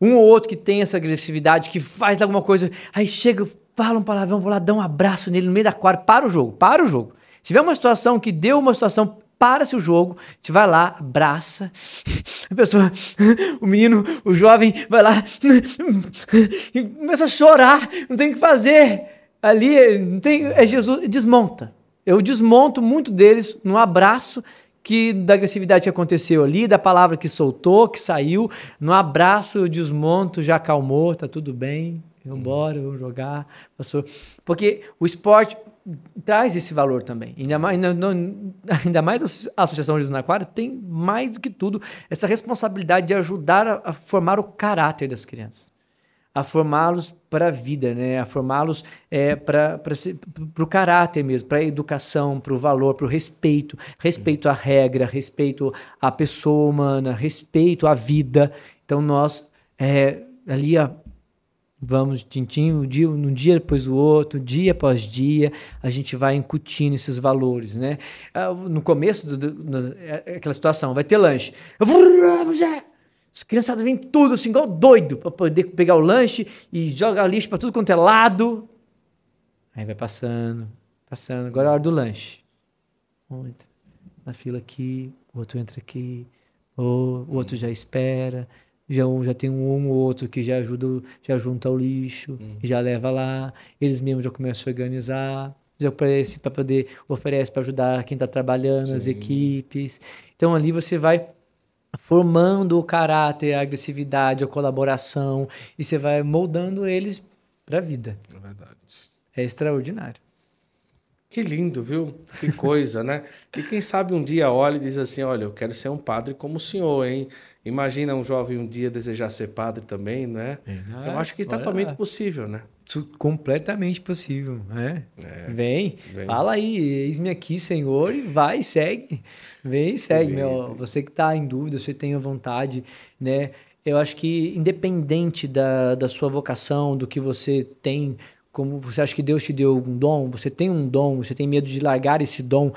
um ou outro que tem essa agressividade, que faz alguma coisa, aí chega, fala um palavrão, vou lá dar um abraço nele no meio da quadra, para o jogo, para o jogo. Se tiver uma situação que deu uma situação, para-se o jogo, você vai lá, abraça, a pessoa, o menino, o jovem, vai lá e começa a chorar, não tem o que fazer. Ali, não tem, é Jesus, desmonta. Eu desmonto muito deles no abraço que da agressividade que aconteceu ali, da palavra que soltou, que saiu, no abraço eu desmonto, já acalmou, tá tudo bem, vamos embora, vamos jogar, passou. Porque o esporte traz esse valor também. Ainda mais, não- ainda mais a Associação de Jesus na Quadra tem mais do que tudo essa responsabilidade de ajudar a, a formar o caráter das crianças a formá-los para a vida, né? a formá-los é, para o caráter mesmo, para a educação, para o valor, para o respeito, respeito à regra, respeito à pessoa humana, respeito à vida. Então nós é, ali ó, vamos tintim, um dia, um dia depois do outro, dia após dia, a gente vai incutindo esses valores, né? Ah, No começo do, do- do- é aquela situação, vai ter lanche. As criançadas vêm tudo assim, igual doido, para poder pegar o lanche e jogar lixo para tudo quanto é lado. Aí vai passando, passando. Agora é a hora do lanche. um entra na fila aqui, o outro entra aqui, o, outro já espera, já, já tem um ou outro que já ajuda, já junta o lixo, já leva lá, eles mesmos já começam a organizar, já oferece para poder, oferece para ajudar quem está trabalhando, as Sim. equipes. Então ali você vai formando o caráter, a agressividade, a colaboração, e você vai moldando eles para a vida. É verdade. É extraordinário. Que lindo, viu? Que coisa, né? E quem sabe um dia olha e diz assim: Olha, eu quero ser um padre como o senhor, hein? Imagina um jovem um dia desejar ser padre também, né? Eu acho que é totalmente possível, né? Isso completamente possível, né? vem, vem. fala aí, eis-me aqui, Senhor, e vai, segue. Vem, segue, meu. Você que está em dúvida, você tem a vontade, né? Eu acho que independente da, da sua vocação, do que você tem, como você acha que Deus te deu algum dom, você tem um dom, você tem medo de largar esse dom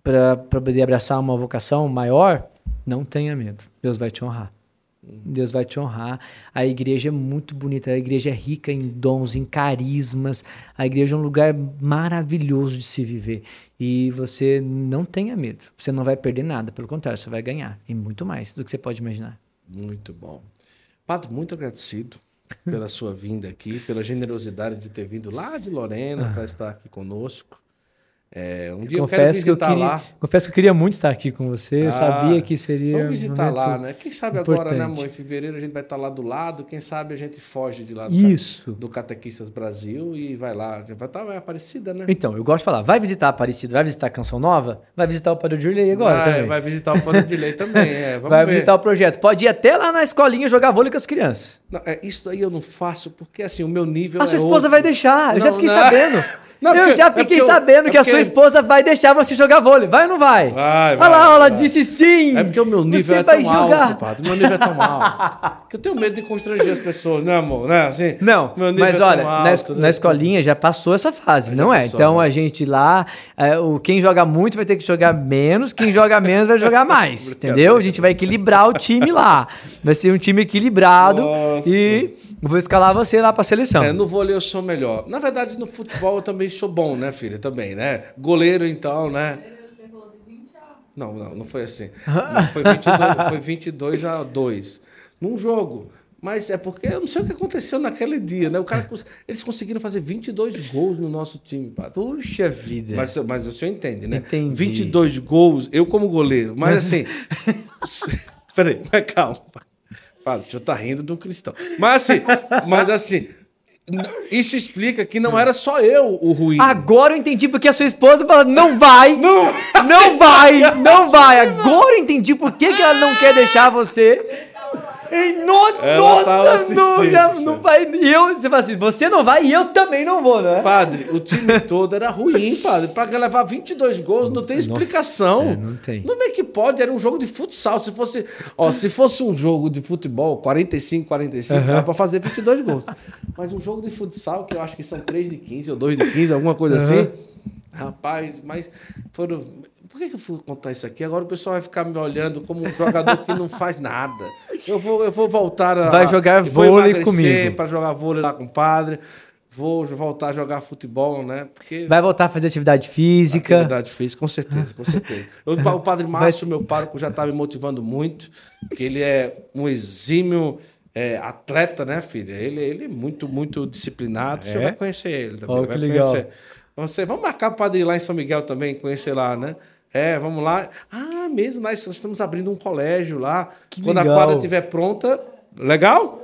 para poder abraçar uma vocação maior, não tenha medo. Deus vai te honrar. Deus vai te honrar. A igreja é muito bonita, a igreja é rica em dons, em carismas. A igreja é um lugar maravilhoso de se viver. E você não tenha medo. Você não vai perder nada, pelo contrário, você vai ganhar. E muito mais do que você pode imaginar. Muito bom. Padre, muito agradecido pela sua vinda aqui, pela generosidade de ter vindo lá de Lorena para estar aqui conosco. É, um dia eu quero Confesso que, eu visitar queria, lá. confesso que eu queria muito estar aqui com você. Eu Ah, sabia que seria. Vamos um visitar momento lá, né? Quem sabe agora, né, importante. amor? Em fevereiro a gente vai estar lá do lado. Quem sabe a gente foge de lá do, Isso. do Catequistas Brasil e vai lá. Vai estar vai Aparecida, né? Então, eu gosto de falar, vai visitar a Aparecida, vai visitar a Canção Nova, vai visitar o Padre Dirley agora vai, também. vai visitar o Padre de Lei também. É, vamos Vai ver. visitar o projeto. Pode ir até lá na escolinha jogar vôlei com as crianças. Não, é, isso aí eu não faço porque assim, o meu nível A sua é esposa outro. vai deixar. Eu já fiquei não. sabendo. Não, eu porque- já é fiquei eu- sabendo é que a sua esposa vai deixar você jogar vôlei. Vai ou não vai? Vai, Olha vai, lá, ela vai. disse sim. É porque o meu nível você é vai tão jogar. alto, padre. Meu nível é tão alto. que eu tenho medo de constranger as pessoas, né, amor? Né? Assim, Não, mas é olha, na, alto, na né? escolinha já passou essa fase, não é? passou, Então né? a gente lá, é, o, quem joga muito vai ter que jogar menos, quem joga menos vai jogar mais, entendeu? A gente vai equilibrar o time lá. Vai ser um time equilibrado Nossa. e eu vou escalar você lá pra seleção. É, no vôlei eu sou melhor. Na verdade, no futebol eu também sou bom, né, filha? Também, né? Goleiro, então, né? Não, não, não foi assim. Não, foi, 22, foi 22 a 2 num jogo. Mas é porque eu não sei o que aconteceu naquele dia, né? O cara, eles conseguiram fazer 22 gols no nosso time, padre. Puxa vida. Mas, mas o senhor entende, né? Entendi. 22 gols, eu como goleiro. Mas assim. Peraí, mas calma. Padre, o senhor tá rindo de um cristão. Mas assim, mas assim, isso explica que não era só eu o ruim. Agora eu entendi porque a sua esposa fala, não vai, não, não vai, não vai. Agora eu entendi por que, que ela não quer deixar você. Em no, nossa, não, não, não vai. E eu, você fala assim, você não vai e eu também não vou, né? Padre, o time todo era ruim, padre. Para levar 22 gols não tem explicação. é, não tem. Como é que pode? Era um jogo de futsal. Se fosse, ó, se fosse um jogo de futebol, 45, 45, dava para fazer 22 gols. Mas um jogo de futsal, que eu acho que são 3 de 15 ou 2 de 15, alguma coisa assim. Rapaz, mas foram. Por que, que eu fui contar isso aqui? Agora o pessoal vai ficar me olhando como um jogador que não faz nada. Eu vou, eu vou voltar a. Vai jogar vôlei comigo. Para jogar vôlei lá com o padre. Vou voltar a jogar futebol, né? Porque Vai voltar a fazer atividade física. Atividade física, com certeza, com certeza. Eu, o padre Márcio, meu pároco, já está me motivando muito, que ele é um exímio é, atleta, né, filha? Ele, ele é muito, muito disciplinado. Você É? vai conhecer ele também. Ó, vai que legal. Conhecer. Você, vamos marcar o padre lá em São Miguel também, conhecer lá, né? É, vamos lá. Ah, mesmo, nós estamos abrindo um colégio lá. Que Quando legal. a quadra estiver pronta, legal?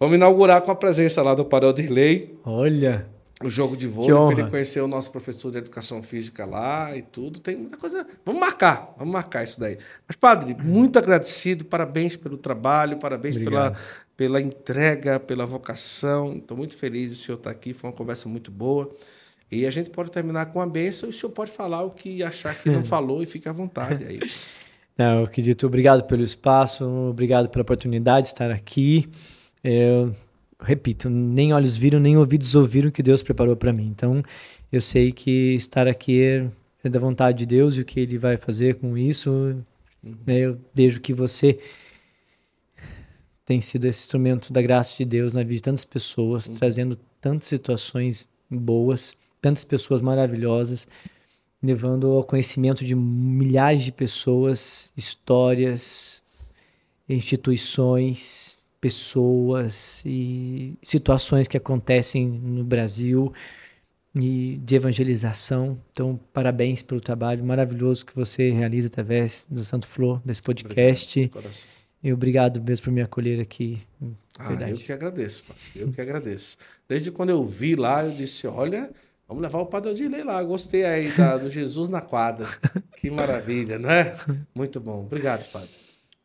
Vamos inaugurar com a presença lá do Padre Odirley Olha. o jogo de vôlei, para ele conhecer o nosso professor de educação física lá e tudo. Tem muita coisa. Vamos marcar, vamos marcar isso daí. Mas, padre, muito agradecido, parabéns pelo trabalho, parabéns pela, pela entrega, pela vocação. Estou muito feliz de o senhor estar aqui, foi uma conversa muito boa. E a gente pode terminar com uma bênção e o senhor pode falar o que achar que não falou e fique à vontade aí. Não, eu acredito. Obrigado pelo espaço, obrigado pela oportunidade de estar aqui. Eu repito, nem olhos viram, nem ouvidos ouviram o que Deus preparou para mim. Então, eu sei que estar aqui é- da vontade de Deus e o que Ele vai fazer com isso. né, Eu vejo que você tem sido esse instrumento da graça de Deus na vida de tantas pessoas, trazendo tantas situações boas, tantas pessoas maravilhosas. levando ao conhecimento de milhares de pessoas, histórias, instituições, pessoas e situações que acontecem no Brasil e de evangelização. Então, parabéns pelo trabalho maravilhoso que você realiza através do Santo Flor, desse podcast. Obrigado, e obrigado mesmo por me acolher aqui. Ah, eu que agradeço, eu que agradeço. Desde quando eu vi lá, eu disse, olha, vamos levar o Padre Odilei lá. Gostei aí da, do Jesus na quadra. Que maravilha, né? Muito bom. Obrigado, Padre.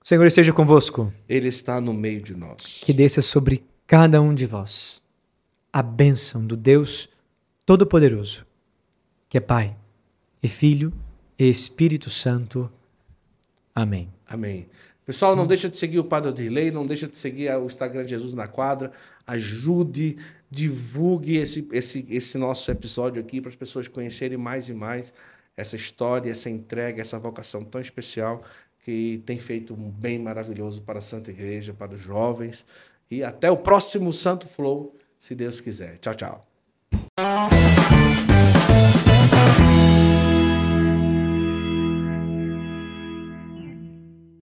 O Senhor esteja convosco. Ele está no meio de nós. Que desça sobre cada um de vós a bênção do Deus Todo-Poderoso, que é Pai, e Filho, e Espírito Santo. Amém. Amém. Pessoal, não deixa de seguir o Padre Odilei, não deixa de seguir o Instagram de Jesus na Quadra. Ajude, divulgue esse, esse, esse nosso episódio aqui para as pessoas conhecerem mais e mais essa história, essa entrega, essa vocação tão especial que tem feito um bem maravilhoso para a Santa Igreja, para os jovens. E até o próximo Santo Flow, se Deus quiser. Tchau, tchau.